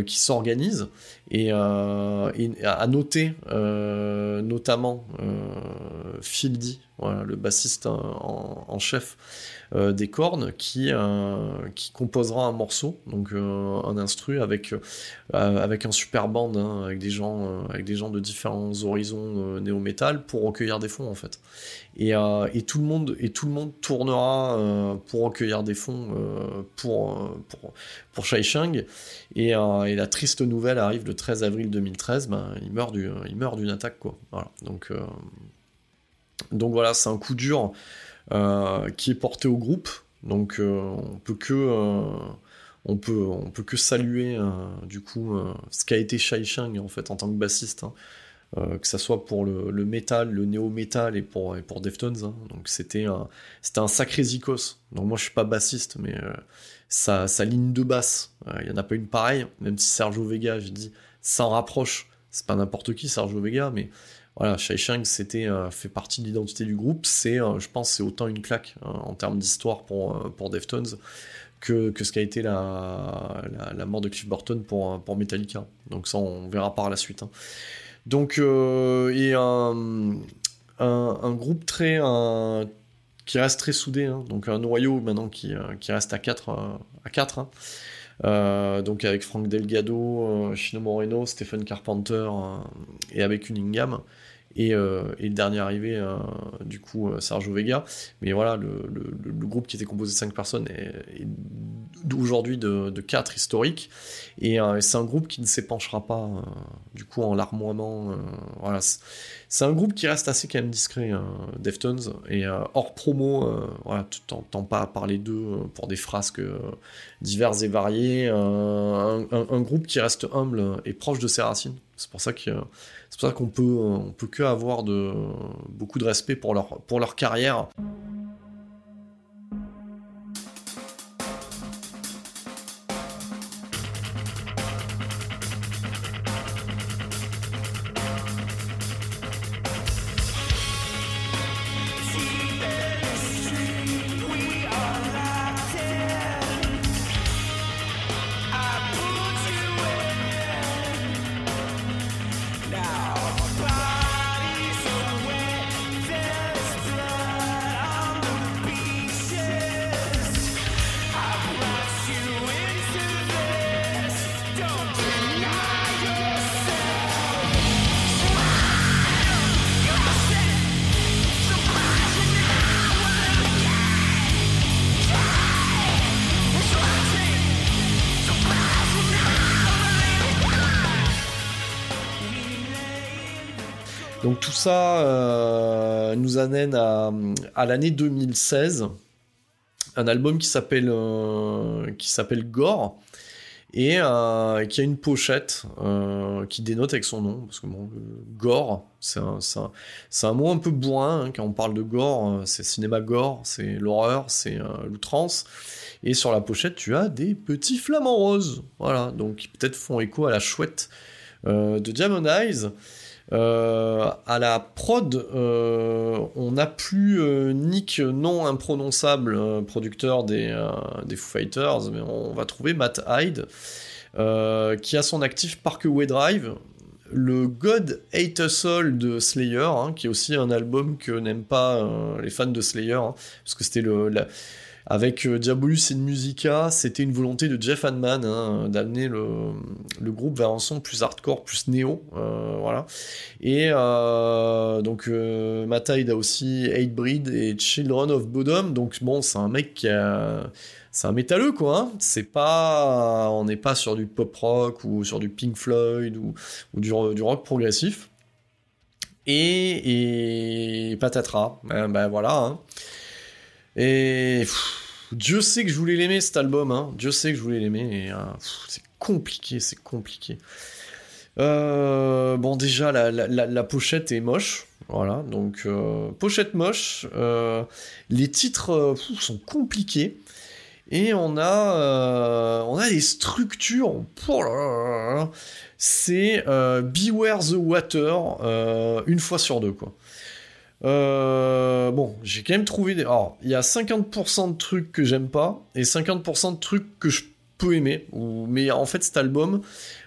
qui s'organise et, euh, et à noter euh, notamment euh, Fieldy voilà, le bassiste en, chef euh, des cornes, qui, euh, qui composera un morceau, donc euh, un instru avec, euh, avec un super band, hein, avec, des gens, euh, avec des gens de différents horizons euh, néo-metal pour recueillir des fonds en fait. Et, euh, et, tout, le monde, et tout le monde tournera euh, pour recueillir des fonds euh, pour, euh, pour, pour Shai Shang. Et, euh, la triste nouvelle arrive le 13 avril 2013, ben, il meurt d'une attaque. Quoi. Donc, euh, donc voilà, c'est un coup dur euh, qui est porté au groupe. Donc euh, on peut que euh, on peut on peut que saluer euh, du coup euh, ce qu'a été Shai Shang en fait en tant que bassiste. hein. Euh, que ça soit pour le, le métal, le néo-métal et pour, et pour Deftones. hein. Donc c'était un, c'était un sacré zikos. Donc moi je suis pas bassiste, mais euh, sa, sa ligne de basse, euh, il y en a pas une pareille, même si Sergio Vega, j'ai dit, s'en rapproche. C'est pas n'importe qui Sergio Vega, mais voilà, Shai Shang c'était euh, fait partie de l'identité du groupe. C'est, euh, je pense, c'est autant une claque hein, en termes d'histoire pour, euh, pour Deftones que, que ce qu'a été la, la, mort de Cliff Burton pour, pour Metallica. Donc ça, on verra par la suite. hein. Donc, et un, un, un groupe très. qui reste très soudé, hein. donc un noyau maintenant qui, qui reste à 4. à 4 donc avec Frank Delgado, Chino Moreno, Stephen Carpenter et avec Cunningham. Et, euh, et le dernier arrivé, euh, du coup, euh, Sergio Vega. Mais voilà, le, groupe qui était composé de 5 personnes est, aujourd'hui de, de 4 historiques. Et c'est un groupe qui ne s'épanchera pas, du coup, en larmoiement. voilà, c'est- un groupe qui reste assez quand même discret, euh, Deftones. Et hors promo, voilà, tu t'entends pas parler d'eux pour des frasques diverses et variées. un- un groupe qui reste humble et proche de ses racines. C'est pour ça que c'est pour ça qu'on peut on peut que avoir de beaucoup de respect pour leur pour leur carrière. Ça euh, nous amène à, l'année 2016, un album qui s'appelle euh, qui s'appelle Gore et euh, qui a une pochette qui dénote avec son nom parce que gore c'est un, mot un peu bourrin hein, quand on parle de gore, c'est cinéma gore, c'est l'horreur, c'est l'outrance. Et sur la pochette, tu as des petits flamants roses, voilà, donc qui peut-être font écho à la chouette de Diamond Eyes. Euh, à la prod, euh, on n'a plus euh, Nick non imprononçable, producteur des, des Foo Fighters, mais on va trouver Matt Hyde, qui a son actif Parkway Drive, le God Hate Us All de Slayer, hein, qui est aussi un album que n'aiment pas les fans de Slayer, hein, parce que c'était le... avec euh, Diabolus et Musica, c'était une volonté de Jeff Hanneman hein, d'amener le, le groupe vers un son plus hardcore, plus néo, euh, voilà. Et euh, donc Hyde a aussi Hatebreed et Children of Bodom, donc bon, c'est un mec qui a... C'est un métalleux quoi, hein. c'est pas, on n'est pas sur du pop rock ou sur du Pink Floyd ou, du, rock progressif. Et, et patatras, ben, ben voilà. hein. Et Dieu sait que je voulais l'aimer cet album, hein. Dieu sait que je voulais l'aimer. Euh, c'est compliqué, c'est compliqué. Euh, bon, déjà, la, pochette est moche. Voilà, donc euh, pochette moche. les titres sont compliqués. Et on a, on a des structures. C'est Beware the Water une fois sur deux, quoi. Euh, bon, j'ai quand même trouvé des. Alors, il y a 50% de trucs que j'aime pas et 50% de trucs que je peux aimer. Mais en fait, cet album,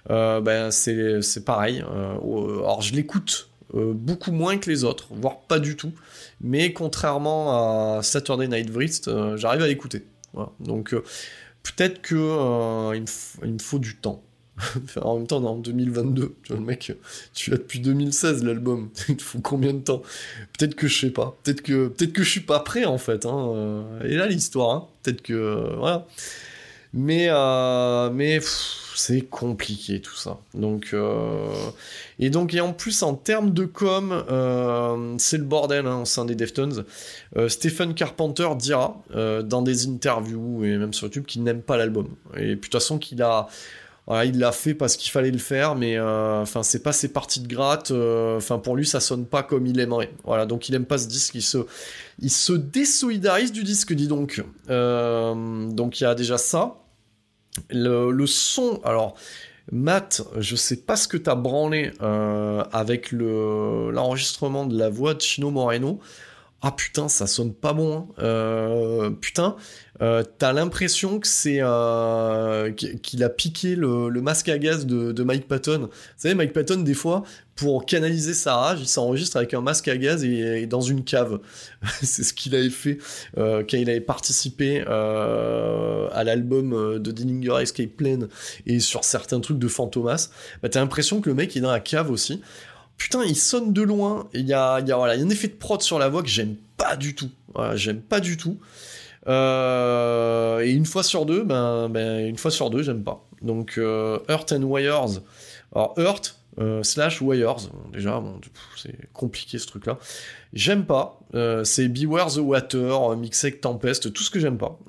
euh, ben, c'est pareil. Euh, alors, je l'écoute beaucoup moins que les autres, voire pas du tout. Mais contrairement à Saturday Night Wrist, euh, j'arrive à l'écouter. Donc peut-être que euh, il, me f- il me faut du temps. En même temps, on est en 2022. Tu vois, le mec, tu l'as depuis 2016 l'album. Il te faut combien de temps? Peut-être que je sais pas. Peut-être que peut-être que je suis pas prêt en fait. Hein. euh, Et là l'histoire. Hein. Peut-être que euh, voilà. Mais euh, mais c'est compliqué tout ça. Donc et donc et en plus en termes de com, c'est le bordel hein, au sein des Deftones. Stephen Carpenter dira dans des interviews et même sur YouTube qu'il n'aime pas l'album. Et puis de toute façon qu'il a il l'a fait parce qu'il fallait le faire, mais euh, enfin c'est pas ses parties de gratte. euh, Enfin pour lui ça sonne pas comme il aimerait. Voilà donc il aime pas ce disque. Il se il se désolidarise du disque, dis donc. Euh, donc il y a déjà ça. Le, son, alors Matt, je sais pas ce que t'as branlé avec le l'enregistrement de la voix de Chino Moreno. Ah putain, ça sonne pas bon. hein. Euh, putain, euh, t'as l'impression que c'est euh, qu'il a piqué le, masque à gaz de, Mike Patton. Vous savez, Mike Patton, des fois, pour canaliser sa rage, il s'enregistre avec un masque à gaz et, dans une cave. c'est ce qu'il avait fait quand il avait participé à l'album de Dillinger Escape Plan et sur certains trucs de Fantomas. Bah, t'as l'impression que le mec est dans la cave aussi. Putain, il sonne de loin. Il y a, y a, voilà, il y a un effet de prod sur la voix que j'aime pas du tout. J'aime pas du tout. Euh, et une fois sur deux, ben, ben une fois sur deux, j'aime pas. Donc euh, Earth and Wires. Alors Earth euh, slash Wires. Déjà, c'est compliqué ce truc-là. J'aime pas. C'est Beware the Water, avec Tempest, tout ce que j'aime pas.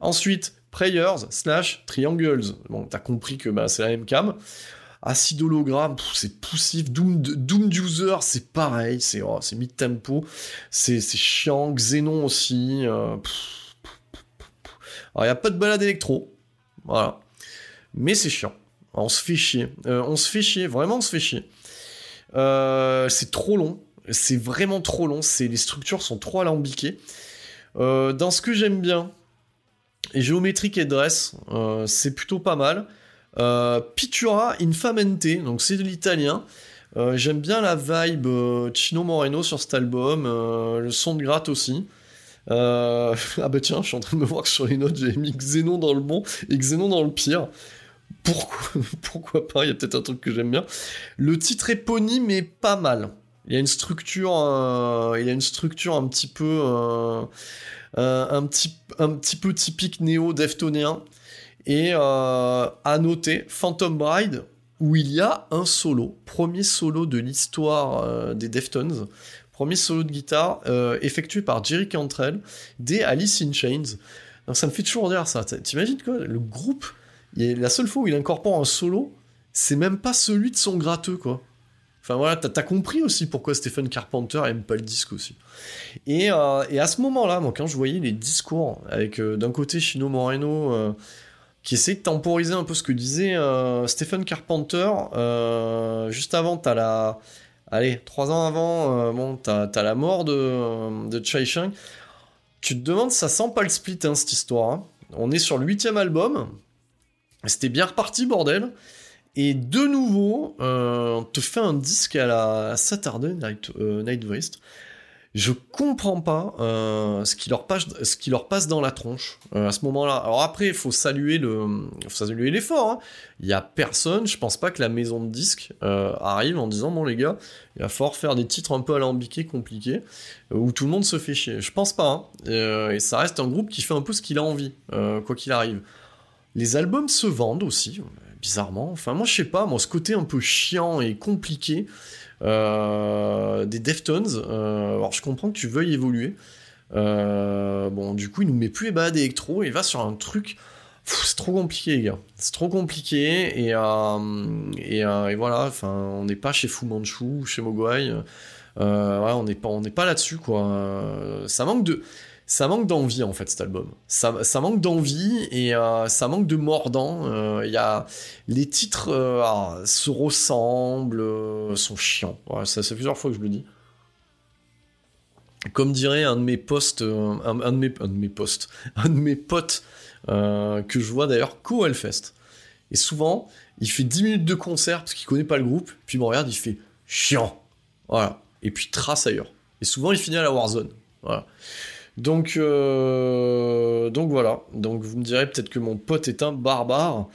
Ensuite, Prayers slash Triangles. Bon, t'as compris que bah, c'est la même cam. Acid hologramme, pff, c'est poussif. Doom, Doom User, c'est pareil. C'est oh, mid-tempo. C'est chiant. Xenon aussi. euh. Alors, il n'y a pas de balade électro. Voilà. Mais c'est chiant. On se fait chier. Euh, on se fait chier. Vraiment, on se fait chier. Euh, c'est trop long. C'est vraiment trop long. Les structures sont trop alambiquées. Dans ce que j'aime bien, géométrique et dress, c'est plutôt pas mal. Euh, Pittura Infamente, donc c'est de l'italien. Euh, j'aime bien la vibe euh, Chino Moreno sur cet album, le son de gratte aussi. Ah bah tiens, je suis en train de me voir que sur les notes j'ai mis Xenon dans le bon et Xenon dans le pire. Pourquoi, pourquoi pas Il y a peut-être un truc que j'aime bien. Le titre éponyme est pas mal. Il y a une structure, il y a une structure un petit peu, un petit, un petit peu typique néo deftonien. Et euh, à noter Phantom Bride où il y a un solo, premier solo de l'histoire euh, des Deftones, premier solo de guitare euh, effectué par Jerry Cantrell des Alice in Chains. Ça me fait toujours dire ça. T'imagines quoi Le groupe, y a- la seule fois où il incorpore un solo, c'est même pas celui de son gratteux quoi. Enfin voilà, t'as compris aussi pourquoi Stephen Carpenter aime pas le disque aussi. Et, et à ce moment-là, moi, quand je voyais les discours avec d'un côté Chino Moreno qui essaie de temporiser un peu ce que disait euh, Stephen Carpenter, euh, juste avant, t'as la. Allez, trois ans avant, euh, bon, t'as la mort de, de Chai Chang. Tu te demandes, ça sent pas le split, hein, cette histoire. hein. On est sur le huitième album. C'était bien reparti, bordel. Et de nouveau, on te fait un disque à la Saturday Night, Night. Je comprends pas euh, ce, qui leur passe, dans la tronche euh, à ce moment-là. Alors après, il faut saluer l'effort. hein. Il y a personne, je pense pas que la maison de disques euh, arrive en disant bon les gars, il va falloir faire des titres un peu alambiqués, compliqués, où tout le monde se fait chier. Je pense pas. hein. Et ça reste un groupe qui fait un peu ce qu'il a envie, quoi qu'il arrive. Les albums se vendent aussi, bizarrement. Enfin, moi, je sais pas, moi, ce côté un peu chiant et compliqué des Deftones, euh, alors je comprends que tu veuilles évoluer. Euh, bon, du coup, il nous met plus les balades électro, il va sur un truc. C'est trop compliqué, les gars. C'est trop compliqué, et, euh, et, euh, et voilà, enfin, on n'est pas chez Fu Manchu chez Mogwai. Euh, ouais, on n'est pas, on pas là-dessus, quoi. Euh, ça manque de ça manque d'envie en fait cet album. Ça, manque d'envie et euh, ça manque de mordant. Euh, y a les titres euh, ah, se ressemblent, sont chiants. Ça c'est plusieurs fois que je le dis. Comme dirait un de mes posts, un, de mes, un de mes posts, un de mes potes que je vois d'ailleurs qu'au Hellfest. Et souvent, il fait 10 minutes de concert parce qu'il connaît pas le groupe, puis il me regarde, il fait chiant. Voilà. Et puis trace ailleurs. Et souvent, il finit à la Warzone. Voilà. Donc, euh, donc voilà. Donc vous me direz peut-être que mon pote est un barbare.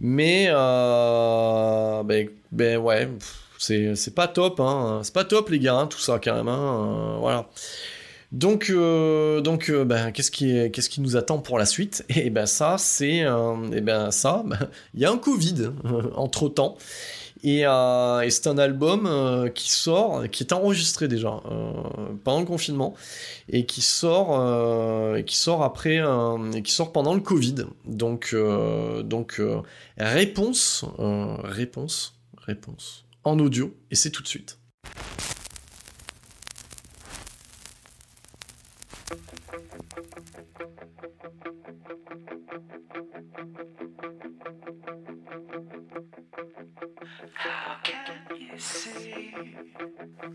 Mais, euh, ben, ben ouais, c'est pas top. Hein. C'est pas top, les gars, hein, tout ça, hein. Euh, voilà. Donc, euh, donc ben, qu'est-ce qui, qu'est-ce qui nous attend pour la suite? Et ben ça, c'est, et ben ça, il y a un Covid entre temps, et, euh, et c'est un album euh, qui sort, qui est enregistré déjà euh, pendant le confinement, et qui sort, qui sort après, qui sort pendant le Covid. Donc, donc réponse, réponse, réponse en audio, et c'est tout de suite.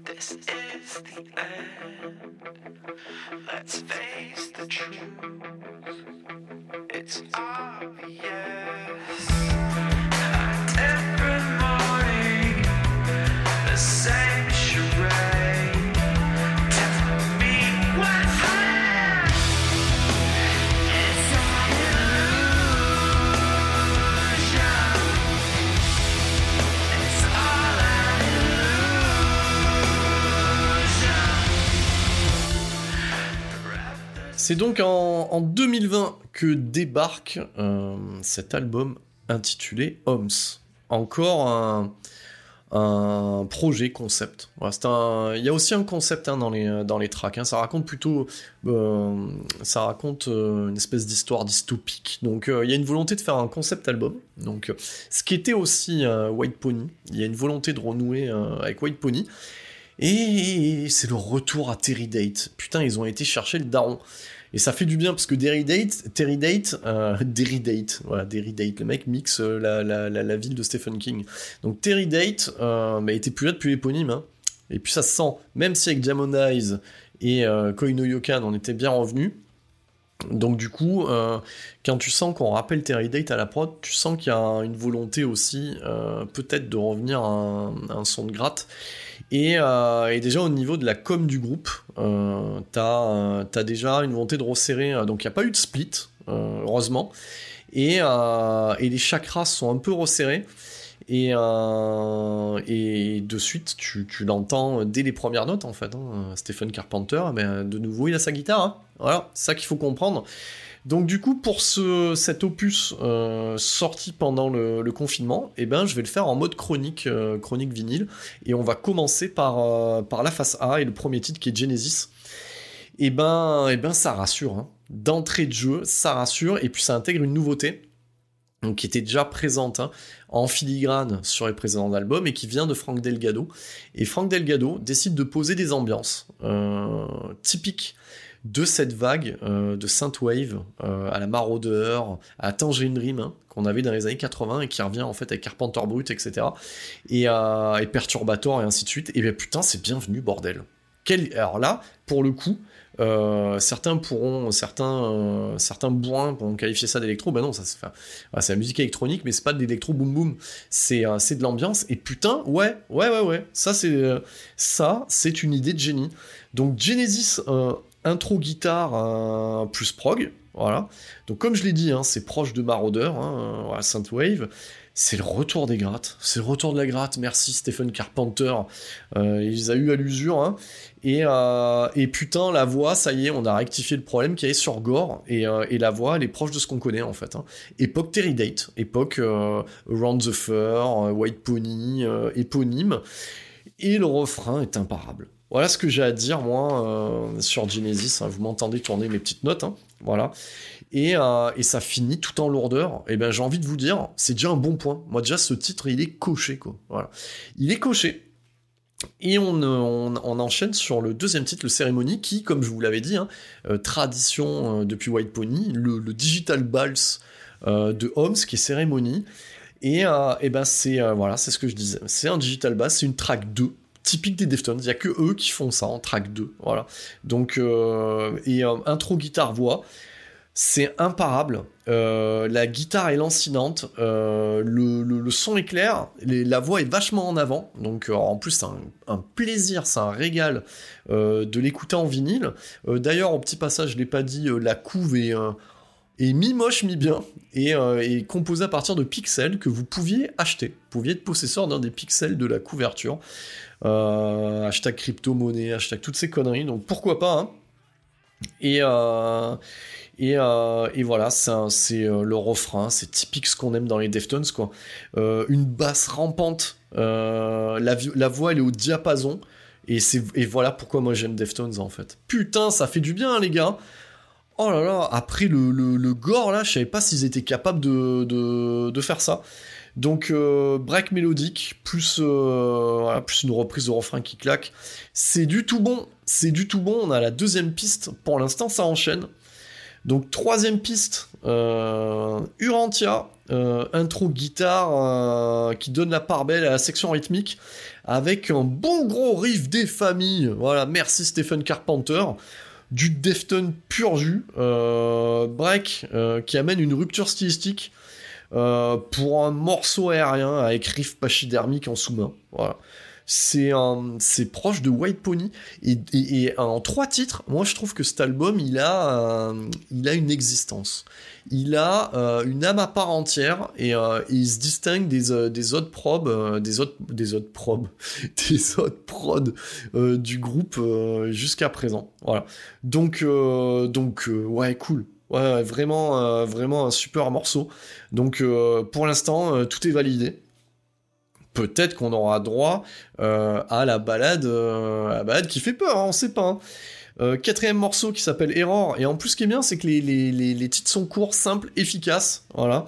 This is the end? Let's face the truth. It's obvious. C'est donc en, en 2020 que débarque euh, cet album intitulé Homs. Encore un, projet concept. Il y a aussi un concept hein, dans, les, dans les tracks. hein. Ça raconte plutôt, euh, ça raconte euh, une espèce d'histoire dystopique. Donc il y a une volonté de faire un concept album. Donc ce qui était aussi White Pony. Il y a une volonté de renouer avec White Pony. Et c'est le retour à Terry Date. Putain, ils ont été chercher le daron. Et ça fait du bien parce que Terry Date, Terry Date, euh, Derry Date, voilà, Derry Date, le mec mixe euh, la, la, la, ville de Stephen King. Donc Terry Date euh, bah, était plus là depuis l'éponyme. Hein. Et puis ça se sent, même si avec Jamon Eyes et euh, Koino Yokan on était bien revenus. Donc du coup, euh, quand tu sens qu'on rappelle Terry Date à la prod, tu sens qu'il y a une volonté aussi euh, peut-être de revenir un, à un son de gratte. Et, euh, et déjà au niveau de la com du groupe, euh, t'as euh, déjà une volonté de resserrer. euh, donc il n'y a pas eu de split, heureusement. Et, et les chakras sont un peu resserrés. Et, et de suite, tu, tu l'entends dès les premières notes en fait. hein. Stephen Carpenter, ben, de nouveau, il a sa guitare. hein. Voilà, ça qu'il faut comprendre. Donc du coup, pour ce, cet opus euh, sorti pendant le, confinement, eh ben, je vais le faire en mode chronique, euh, chronique vinyle. Et on va commencer par, euh, par la face A et le premier titre qui est Genesis. Et ben, eh ben ça rassure. hein. D'entrée de jeu, ça rassure. Et puis ça intègre une nouveauté qui était déjà présente hein, en filigrane sur les précédents albums et qui vient de Frank Delgado. Et Frank Delgado décide de poser des ambiances typiques de cette vague euh, de synthwave euh, à la Marauder, à Tangerine Dream hein, qu'on avait dans les années 80 et qui revient en fait avec Carpenter Brut, etc. Et, euh, et Perturbator et ainsi de suite. Et bien putain, c'est bienvenu, bordel. Alors là, pour le coup, euh, certains pourront, certains, certains bourrins pourront qualifier ça d'électro. Ben non, ça c'est, enfin, la musique électronique, mais c'est pas de l'électro boum boum. C'est, c'est de l'ambiance. Et putain, ouais, ouais, ouais, ouais. Ça c'est, ça c'est une idée de génie. Donc Genesis, intro guitare euh, plus prog. Voilà. Donc comme je l'ai dit, hein, c'est proche de Marauder, hein, euh, voilà, Synthwave. C'est le retour des grattes. C'est le retour de la gratte. Merci Stephen Carpenter. Euh, il a eu à l'usure. Hein. Et, euh, putain, la voix, ça y est, on a rectifié le problème qu'il y sur Gore. Et, euh, la voix, elle est proche de ce qu'on connaît en fait. hein. Époque Terry Date, époque euh, Around the Fur, euh, White Pony, euh, éponyme. Et le refrain est imparable. Voilà ce que j'ai à dire, moi, euh, sur Genesis. hein. Vous m'entendez tourner mes petites notes. hein. Voilà. Et, euh, et ça finit tout en lourdeur. Et ben j'ai envie de vous dire, c'est déjà un bon point. Moi, déjà, ce titre, il est coché, quoi. Voilà. Il est coché. Et on, euh, on, enchaîne sur le deuxième titre, le Cérémonie, qui, comme je vous l'avais dit, hein, tradition depuis White Pony, le, Digital Balls de Holmes, qui est Cérémonie. Et, et ben c'est voilà, c'est ce que je disais. C'est un Digital Bass, c'est une track 2 typique des Deftones. Il y a que eux qui font ça en track 2. Voilà. Donc euh, et euh, intro guitare voix. C'est imparable. Euh, la guitare est lancinante, le, son est clair, la voix est vachement en avant. Donc en plus c'est un, plaisir, c'est un régal de l'écouter en vinyle. D'ailleurs au petit passage, je l'ai pas dit, la couve est, est mi-moche, mi-bien, et euh, à partir de pixels que vous pouviez acheter. Vous pouviez être possesseur d'un des pixels de la couverture. Euh, hashtag crypto-monnaie, hashtag toutes ces conneries, donc pourquoi pas, hein. Et, euh, et, euh, et voilà, c'est le refrain, c'est typique ce qu'on aime dans les Deftones, quoi. Une basse rampante, la, la voix elle est au diapason, et, et voilà pourquoi moi j'aime Deftones en fait. Putain, ça fait du bien, hein, les gars! Oh là là, après le, le, le gore là, je savais pas s'ils étaient capables de, de, de faire ça. Donc euh, break mélodique, plus, euh, plus une reprise de refrain qui claque. C'est du tout bon, c'est du tout bon. On a la deuxième piste, pour l'instant ça enchaîne. Donc troisième piste, euh, Urantia, intro guitare qui donne la part belle à la section rythmique avec un bon gros riff des familles. Voilà, merci Stephen Carpenter du Defton pur jus, break qui amène une rupture stylistique pour un morceau aérien avec riff pachydermique en sous-main. Voilà. C'est un- c'est proche de White Pony et, en trois titres, moi je trouve que cet album il a un- il a une existence, il a euh, une âme à part entière et, euh, il se distingue des, euh, des autres probes, euh, des autres des autres probes, des autres prods euh, du groupe euh, jusqu'à présent. Voilà. Donc, euh, donc euh, ouais, cool. Ouais, vraiment, euh, vraiment un super morceau. Donc, euh, pour l'instant, euh, tout est validé. Peut-être qu'on aura droit à la balade, à la balade qui fait peur, hein, on sait pas. hein. Quatrième morceau qui s'appelle Error. Et en plus, ce qui est bien, c'est que les, titres sont courts, simples, efficaces. Voilà.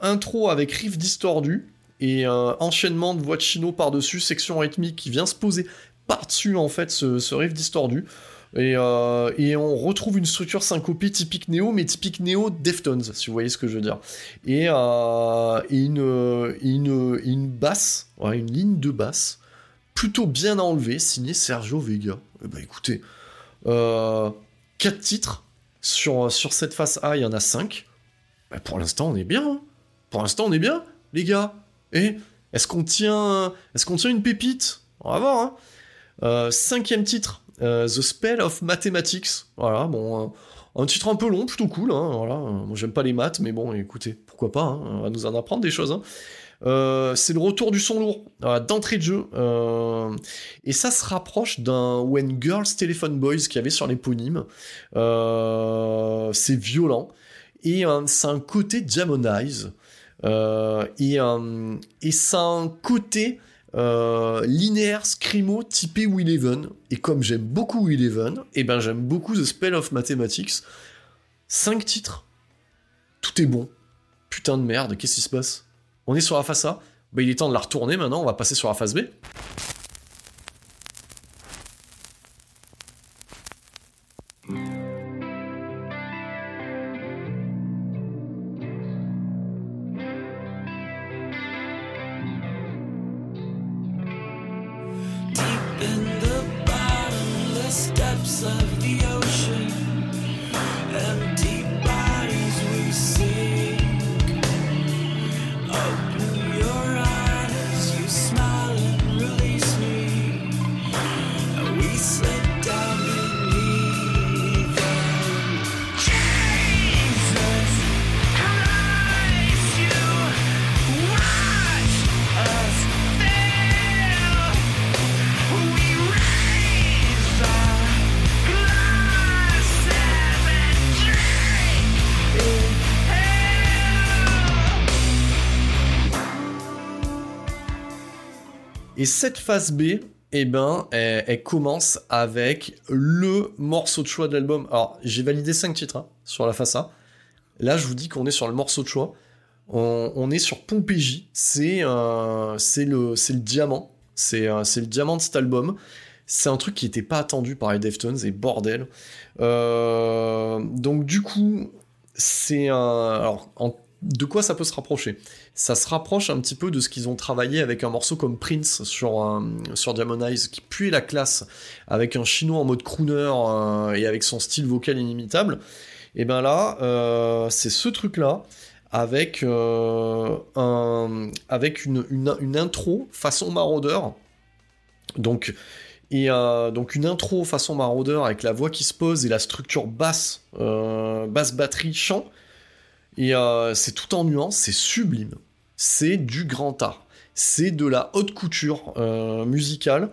Intro avec riff distordu et enchaînement de voix de par-dessus, section rythmique qui vient se poser par-dessus en fait ce riff distordu. Et, euh, et on retrouve une structure syncopée typique néo, mais typique néo Deftones, si vous voyez ce que je veux dire. Et, euh, une, basse, une ligne de basse, plutôt bien enlevée, signée Sergio Vega. Eh ben écoutez, euh, 4 titres, sur, cette face A, il y en a 5. pour l'instant, on est bien. hein. Pour l'instant, on est bien, les gars. Et est-ce qu'on tient, tient une pépite? On va voir. Hein. Euh, cinquième titre, euh, The Spell of Mathematics. Voilà, bon, euh, un titre un peu long, plutôt cool. Hein, voilà, Euh, moi j'aime pas les maths, mais bon, écoutez, pourquoi pas hein, On va nous en apprendre des choses. hein. Euh, c'est le retour du son lourd euh, d'entrée de jeu, euh, et ça se rapproche d'un When Girls Telephone Boys qu'il y avait sur l'éponyme. Euh, c'est violent et euh, c'est un côté. Euh, et, euh, et a un côté euh, linéaire, scrimo, typé Will. Et comme j'aime beaucoup Will Even, et ben j'aime beaucoup The Spell of Mathematics. 5 titres. Tout est bon. Putain de merde, qu'est-ce qui se passe? On est sur la face A Bah il est temps de la retourner maintenant, on va passer sur la face B. cette phase B, eh ben, elle, commence avec le morceau de choix de l'album. Alors, j'ai validé 5 titres hein, sur la face A. Là, je vous dis qu'on est sur le morceau de choix. On, est sur Pompéji. C'est euh, le, le diamant. C'est euh, le diamant de cet album. C'est un truc qui n'était pas attendu par les Deftones et bordel. Euh, donc du coup, c'est un... Alors, en- de quoi ça peut se rapprocher? Ça se rapproche un petit peu de ce qu'ils ont travaillé avec un morceau comme Prince sur, un- sur Diamonize, qui puait la classe, avec un chinois en mode crooner euh, et avec son style vocal inimitable. Et ben là, euh, c'est ce truc-là avec, euh, avec une, une, intro façon maraudeur. Donc, et euh, donc une intro façon maraudeur avec la voix qui se pose et la structure basse, euh, basse batterie, chant. Et euh, c'est tout en nuances, c'est sublime. C'est du grand art. C'est de la haute couture euh, musicale.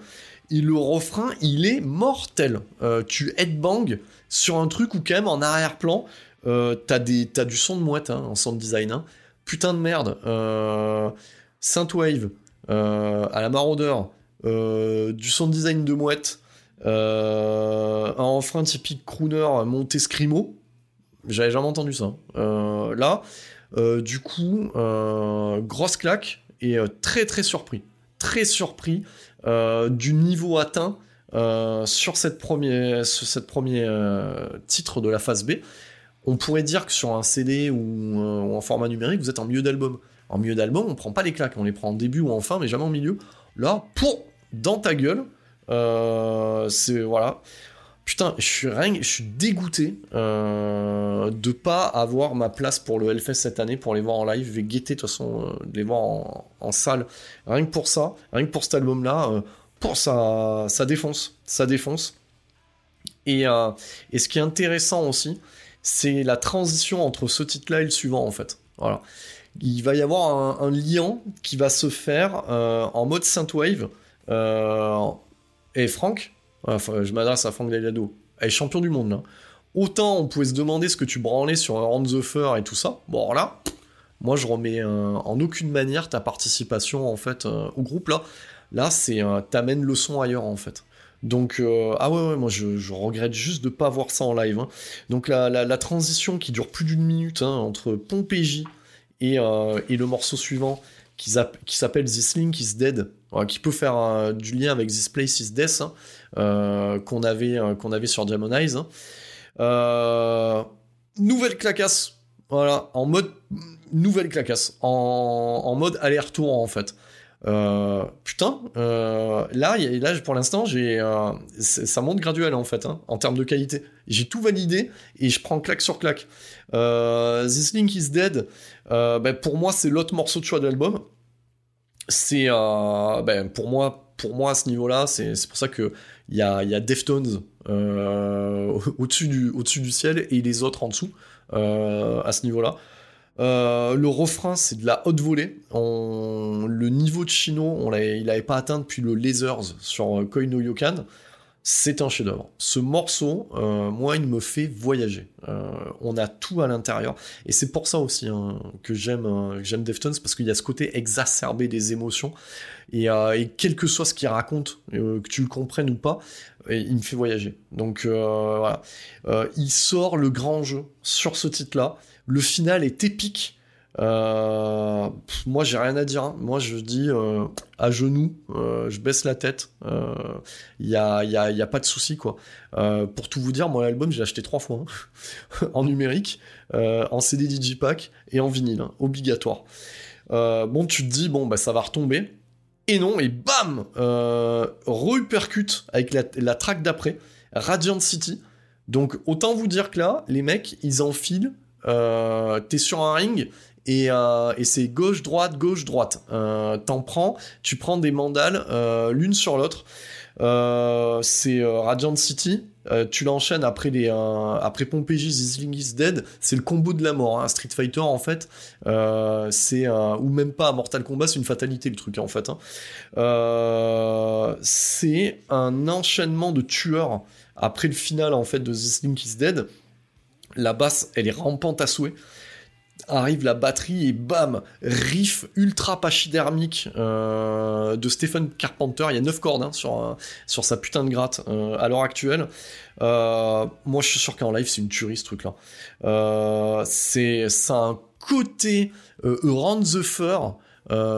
Et le refrain, il est mortel. Euh, tu headbang sur un truc où quand même en arrière-plan, t'as du son de mouette hein, en sound design. hein. Putain de merde. Synthwave à la maraudeur. du sound design de mouette. un refrain typique crooner monté scrimo. J'avais jamais entendu ça. Euh, là, euh, du coup, euh, grosse claque et très très surpris. Très surpris du niveau atteint sur cette première, cette titre de la phase B. On pourrait dire que sur un CD ou, en format numérique, vous êtes en milieu d'album. En milieu d'album, on prend pas les claques, on les prend en début ou en fin, mais jamais en milieu. Là, pour dans ta gueule, c'est voilà. Putain, je suis je suis dégoûté euh, de pas avoir ma place pour le Hellfest cette année pour les voir en live. Je vais guetter de toute façon euh, les voir en, salle. Rien que pour ça, rien que pour cet album-là, euh, pour ça, défonce, ça défonce. Et, euh, et ce qui est intéressant aussi, c'est la transition entre ce titre-là et le suivant en fait. Il va y avoir un, un lien qui va se faire en mode synthwave. Et Franck, enfin, je m'adresse à Franck Delgado, elle est champion du monde là. Autant on pouvait se demander ce que tu branlais sur On the Fur et tout ça. Bon là, moi je remets en aucune manière ta participation en fait euh, au groupe là. Là c'est euh, t'amènes le son ailleurs en fait. Donc euh, ah ouais ouais moi je, regrette juste de pas voir ça en live. hein. Donc la, transition qui dure plus d'une minute hein, entre Pompéji et, euh, et le morceau suivant qui, s'app- qui s'appelle This Link is Dead, qui peut faire du lien avec This Place is Death hein, qu'on avait euh, qu'on avait sur Demon Eyes. hein. Euh, nouvelle clacasse, voilà, en mode nouvelle clacasse, en, en mode aller-retour en fait. Euh, putain, euh, là, là, pour l'instant, j'ai, euh, ça monte graduel en fait, hein, en termes de qualité. J'ai tout validé et je prends claque sur claque. Euh, This Link is Dead, euh, ben, pour moi, c'est l'autre morceau de choix de l'album. C'est, euh, ben, pour moi, pour moi à ce niveau-là, c'est pour ça que il y a, Deftones euh, au- au-dessus du, ciel et les autres en dessous euh, à ce niveau-là. Euh, le refrain, c'est de la haute volée. Le niveau de Chino, on il n'avait pas atteint depuis le Lasers sur euh, Koi no Yokan. C'est un chef-d'œuvre. Ce morceau, euh, moi, il me fait voyager. Euh, on a tout à l'intérieur. Et c'est pour ça aussi hein, que j'aime euh, Deftones, parce qu'il y a ce côté exacerbé des émotions. Et, euh, quel que soit ce qu'il raconte, que tu le comprennes ou pas, il me fait voyager. Donc voilà. Il sort le grand jeu sur ce titre-là. Le final est épique. Euh, moi, j'ai rien à dire. hein. Moi, je dis euh, à genoux, euh, je baisse la tête. Il y, a, y, a, y a pas de souci, quoi. Pour tout vous dire, moi, l'album, je l'ai acheté trois fois. hein. en numérique, en CD Digipack et en vinyle. hein, obligatoire. Bon, tu te dis, bon, bah, ça va retomber. Et non, et bam Repercute avec la, la track d'après, Radiant City. Donc, autant vous dire que là, les mecs, ils enfilent. Euh, T'es sur un ring et, euh, et c'est gauche droite gauche droite. Euh, T'en prends, tu prends des mandales euh, l'une sur l'autre. C'est Radiant City. Tu l'enchaînes après les après Pompéji, Thing is Dead. C'est le combo de la mort. hein. Street Fighter en fait, c'est ou même pas Mortal Kombat, c'est une fatalité le truc en fait. hein. C'est un enchaînement de tueurs après le final en fait de This Link is Dead. La basse, elle est rampante à souhait. Arrive la batterie et bam, riff ultra pachydermique euh, de Stephen Carpenter. Il y a 9 cordes hein, sur, euh, sur sa putain de gratte euh, à l'heure actuelle. Moi, je suis sûr qu'en live, c'est une tuerie ce truc-là. C'est ça a un côté Around the Fur.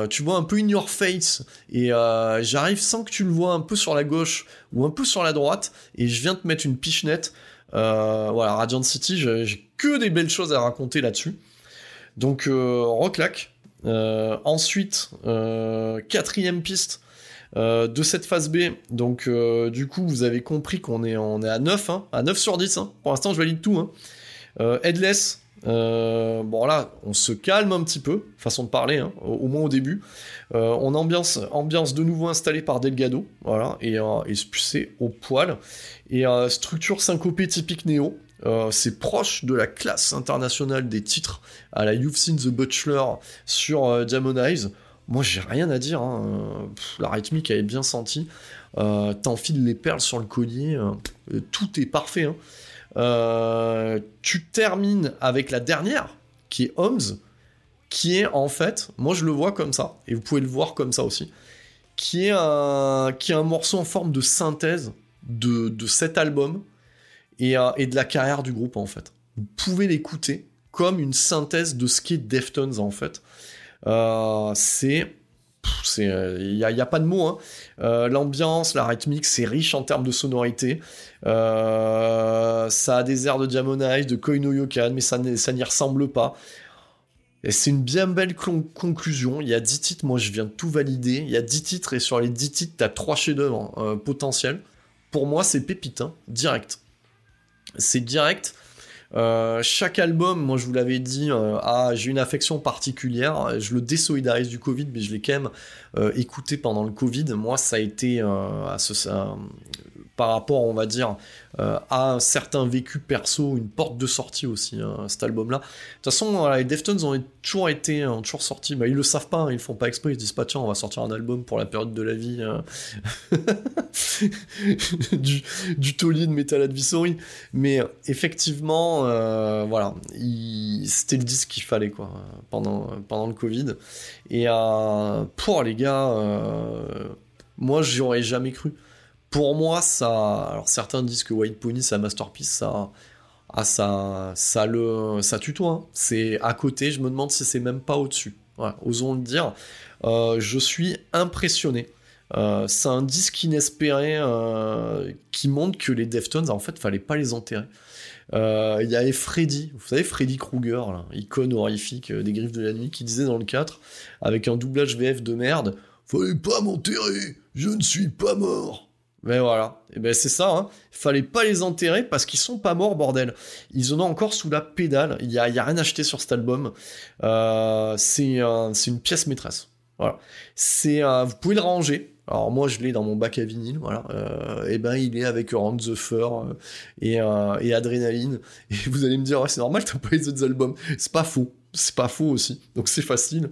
Tu vois un peu in your face et j'arrive sans que tu le vois un peu sur la gauche ou un peu sur la droite et je viens te mettre une pichenette voilà, Radiant City, j'ai que des belles choses à raconter là-dessus. Donc, euh, reclaque. Euh, ensuite, euh, quatrième piste de cette phase B. Donc, du coup, vous avez compris qu'on est, est à 9, hein, à 9 sur 10. hein. Pour l'instant, je valide tout. hein. Headless, bon là, on se calme un petit peu, façon de parler, hein, au, moins au début. On ambiance, ambiance de nouveau installée par Delgado, voilà, et, euh, et c'est au poil. Et structure syncopée typique Néo. Euh, c'est proche de la classe internationale des titres à la You've Seen the Butcher sur euh, Diamond Eyes. Moi, j'ai rien à dire. hein. Euh, la rythmique, elle est bien sentie. Euh, T'enfiles les perles sur le collier. euh, euh, tout est parfait. hein. Euh, tu termines avec la dernière, qui est Homs, qui est en fait, moi je le vois comme ça, et vous pouvez le voir comme ça aussi, qui est un, qui est un morceau en forme de synthèse de, de cet album et, euh, et de la carrière du groupe en fait. Vous pouvez l'écouter comme une synthèse de ce qu'est Deftones en fait. Euh, c'est il n'y a, y a pas de mots hein. Euh, l'ambiance la rythmique c'est riche en termes de sonorité Euh, ça a des airs de Diamond Eyes de Koino Yokan mais ça n'y ressemble pas et c'est une bien belle conclusion. Il y a 10 titres, moi je viens de tout valider. Il y a 10 titres et sur les 10 titres, t'as 3 chefs-d'œuvre euh, potentiels. Pour moi, c'est pépite, hein, direct. C'est direct. Euh, chaque album, moi je vous l'avais dit, euh, j'ai une affection particulière. Je le désolidarise du Covid, mais je l'ai quand même euh, écouté pendant le Covid. Moi, ça a été par rapport, on va dire, euh, à un certain vécu perso, une porte de sortie aussi, hein, cet album-là. De toute façon, les Deftones ont toujours été, ont toujours sorti. Bah, ils le savent pas, hein, ils font pas exprès. Ils se disent pas tiens, on va sortir un album pour la période de la vie hein. du, du de Metal Advisory. Mais euh, effectivement, euh, voilà, il- c'était le disque qu'il fallait quoi pendant pendant le Covid. Et pour les gars, moi j'y aurais jamais cru. Pour moi, ça. Alors certains disent que White Pony, un masterpiece, ça. Ah, ça, ça le, ça tutoie. hein. C'est à côté. Je me demande si c'est même pas au-dessus. Voilà, osons le dire. Euh, je suis impressionné. Euh, c'est un disque inespéré euh, qui montre que les Deftones, en fait, fallait pas les enterrer. Il y avait Freddy, vous savez Freddy Krueger, icône horrifique des griffes de la nuit, qui disait dans le 4, avec un doublage VF de merde, fallait pas m'enterrer, je ne suis pas mort. Mais voilà, et ben c'est ça, hein. fallait pas les enterrer parce qu'ils sont pas morts, bordel. Ils en ont encore sous la pédale, il y a, y a rien acheté sur cet album. Euh, c'est une pièce maîtresse. Voilà. C'est, vous pouvez le ranger. Alors moi je l'ai dans mon bac à vinyle, voilà. Euh, et ben il est avec Round the Fur euh, et, euh, et Adrénaline. Et vous allez me dire, ouais, c'est normal, t'as pas les autres albums. C'est pas faux. C'est pas faux aussi. Donc c'est facile.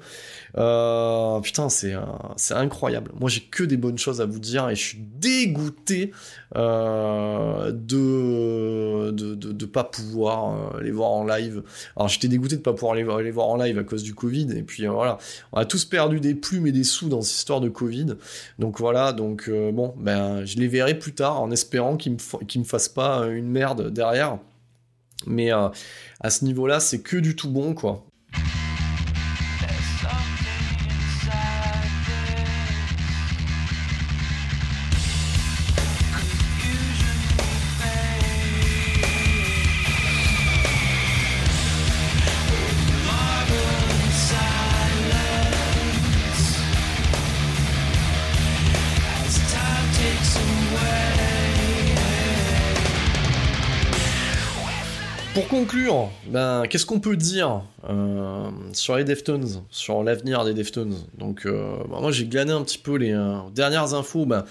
Euh, putain, c'est c'est incroyable. Moi j'ai que des bonnes choses à vous dire et je suis dégoûté euh, de, de, de pas pouvoir euh, les voir en live. Alors j'étais dégoûté de pas pouvoir les, voir- les voir en live à cause du Covid et puis voilà, on a tous perdu des plumes et des sous dans cette histoire de Covid. Donc voilà, donc bon, ben je les verrai plus tard en espérant qu'ils me me fassent pas une merde derrière. Mais à ce niveau-là, c'est que du tout bon quoi. Conclure, ben, qu'est-ce qu'on peut dire euh, sur les Deftones, sur l'avenir des Deftones? Donc, euh, ben, moi j'ai glané un petit peu les euh, dernières infos. Ben,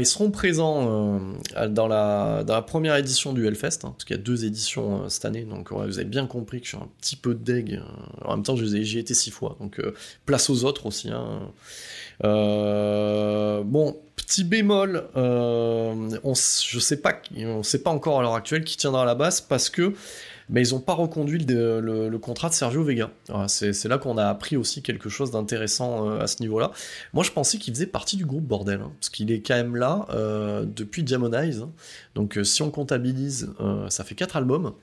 ils seront présents dans, la, première édition du Hellfest, hein, parce qu'il y a deux éditions cette année. Donc, vous avez bien compris que je suis un petit peu deg. en même temps, j'y ai été six fois. Donc, place aux autres aussi. hein. Bon, petit bémol, euh, on, je sait pas encore à l'heure actuelle qui tiendra la basse parce que mais ils ont pas reconduit le, contrat de Sergio Vega. C'est là qu'on a appris aussi quelque chose d'intéressant euh, à ce niveau-là. Moi, je pensais qu'il faisait partie du groupe bordel, hein, parce qu'il est quand même là euh, depuis Diamond Eyes. hein. Donc, si on comptabilise, ça fait quatre albums.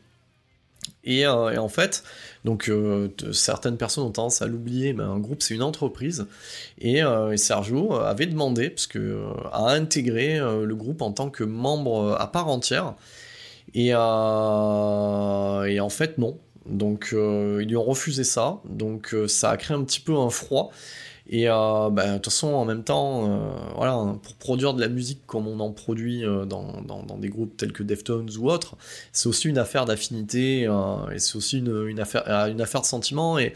Et, euh, et en fait, donc euh, certaines personnes ont tendance à l'oublier, mais un groupe c'est une entreprise. Et, euh, Sergio avait demandé, parce que, à intégrer le groupe en tant que membre à part entière. Et, et en fait, non. Donc, ils lui ont refusé ça. Donc, ça a créé un petit peu un froid. Et euh, bah, de toute façon, en même temps, euh, voilà, pour produire de la musique comme on en produit euh, dans, dans, des groupes tels que Deftones ou autres, c'est aussi une affaire d'affinité euh, c'est aussi une, une, affaire, une affaire de sentiment et,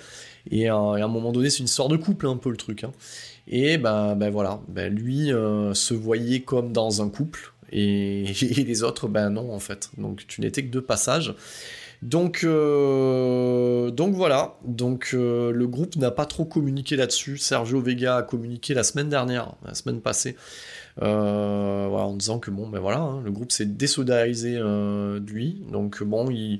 et, à un moment donné, c'est une histoire de couple un peu le truc. hein. Et ben ben voilà, ben lui se voyait comme dans un couple et, et les autres, ben non en fait. Donc tu n'étais que de passage. Donc, euh, donc voilà, donc euh, le groupe n'a pas trop communiqué là-dessus. Sergio Vega a communiqué la semaine dernière, la semaine passée, euh, en disant que bon, ben voilà, hein, le groupe s'est désolidarisé euh, de lui. Donc bon, il,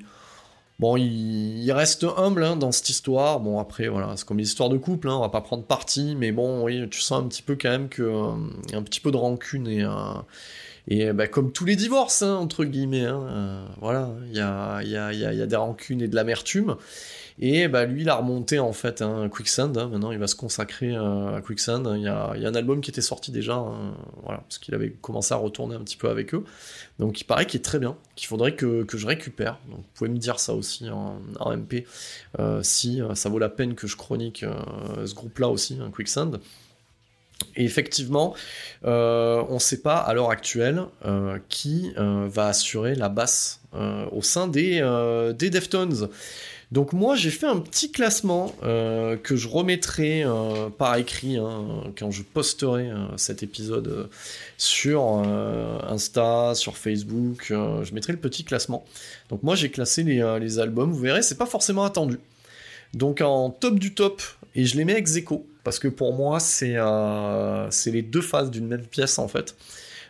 bon, il, reste humble hein, dans cette histoire. Bon après, voilà, c'est comme l'histoire de couple, hein, on va pas prendre parti, mais bon, oui, tu sens un petit peu quand même que un petit peu de rancune et et bah, comme tous les divorces, hein, entre guillemets, hein, euh, voilà, il y a, y, a, y, a, des rancunes et de l'amertume. Et bah, lui, il a remonté en fait un Quicksand. hein, maintenant, il va se consacrer euh, à Quicksand. Il y, a, un album qui était sorti déjà, hein, voilà, parce qu'il avait commencé à retourner un petit peu avec eux. Donc, il paraît qu'il est très bien, qu'il faudrait que, que je récupère. Donc, vous pouvez me dire ça aussi en, MP, euh, si euh, ça vaut la peine que je chronique euh, ce groupe-là aussi, Quicksand. Et effectivement, euh, on ne sait pas à l'heure actuelle euh, qui euh, va assurer la basse au sein des, des Deftones. Donc moi j'ai fait un petit classement que je remettrai par écrit hein, quand je posterai cet épisode sur Insta, sur Facebook. je mettrai le petit classement. Donc moi j'ai classé les, les albums. Vous verrez, c'est pas forcément attendu. Donc en top du top, et je les mets ex aequo, parce que pour moi, c'est euh, les deux faces d'une même pièce en fait.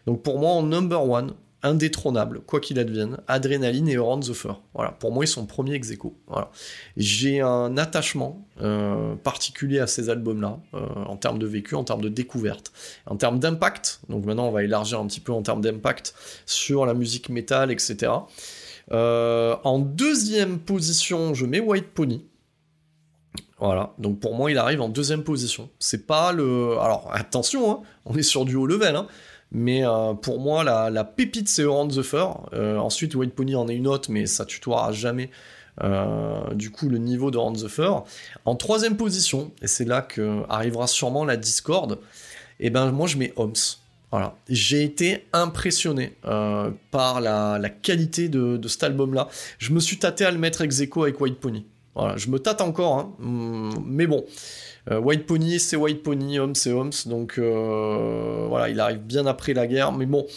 Donc pour moi, en number one, indétrônable, quoi qu'il advienne, Adrenaline et Around the Fur. Voilà, pour moi, ils sont premiers ex aequo. J'ai un attachement euh, particulier à ces albums-là, euh, en termes de vécu, en termes de découverte, en termes d'impact. Donc maintenant, on va élargir un petit peu en termes d'impact sur la musique métal, etc. Euh, en deuxième position, je mets White Pony. Voilà, donc pour moi il arrive en deuxième position. C'est pas le. Alors attention, hein, on est sur du haut level, hein, mais euh, pour moi la, pépite c'est Around the Fur. Euh, ensuite White Pony en est une autre, mais ça tutoiera jamais euh, du coup le niveau de Around the Fur. En troisième position, et c'est là que arrivera sûrement la discorde, et ben moi je mets Homs. Voilà. J'ai été impressionné par la, qualité de, cet album-là. Je me suis tâté à le mettre ex avec White Pony. Voilà, je me tâte encore, hein, hum, mais bon. Euh, White Pony, c'est White Pony, Homs, c'est Homs, donc euh, voilà, il arrive bien après la guerre, mais bon,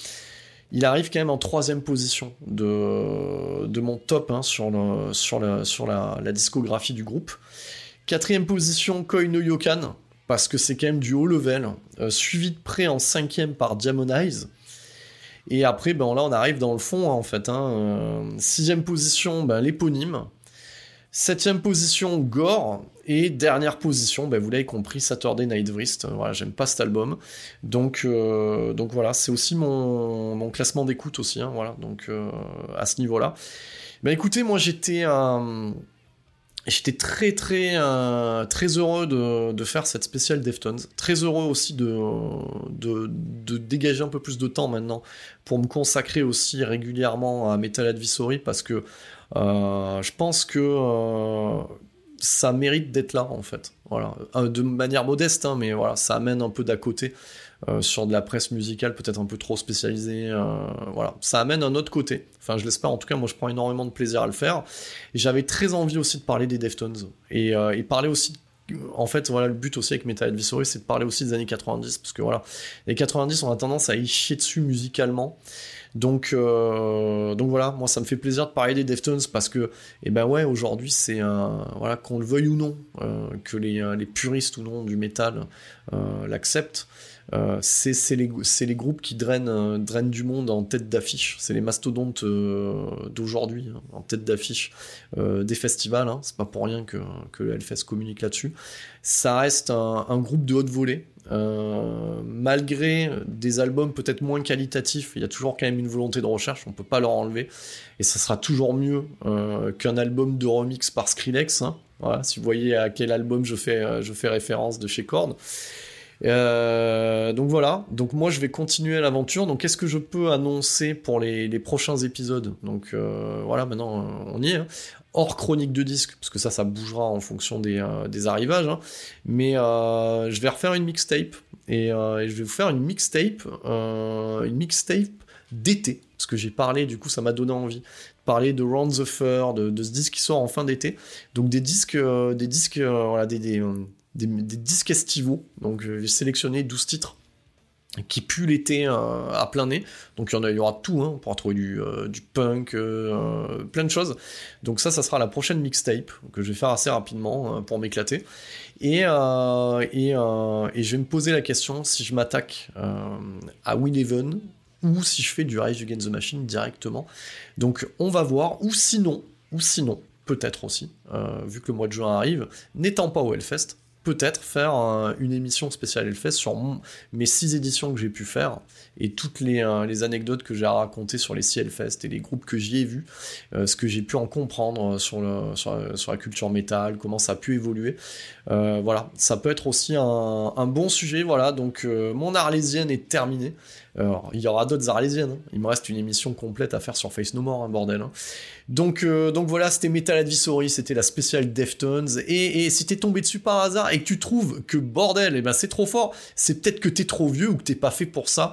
il arrive quand même en troisième position de, mon top hein, sur, la, discographie du groupe. Quatrième position, Koi no Yokan, parce que c'est quand même du haut level, euh, suivi de près en cinquième par Diamonize. Et après, ben là, on arrive dans le fond, en fait. Hein, sixième position, ben, l'éponyme. Septième position, Gore. Et dernière position, ben, vous l'avez compris, Saturday Night Wrist. Euh, Voilà, j'aime pas cet album. Donc, euh, donc voilà, c'est aussi mon, mon classement d'écoute aussi. hein, voilà, donc euh, à ce niveau-là. Ben écoutez, moi j'étais très très très heureux de, faire cette spéciale Deftones. Très heureux aussi de, de, de dégager un peu plus de temps maintenant pour me consacrer aussi régulièrement à Metal Advisory parce que je pense que euh, ça mérite d'être là en fait. Voilà, Euh, de manière modeste, hein, mais voilà, ça amène un peu d'à côté euh, sur de la presse musicale peut-être un peu trop spécialisée. euh, voilà, ça amène un autre côté. Enfin, je l'espère. En tout cas, moi, je prends énormément de plaisir à le faire. J'avais très envie aussi de parler des Deftones et, euh, et parler aussi. En fait, voilà, le but aussi avec Metal Advisory, c'est de parler aussi des années 90, parce que voilà, les 90, on a tendance à y chier dessus musicalement. Donc, euh, donc voilà, moi ça me fait plaisir de parler des Deftones parce que, eh ben aujourd'hui c'est un, voilà, qu'on le veuille ou non, euh, que les, euh, les puristes ou non du métal l'acceptent, euh, c'est les, groupes qui drainent, euh, drainent du monde en tête d'affiche. C'est les mastodontes euh, d'aujourd'hui, hein, en tête d'affiche des festivals. hein. C'est pas pour rien que, que communique là-dessus. Ça reste un, groupe de haute volée. Malgré des albums peut-être moins qualitatifs, il y a toujours quand même une volonté de recherche, on peut pas leur enlever, et ça sera toujours mieux qu'un album de remix par Skrillex. hein. Si vous voyez à quel album je fais, je fais référence de chez Korn. Euh, donc voilà, donc moi je vais continuer l'aventure. Donc qu'est-ce que je peux annoncer pour les, prochains épisodes? Donc euh, voilà, maintenant euh, on y est. hein. Hors chronique de disque, parce que ça, ça bougera en fonction des, arrivages. hein. Mais je vais refaire une mixtape et, je vais vous faire une mixtape, une mixtape d'été, parce que j'ai parlé, du coup ça m'a donné envie de parler de Round the Fur, de, ce disque qui sort en fin d'été. Donc des disques, des disques, voilà, des, des, des- disques estivaux. Donc euh, j'ai sélectionné 12 titres qui puent l'été euh, à plein nez. Donc il y, y aura tout, hein, on pourra trouver du, euh, punk, plein de choses. Donc ça, ça sera la prochaine mixtape que je vais faire assez rapidement pour m'éclater. Et, et, et je vais me poser la question si je m'attaque à Even ou si je fais du Rise Against the Machine directement. Donc on va voir, ou sinon, ou sinon, peut-être aussi, vu que le mois de juin arrive, n'étant pas au Hellfest, peut-être faire euh, une émission spéciale Hellfest sur mon- mes six éditions que j'ai pu faire et toutes les, euh, les anecdotes que j'ai à sur les six Hellfest et les groupes que j'y ai vus, euh, ce que j'ai pu en comprendre euh, sur, la- culture métal, comment ça a pu évoluer. Voilà, ça peut être aussi un, bon sujet. Voilà, donc mon arlésienne est terminée. Il y aura d'autres arlésiennes. hein. Il me reste une émission complète à faire sur Face No More, hein, bordel. hein. Donc, donc voilà, c'était Metal Advisory, c'était la spéciale Deftones. Et, et si t'es tombé dessus par hasard et que tu trouves que bordel, eh ben c'est trop fort, c'est peut-être que t'es trop vieux ou que t'es pas fait pour ça.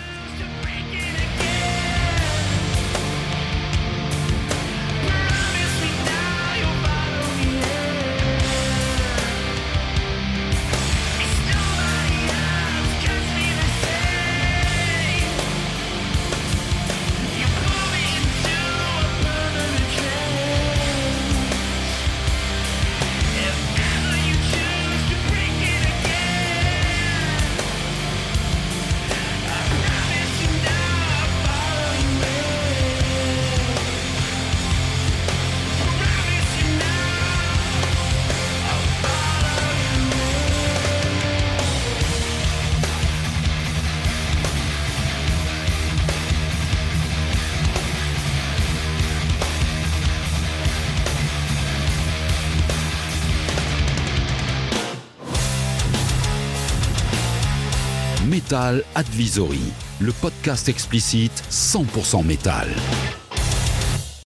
Metal Advisory, le podcast explicite 100% métal.